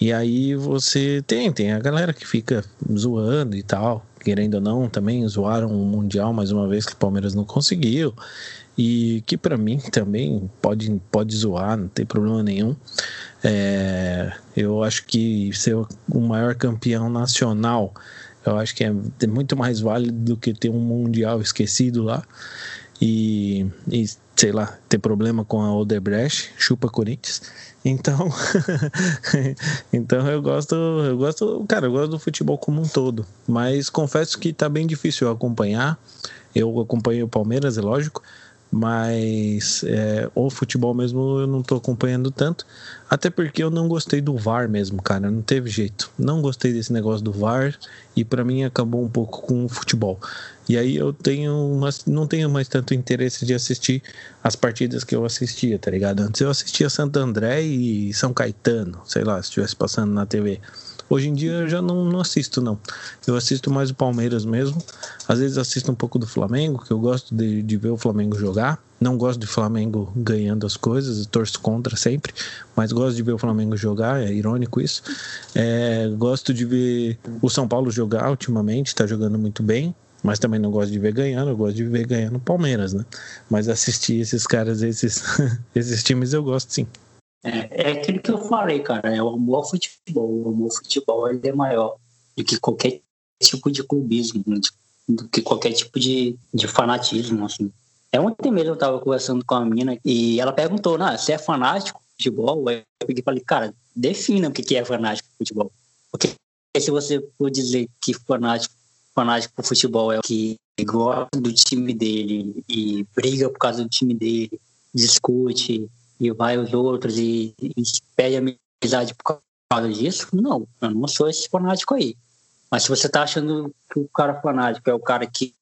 S2: E aí você tem, tem a galera que fica zoando e tal, querendo ou não, também zoaram o Mundial mais uma vez que o Palmeiras não conseguiu. E que para mim também pode, pode zoar, não tem problema nenhum. É, eu acho que ser o maior campeão nacional, eu acho que é, muito mais válido do que ter um Mundial esquecido lá. E, e sei lá, ter problema com a Odebrecht, chupa Corinthians. Então, <laughs> então eu gosto, eu gosto, cara, eu gosto do futebol como um todo, mas confesso que tá bem difícil acompanhar. Eu acompanho o Palmeiras, é lógico, mas é, o futebol mesmo eu não tô acompanhando tanto, até porque eu não gostei do VAR mesmo, cara, não teve jeito. Não gostei desse negócio do VAR e para mim acabou um pouco com o futebol. E aí eu tenho não tenho mais tanto interesse de assistir as partidas que eu assistia, tá ligado? Antes eu assistia Santo André e São Caetano, sei lá, se estivesse passando na TV. Hoje em dia eu já não, não assisto, não. Eu assisto mais o Palmeiras mesmo. Às vezes assisto um pouco do Flamengo, que eu gosto de, de ver o Flamengo jogar. Não gosto de Flamengo ganhando as coisas, torço contra sempre, mas gosto de ver o Flamengo jogar, é irônico isso. É, gosto de ver o São Paulo jogar ultimamente, está jogando muito bem, mas também não gosto de ver ganhando, eu gosto de ver ganhando o Palmeiras, né? Mas assistir esses caras, esses, <laughs> esses times eu gosto sim.
S1: É, é aquilo que eu falei, cara. É o amor ao futebol. O amor ao futebol ele é maior do que qualquer tipo de clubismo, do que qualquer tipo de, de fanatismo, assim. É ontem mesmo eu tava conversando com a mina e ela perguntou, né, você é fanático de futebol? Aí eu peguei e falei, cara, defina o que é fanático de futebol. Porque se você for dizer que fanático, fanático por futebol é o que gosta do time dele e briga por causa do time dele, discute, e vai os outros e, e pede amizade por causa disso, não, eu não sou esse fanático aí. Mas se você tá achando que o cara fanático é o cara que,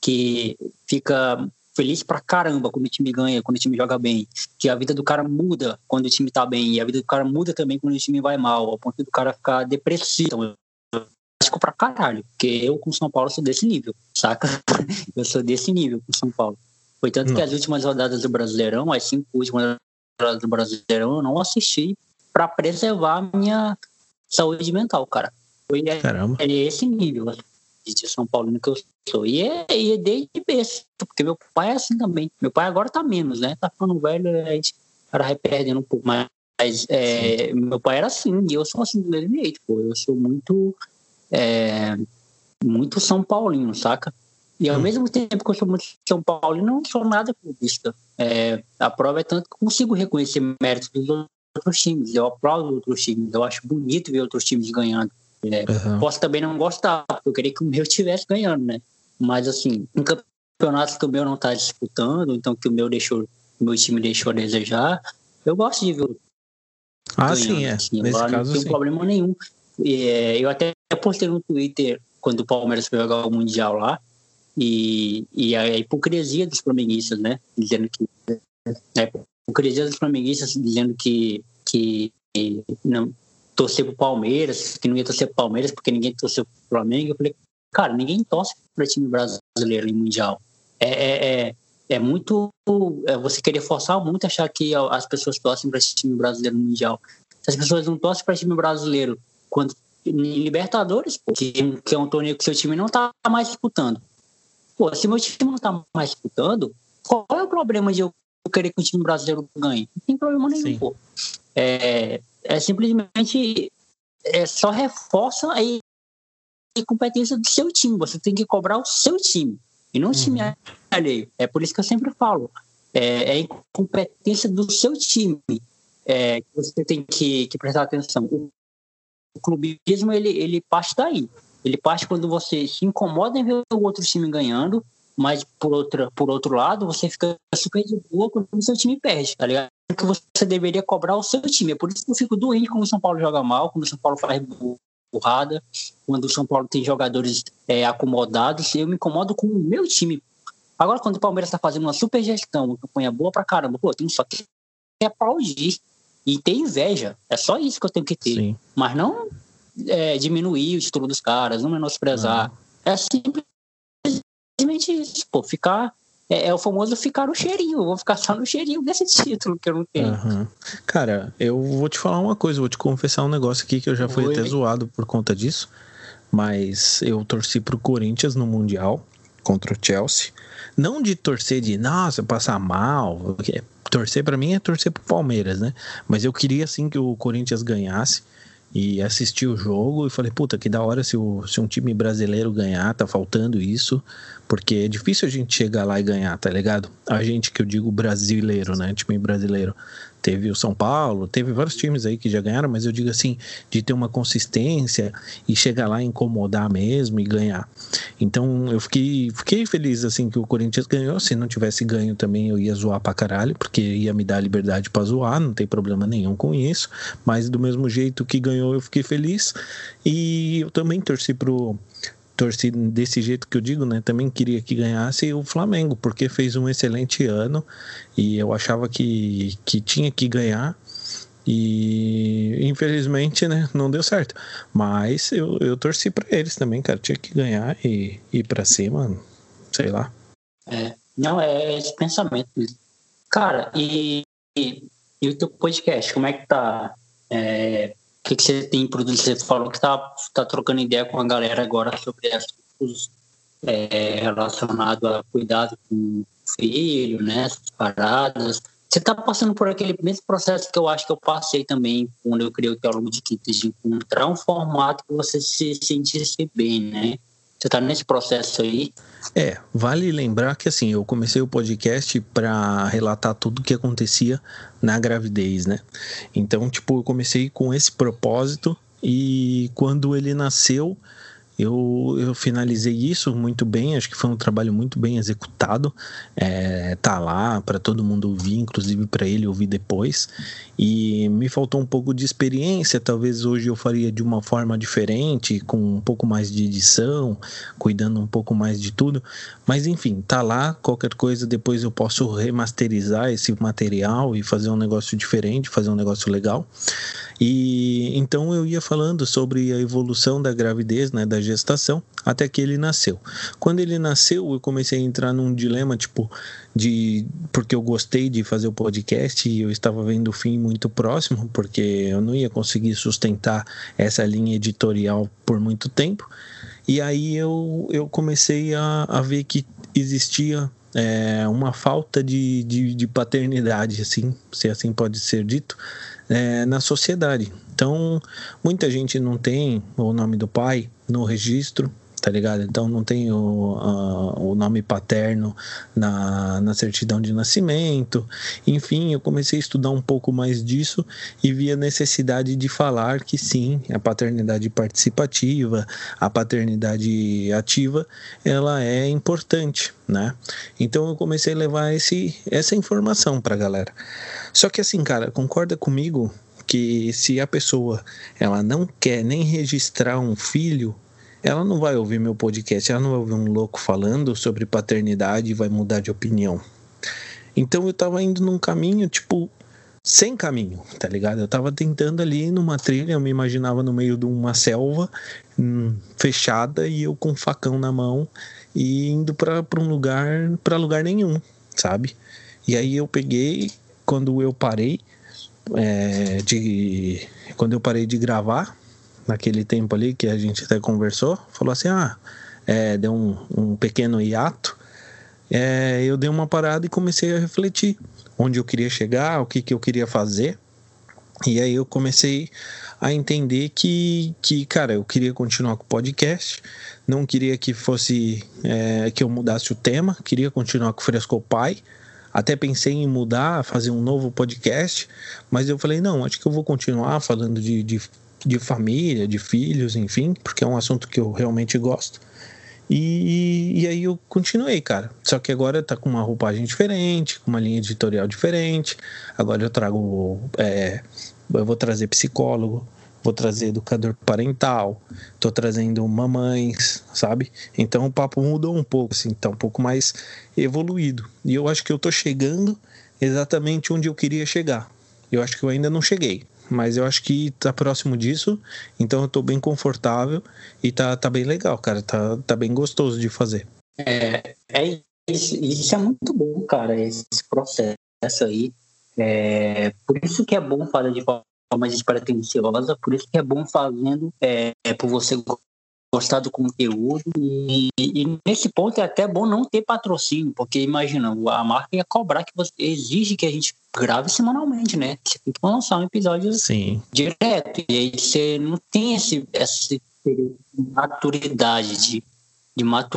S1: que fica feliz pra caramba quando o time ganha, quando o time joga bem, que a vida do cara muda quando o time tá bem, e a vida do cara muda também quando o time vai mal, ao ponto do cara ficar depressivo. Então, eu pra caralho, porque eu com São Paulo sou desse nível, saca? <laughs> Eu sou desse nível com São Paulo. Foi tanto não. que as últimas rodadas do Brasileirão, as cinco últimas rodadas do Brasileirão, eu não assisti para preservar a minha saúde mental, cara. Foi Caramba. É, esse nível assim, de São Paulino que eu sou. E é, e é desde berço, porque meu pai é assim também. Meu pai agora tá menos, né? Tá ficando velho, a gente cara vai perdendo um pouco. Mas é, meu pai era assim, e eu sou assim do mesmo jeito, pô. Eu sou muito. É, muito São Paulino, saca? E ao hum. mesmo tempo que eu sou muito São Paulo, e não sou nada clubista. É, a prova é tanto que consigo reconhecer méritos dos outros times. Eu aplaudo outros times. Eu acho bonito ver outros times ganhando. É, uhum. Posso também não gostar, porque eu queria que o meu estivesse ganhando, né? Mas assim, em campeonatos que o meu não está disputando, então que o meu deixou, o meu time deixou a desejar, eu gosto de ver.
S2: Ah, ganhando, sim, é.
S1: Assim, Nesse caso, não tem sim. problema nenhum. É, eu até postei no Twitter quando o Palmeiras foi jogar o Mundial lá e, e a hipocrisia dos flamenguistas, né? Dizendo que a hipocrisia dos flamenguistas dizendo que que não torcer pro Palmeiras, que não ia torcer pro Palmeiras porque ninguém torceu pro Flamengo. Eu falei, cara, ninguém torce para time brasileiro em mundial. É, é, é, é muito é você querer forçar muito achar que as pessoas torcem para time brasileiro no mundial. Se as pessoas não torcem para time brasileiro quando em Libertadores, que, que é um torneio que seu time não tá mais disputando Pô, se meu time não tá mais disputando, qual é o problema de eu querer que o time brasileiro ganhe? Não tem problema nenhum, Sim. pô. É, é simplesmente é, só reforça a competência do seu time. Você tem que cobrar o seu time e não o time uhum. alheio. É por isso que eu sempre falo. É, é incompetência do seu time é, que você tem que, que prestar atenção. O, o clubismo, ele, ele parte daí. Ele parte quando você se incomoda em ver o outro time ganhando, mas por, outra, por outro lado, você fica super de boa quando o seu time perde, tá ligado? Que você deveria cobrar o seu time. É por isso que eu fico doente quando o São Paulo joga mal, quando o São Paulo faz burrada, quando o São Paulo tem jogadores é, acomodados. Eu me incomodo com o meu time. Agora, quando o Palmeiras está fazendo uma super gestão, uma campanha boa pra caramba, pô, tem só que aplaudir e ter inveja. É só isso que eu tenho que ter. Sim. Mas não é, diminuir o título dos caras, não menosprezar. Uhum. É simplesmente isso, pô, ficar é, é, o famoso ficar no cheirinho. vou ficar só no cheirinho desse <laughs> título que eu não tenho.
S2: Uhum. Cara, eu vou te falar uma coisa, vou te confessar um negócio aqui que eu já fui Oi. até zoado por conta disso. Mas eu torci pro Corinthians no Mundial contra o Chelsea. Não de torcer de, nossa, passar mal. Torcer para mim é torcer pro Palmeiras, né? Mas eu queria sim que o Corinthians ganhasse e assisti o jogo e falei, puta, que da hora se, o, se um time brasileiro ganhar, tá faltando isso, porque é difícil a gente chegar lá e ganhar, tá ligado? A gente que eu digo brasileiro, né? Time brasileiro. Teve o São Paulo, teve vários times aí que já ganharam, mas eu digo assim, de ter uma consistência e chegar lá incomodar mesmo e ganhar. Então eu fiquei, fiquei feliz assim que o Corinthians ganhou. Se não tivesse ganho também eu ia zoar pra caralho, porque ia me dar liberdade pra zoar, não tem problema nenhum com isso. Mas do mesmo jeito que ganhou, eu fiquei feliz. E eu também torci pro torci desse jeito que eu digo, né? Também queria que ganhasse o Flamengo, porque fez um excelente ano e eu achava que, que tinha que ganhar. E infelizmente, né, não deu certo. Mas eu, eu torci para eles também, cara. Tinha que ganhar e ir para cima, sei lá.
S1: É, não, é esse pensamento. Cara, e, e, e, o teu podcast, como é que tá? É, o que, que você tem produzido? Você falou que está tá trocando ideia com a galera agora sobre assuntos é, relacionados a cuidado com o filho, né? Essas paradas. Você está passando por aquele mesmo processo que eu acho que eu passei também quando eu criei o Teólogo de Quintas, de encontrar um formato que você se sentisse bem, né? Você está nesse processo aí?
S2: É, vale lembrar que assim, eu comecei o podcast para relatar tudo o que acontecia na gravidez, né? Então, tipo, eu comecei com esse propósito e quando ele nasceu, eu, eu finalizei isso muito bem, acho que foi um trabalho muito bem executado. É, tá lá para todo mundo ouvir, inclusive para ele ouvir depois. E me faltou um pouco de experiência, talvez hoje eu faria de uma forma diferente, com um pouco mais de edição, cuidando um pouco mais de tudo. Mas enfim, tá lá, qualquer coisa depois eu posso remasterizar esse material e fazer um negócio diferente, fazer um negócio legal. E então eu ia falando sobre a evolução da gravidez, né, da gestação, até que ele nasceu. Quando ele nasceu, eu comecei a entrar num dilema, tipo, de porque eu gostei de fazer o podcast e eu estava vendo o fim muito próximo, porque eu não ia conseguir sustentar essa linha editorial por muito tempo. E aí eu, eu comecei a, a ver que existia é, uma falta de, de, de, paternidade, assim, se assim pode ser dito, é, na sociedade. Então, muita gente não tem o nome do pai no registro, tá ligado? Então não tem o, o nome paterno na, na certidão de nascimento. Enfim, eu comecei a estudar um pouco mais disso e vi a necessidade de falar que sim, a paternidade participativa, a paternidade ativa, ela é importante, né? Então eu comecei a levar esse, essa informação pra galera. Só que assim, cara, concorda comigo que se a pessoa ela não quer nem registrar um filho, ela não vai ouvir meu podcast, ela não vai ouvir um louco falando sobre paternidade e vai mudar de opinião. Então eu tava indo num caminho, tipo, sem caminho, tá ligado? Eu tava tentando ali numa trilha, eu me imaginava no meio de uma selva hum, fechada e eu com um facão na mão e indo para um lugar, para lugar nenhum, sabe? E aí eu peguei, quando eu parei é, de. Quando eu parei de gravar, naquele tempo ali que a gente até conversou, falou assim: ah, é, deu um, um pequeno hiato. É, eu dei uma parada e comecei a refletir onde eu queria chegar, o que, que eu queria fazer. E aí eu comecei a entender que, que, cara, eu queria continuar com o podcast, não queria que fosse é, que eu mudasse o tema, queria continuar com o Fresco Pai. Até pensei em mudar, fazer um novo podcast, mas eu falei, não, acho que eu vou continuar falando de, de de família, de filhos, enfim, porque é um assunto que eu realmente gosto. E, e aí eu continuei, cara. Só que agora tá com uma roupagem diferente, com uma linha editorial diferente. Agora eu trago. É, eu vou trazer psicólogo, vou trazer educador parental, tô trazendo mamães, sabe? Então o papo mudou um pouco, assim, tá um pouco mais evoluído. E eu acho que eu tô chegando exatamente onde eu queria chegar. Eu acho que eu ainda não cheguei, mas eu acho que tá próximo disso, então eu tô bem confortável e tá, tá bem legal, cara, tá, tá bem gostoso de fazer.
S1: É, é isso, isso é muito bom, cara, esse processo aí. É, por isso que é bom fazer de forma despretensiosa, por isso que é bom fazendo é, é por você gostar do conteúdo e, e, nesse ponto é até bom não ter patrocínio, porque imagina, a marca ia cobrar que você exige que a gente grave semanalmente, né? Você tem que lançar um episódio
S2: Sim.
S1: direto. E aí você não tem esse, essa maturidade de, de, ma,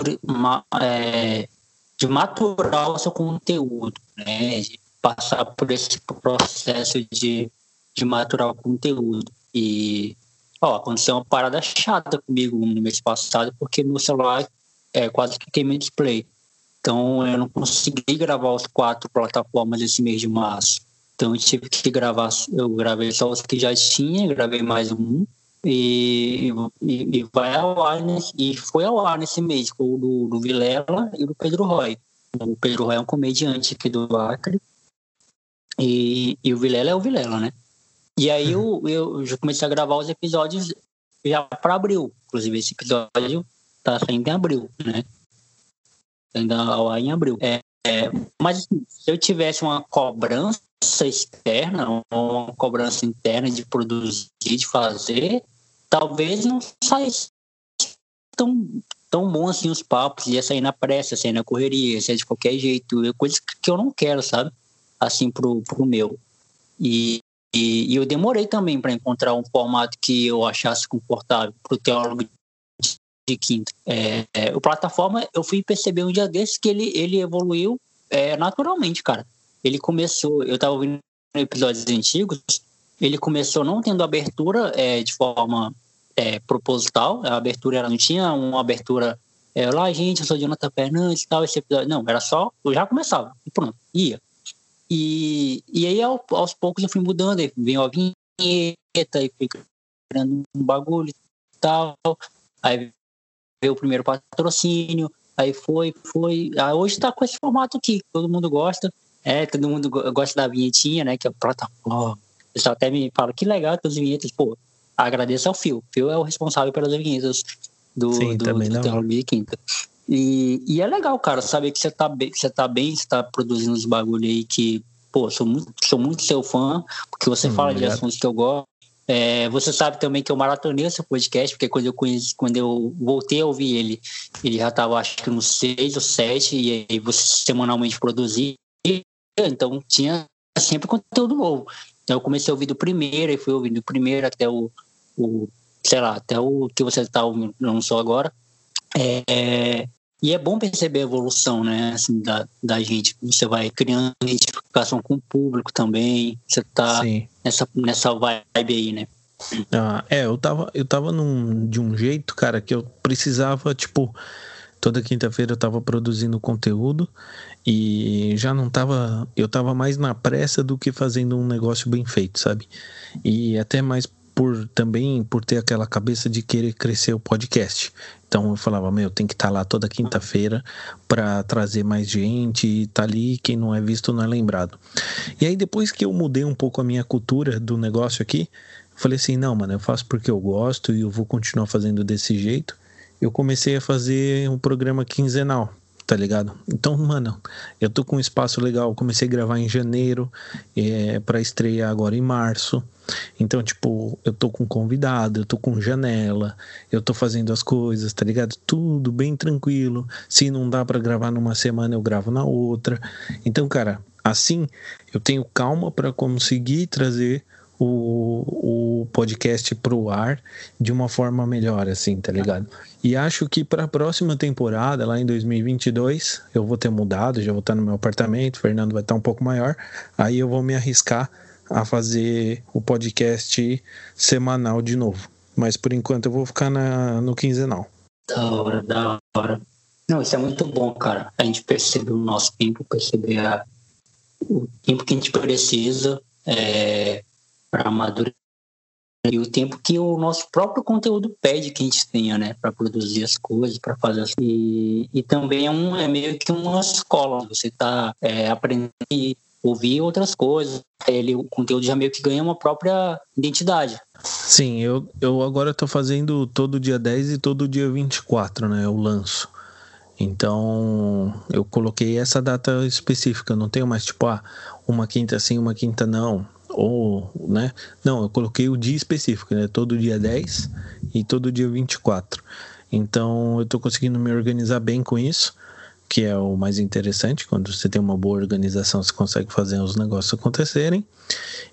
S1: é, de maturar o seu conteúdo, né? De passar por esse processo de, de maturar o conteúdo. E Ó, aconteceu uma parada chata comigo no mês passado, porque meu celular é quase que queimei display. Então eu não consegui gravar os quatro plataformas esse mês de março. Então eu tive que gravar, eu gravei só os que já tinha, gravei mais um. E, e, e vai ao ar nesse, e foi ao ar nesse mês, com o do, do Vilela e do Pedro Roy. O Pedro Roy é um comediante aqui do Acre. E, e o Vilela é o Vilela, né? E aí eu, eu já comecei a gravar os episódios já para abril. Inclusive, esse episódio tá saindo em abril, né? Ainda lá em abril. É, é, mas assim, se eu tivesse uma cobrança externa, uma cobrança interna de produzir, de fazer, talvez não saísse tão, tão bom assim os papos, ia sair na pressa, ia sair na correria, ia sair de qualquer jeito, coisas que eu não quero, sabe? Assim pro, pro meu. E, e, eu demorei também para encontrar um formato que eu achasse confortável para o teólogo de quinta. É, é, o plataforma, eu fui perceber um dia desses que ele, ele evoluiu é, naturalmente, cara. Ele começou, eu estava ouvindo episódios antigos, ele começou não tendo abertura é, de forma é, proposital, a abertura era, não tinha uma abertura, é, olá gente, eu sou Jonathan Fernandes e tal, esse episódio, não, era só, eu já começava, e pronto, ia. E, e aí, ao, aos poucos, eu fui mudando. Aí veio a vinheta, e fui criando um bagulho e tal. Aí veio o primeiro patrocínio. Aí foi, foi. Aí hoje tá com esse formato aqui, todo mundo gosta. É, todo mundo gosta da vinhetinha, né? Que é a plataforma. O pessoal até me fala que legal as vinhetas. Pô, agradeço ao Phil. Phil é o responsável pelas vinhetas do,
S2: Sim,
S1: do, do, do Quinta. E, e é legal, cara, saber que você tá bem, você tá bem, você tá produzindo uns bagulho aí que, pô, sou muito, sou muito seu fã, porque você hum, fala de assuntos que eu gosto. É, você sabe também que eu maratonei esse podcast, porque quando eu conheci, quando eu voltei a ouvir ele, ele já estava acho que nos seis ou sete, e aí você semanalmente produzia, então tinha sempre conteúdo novo. Então eu comecei a ouvir do primeiro, e fui ouvindo do primeiro até o, o sei lá, até o que você está ouvindo, não só agora. É, e é bom perceber a evolução, né, assim, da, da gente. Você vai criando identificação com o público também. Você tá nessa, nessa vibe aí, né?
S2: Ah, é, eu tava, eu tava num, de um jeito, cara, que eu precisava, tipo, toda quinta-feira eu tava produzindo conteúdo e já não tava, eu tava mais na pressa do que fazendo um negócio bem feito, sabe? E até mais por também por ter aquela cabeça de querer crescer o podcast. Então eu falava, meu, tem que estar tá lá toda quinta-feira para trazer mais gente e tá ali, quem não é visto não é lembrado. E aí depois que eu mudei um pouco a minha cultura do negócio aqui, falei assim, não, mano, eu faço porque eu gosto e eu vou continuar fazendo desse jeito. Eu comecei a fazer um programa quinzenal tá ligado? Então, mano, eu tô com um espaço legal. comecei a gravar em janeiro, é, para estrear agora em março. Então, tipo, eu tô com convidado, eu tô com janela, eu tô fazendo as coisas, tá ligado? Tudo bem tranquilo. Se não dá para gravar numa semana, eu gravo na outra. Então, cara, assim eu tenho calma para conseguir trazer o, o podcast pro ar de uma forma melhor, assim, tá ligado? E acho que para a próxima temporada, lá em 2022, eu vou ter mudado, já vou estar no meu apartamento, o Fernando vai estar um pouco maior, aí eu vou me arriscar a fazer o podcast semanal de novo. Mas por enquanto eu vou ficar na, no quinzenal.
S1: Da hora, da hora. Não, isso é muito bom, cara. A gente perceber o nosso tempo, perceber a, o tempo que a gente precisa é, para amadurecer e o tempo que o nosso próprio conteúdo pede que a gente tenha, né, para produzir as coisas, para fazer as... e, e também é um é meio que uma escola. Você está é, aprendendo ouvir outras coisas. Ele, o conteúdo já meio que ganha uma própria identidade.
S2: Sim, eu, eu agora estou fazendo todo dia 10 e todo dia 24, né? Eu lanço. Então, eu coloquei essa data específica, não tenho mais tipo, ah, uma quinta sim, uma quinta não, ou, né? Não, eu coloquei o dia específico, né? Todo dia 10 e todo dia 24. Então, eu estou conseguindo me organizar bem com isso que é o mais interessante. Quando você tem uma boa organização, você consegue fazer os negócios acontecerem.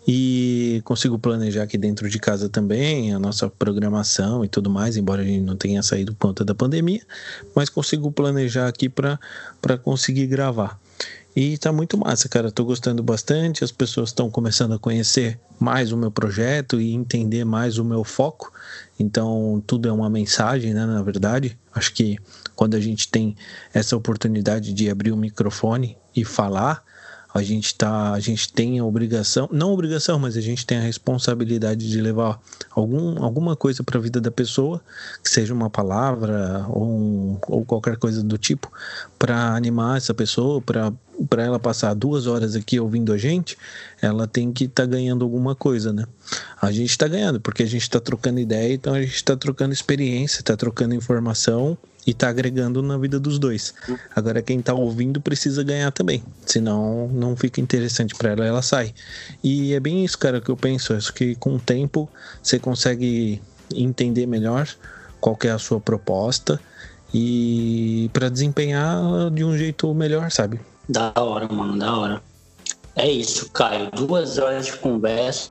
S2: E consigo planejar aqui dentro de casa também a nossa programação e tudo mais, embora a gente não tenha saído por conta da pandemia, mas consigo planejar aqui para conseguir gravar. E tá muito massa, cara. Tô gostando bastante. As pessoas estão começando a conhecer mais o meu projeto e entender mais o meu foco. Então, tudo é uma mensagem, né? Na verdade, acho que quando a gente tem essa oportunidade de abrir o microfone e falar, a gente tá, a gente tem a obrigação, não obrigação, mas a gente tem a responsabilidade de levar algum, alguma coisa para a vida da pessoa, que seja uma palavra ou, um, ou qualquer coisa do tipo, para animar essa pessoa, para para ela passar duas horas aqui ouvindo a gente, ela tem que estar tá ganhando alguma coisa, né? A gente está ganhando, porque a gente está trocando ideia, então a gente está trocando experiência, está trocando informação e tá agregando na vida dos dois. Agora quem tá ouvindo precisa ganhar também, senão não fica interessante para ela, ela sai. E é bem isso, cara, que eu penso, acho que com o tempo você consegue entender melhor qual é a sua proposta e para desempenhar de um jeito melhor, sabe?
S1: Da hora, mano, da hora. É isso, Caio. Duas horas de conversa.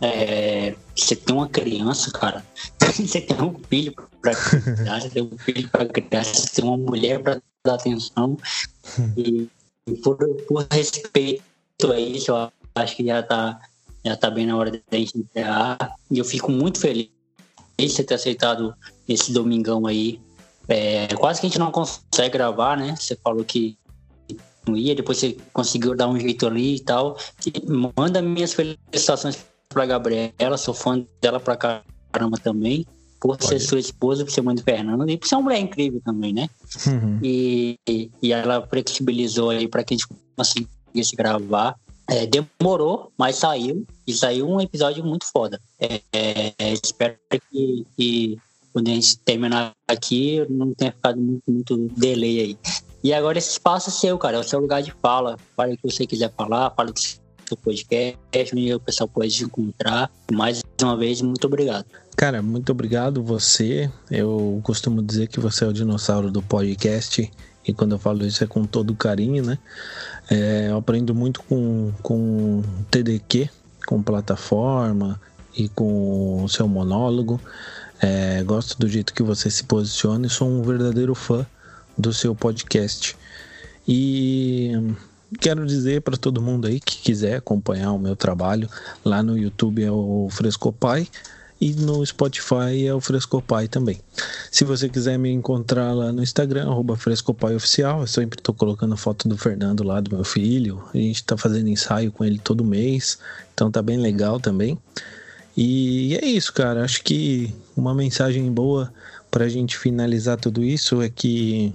S1: É, você tem uma criança, cara. <laughs> Você tem um filho para criar, você tem um filho para criar, você tem uma mulher para dar atenção. E, por, por, respeito a isso, eu acho que já tá, já tá bem na hora de a gente encerrar. E eu fico muito feliz de você ter aceitado esse domingão aí. É, quase que a gente não consegue gravar, né? Você falou que não ia, depois você conseguiu dar um jeito ali e tal. E manda minhas felicitações pra Gabriela, sou fã dela pra caramba também. Por Pode. ser sua esposa, por ser mãe do Fernando e por ser uma mulher incrível também, né? Uhum. E, e ela flexibilizou aí pra que a gente conseguisse gravar. É, demorou, mas saiu. E saiu um episódio muito foda. É, é, espero que, que quando a gente terminar aqui, não tenha ficado muito, muito delay aí. E agora esse espaço é seu, cara, é o seu lugar de fala. Fale o que você quiser falar, fale o que seu podcast, onde o pessoal pode encontrar. Mais uma vez, muito obrigado.
S2: Cara, muito obrigado você. Eu costumo dizer que você é o dinossauro do podcast. E quando eu falo isso é com todo carinho, né? É, eu aprendo muito com, com TDQ, com plataforma e com o seu monólogo. É, gosto do jeito que você se posiciona e sou um verdadeiro fã do seu podcast. E quero dizer para todo mundo aí que quiser acompanhar o meu trabalho, lá no YouTube é o Frescopai e no Spotify é o Frescopai também. Se você quiser me encontrar lá no Instagram, arroba Frescopai Oficial, eu sempre estou colocando foto do Fernando lá, do meu filho. A gente está fazendo ensaio com ele todo mês, então tá bem legal também. E é isso, cara. Acho que uma mensagem boa para a gente finalizar tudo isso é que,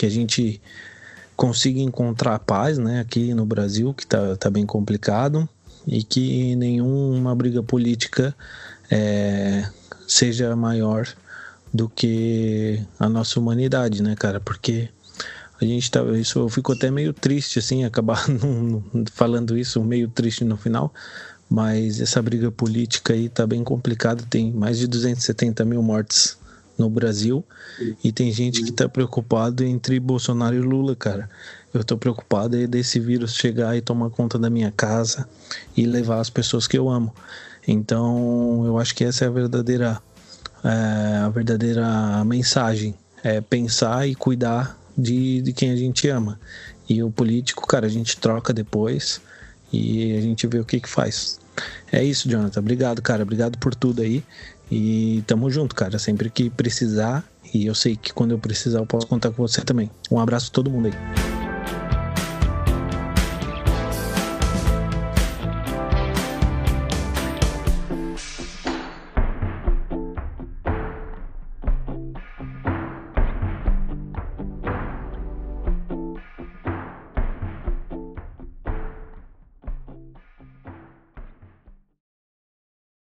S2: que a gente consiga encontrar paz né, aqui no Brasil, que está tá bem complicado, e que nenhuma briga política é, seja maior do que a nossa humanidade, né, cara? Porque a gente tá, isso eu fico até meio triste assim, acabar <laughs> falando isso meio triste no final, mas essa briga política aí tá bem complicada, tem mais de 270 mil mortes no Brasil e tem gente que está preocupado entre Bolsonaro e Lula, cara. Eu estou preocupado é desse vírus chegar e tomar conta da minha casa e levar as pessoas que eu amo. Então, eu acho que essa é a verdadeira é, a verdadeira mensagem, é pensar e cuidar de, de quem a gente ama. E o político, cara, a gente troca depois e a gente vê o que que faz. É isso, Jonathan. Obrigado, cara. Obrigado por tudo aí. E tamo junto, cara. Sempre que precisar. E eu sei que quando eu precisar, eu posso contar com você também. Um abraço a todo mundo aí.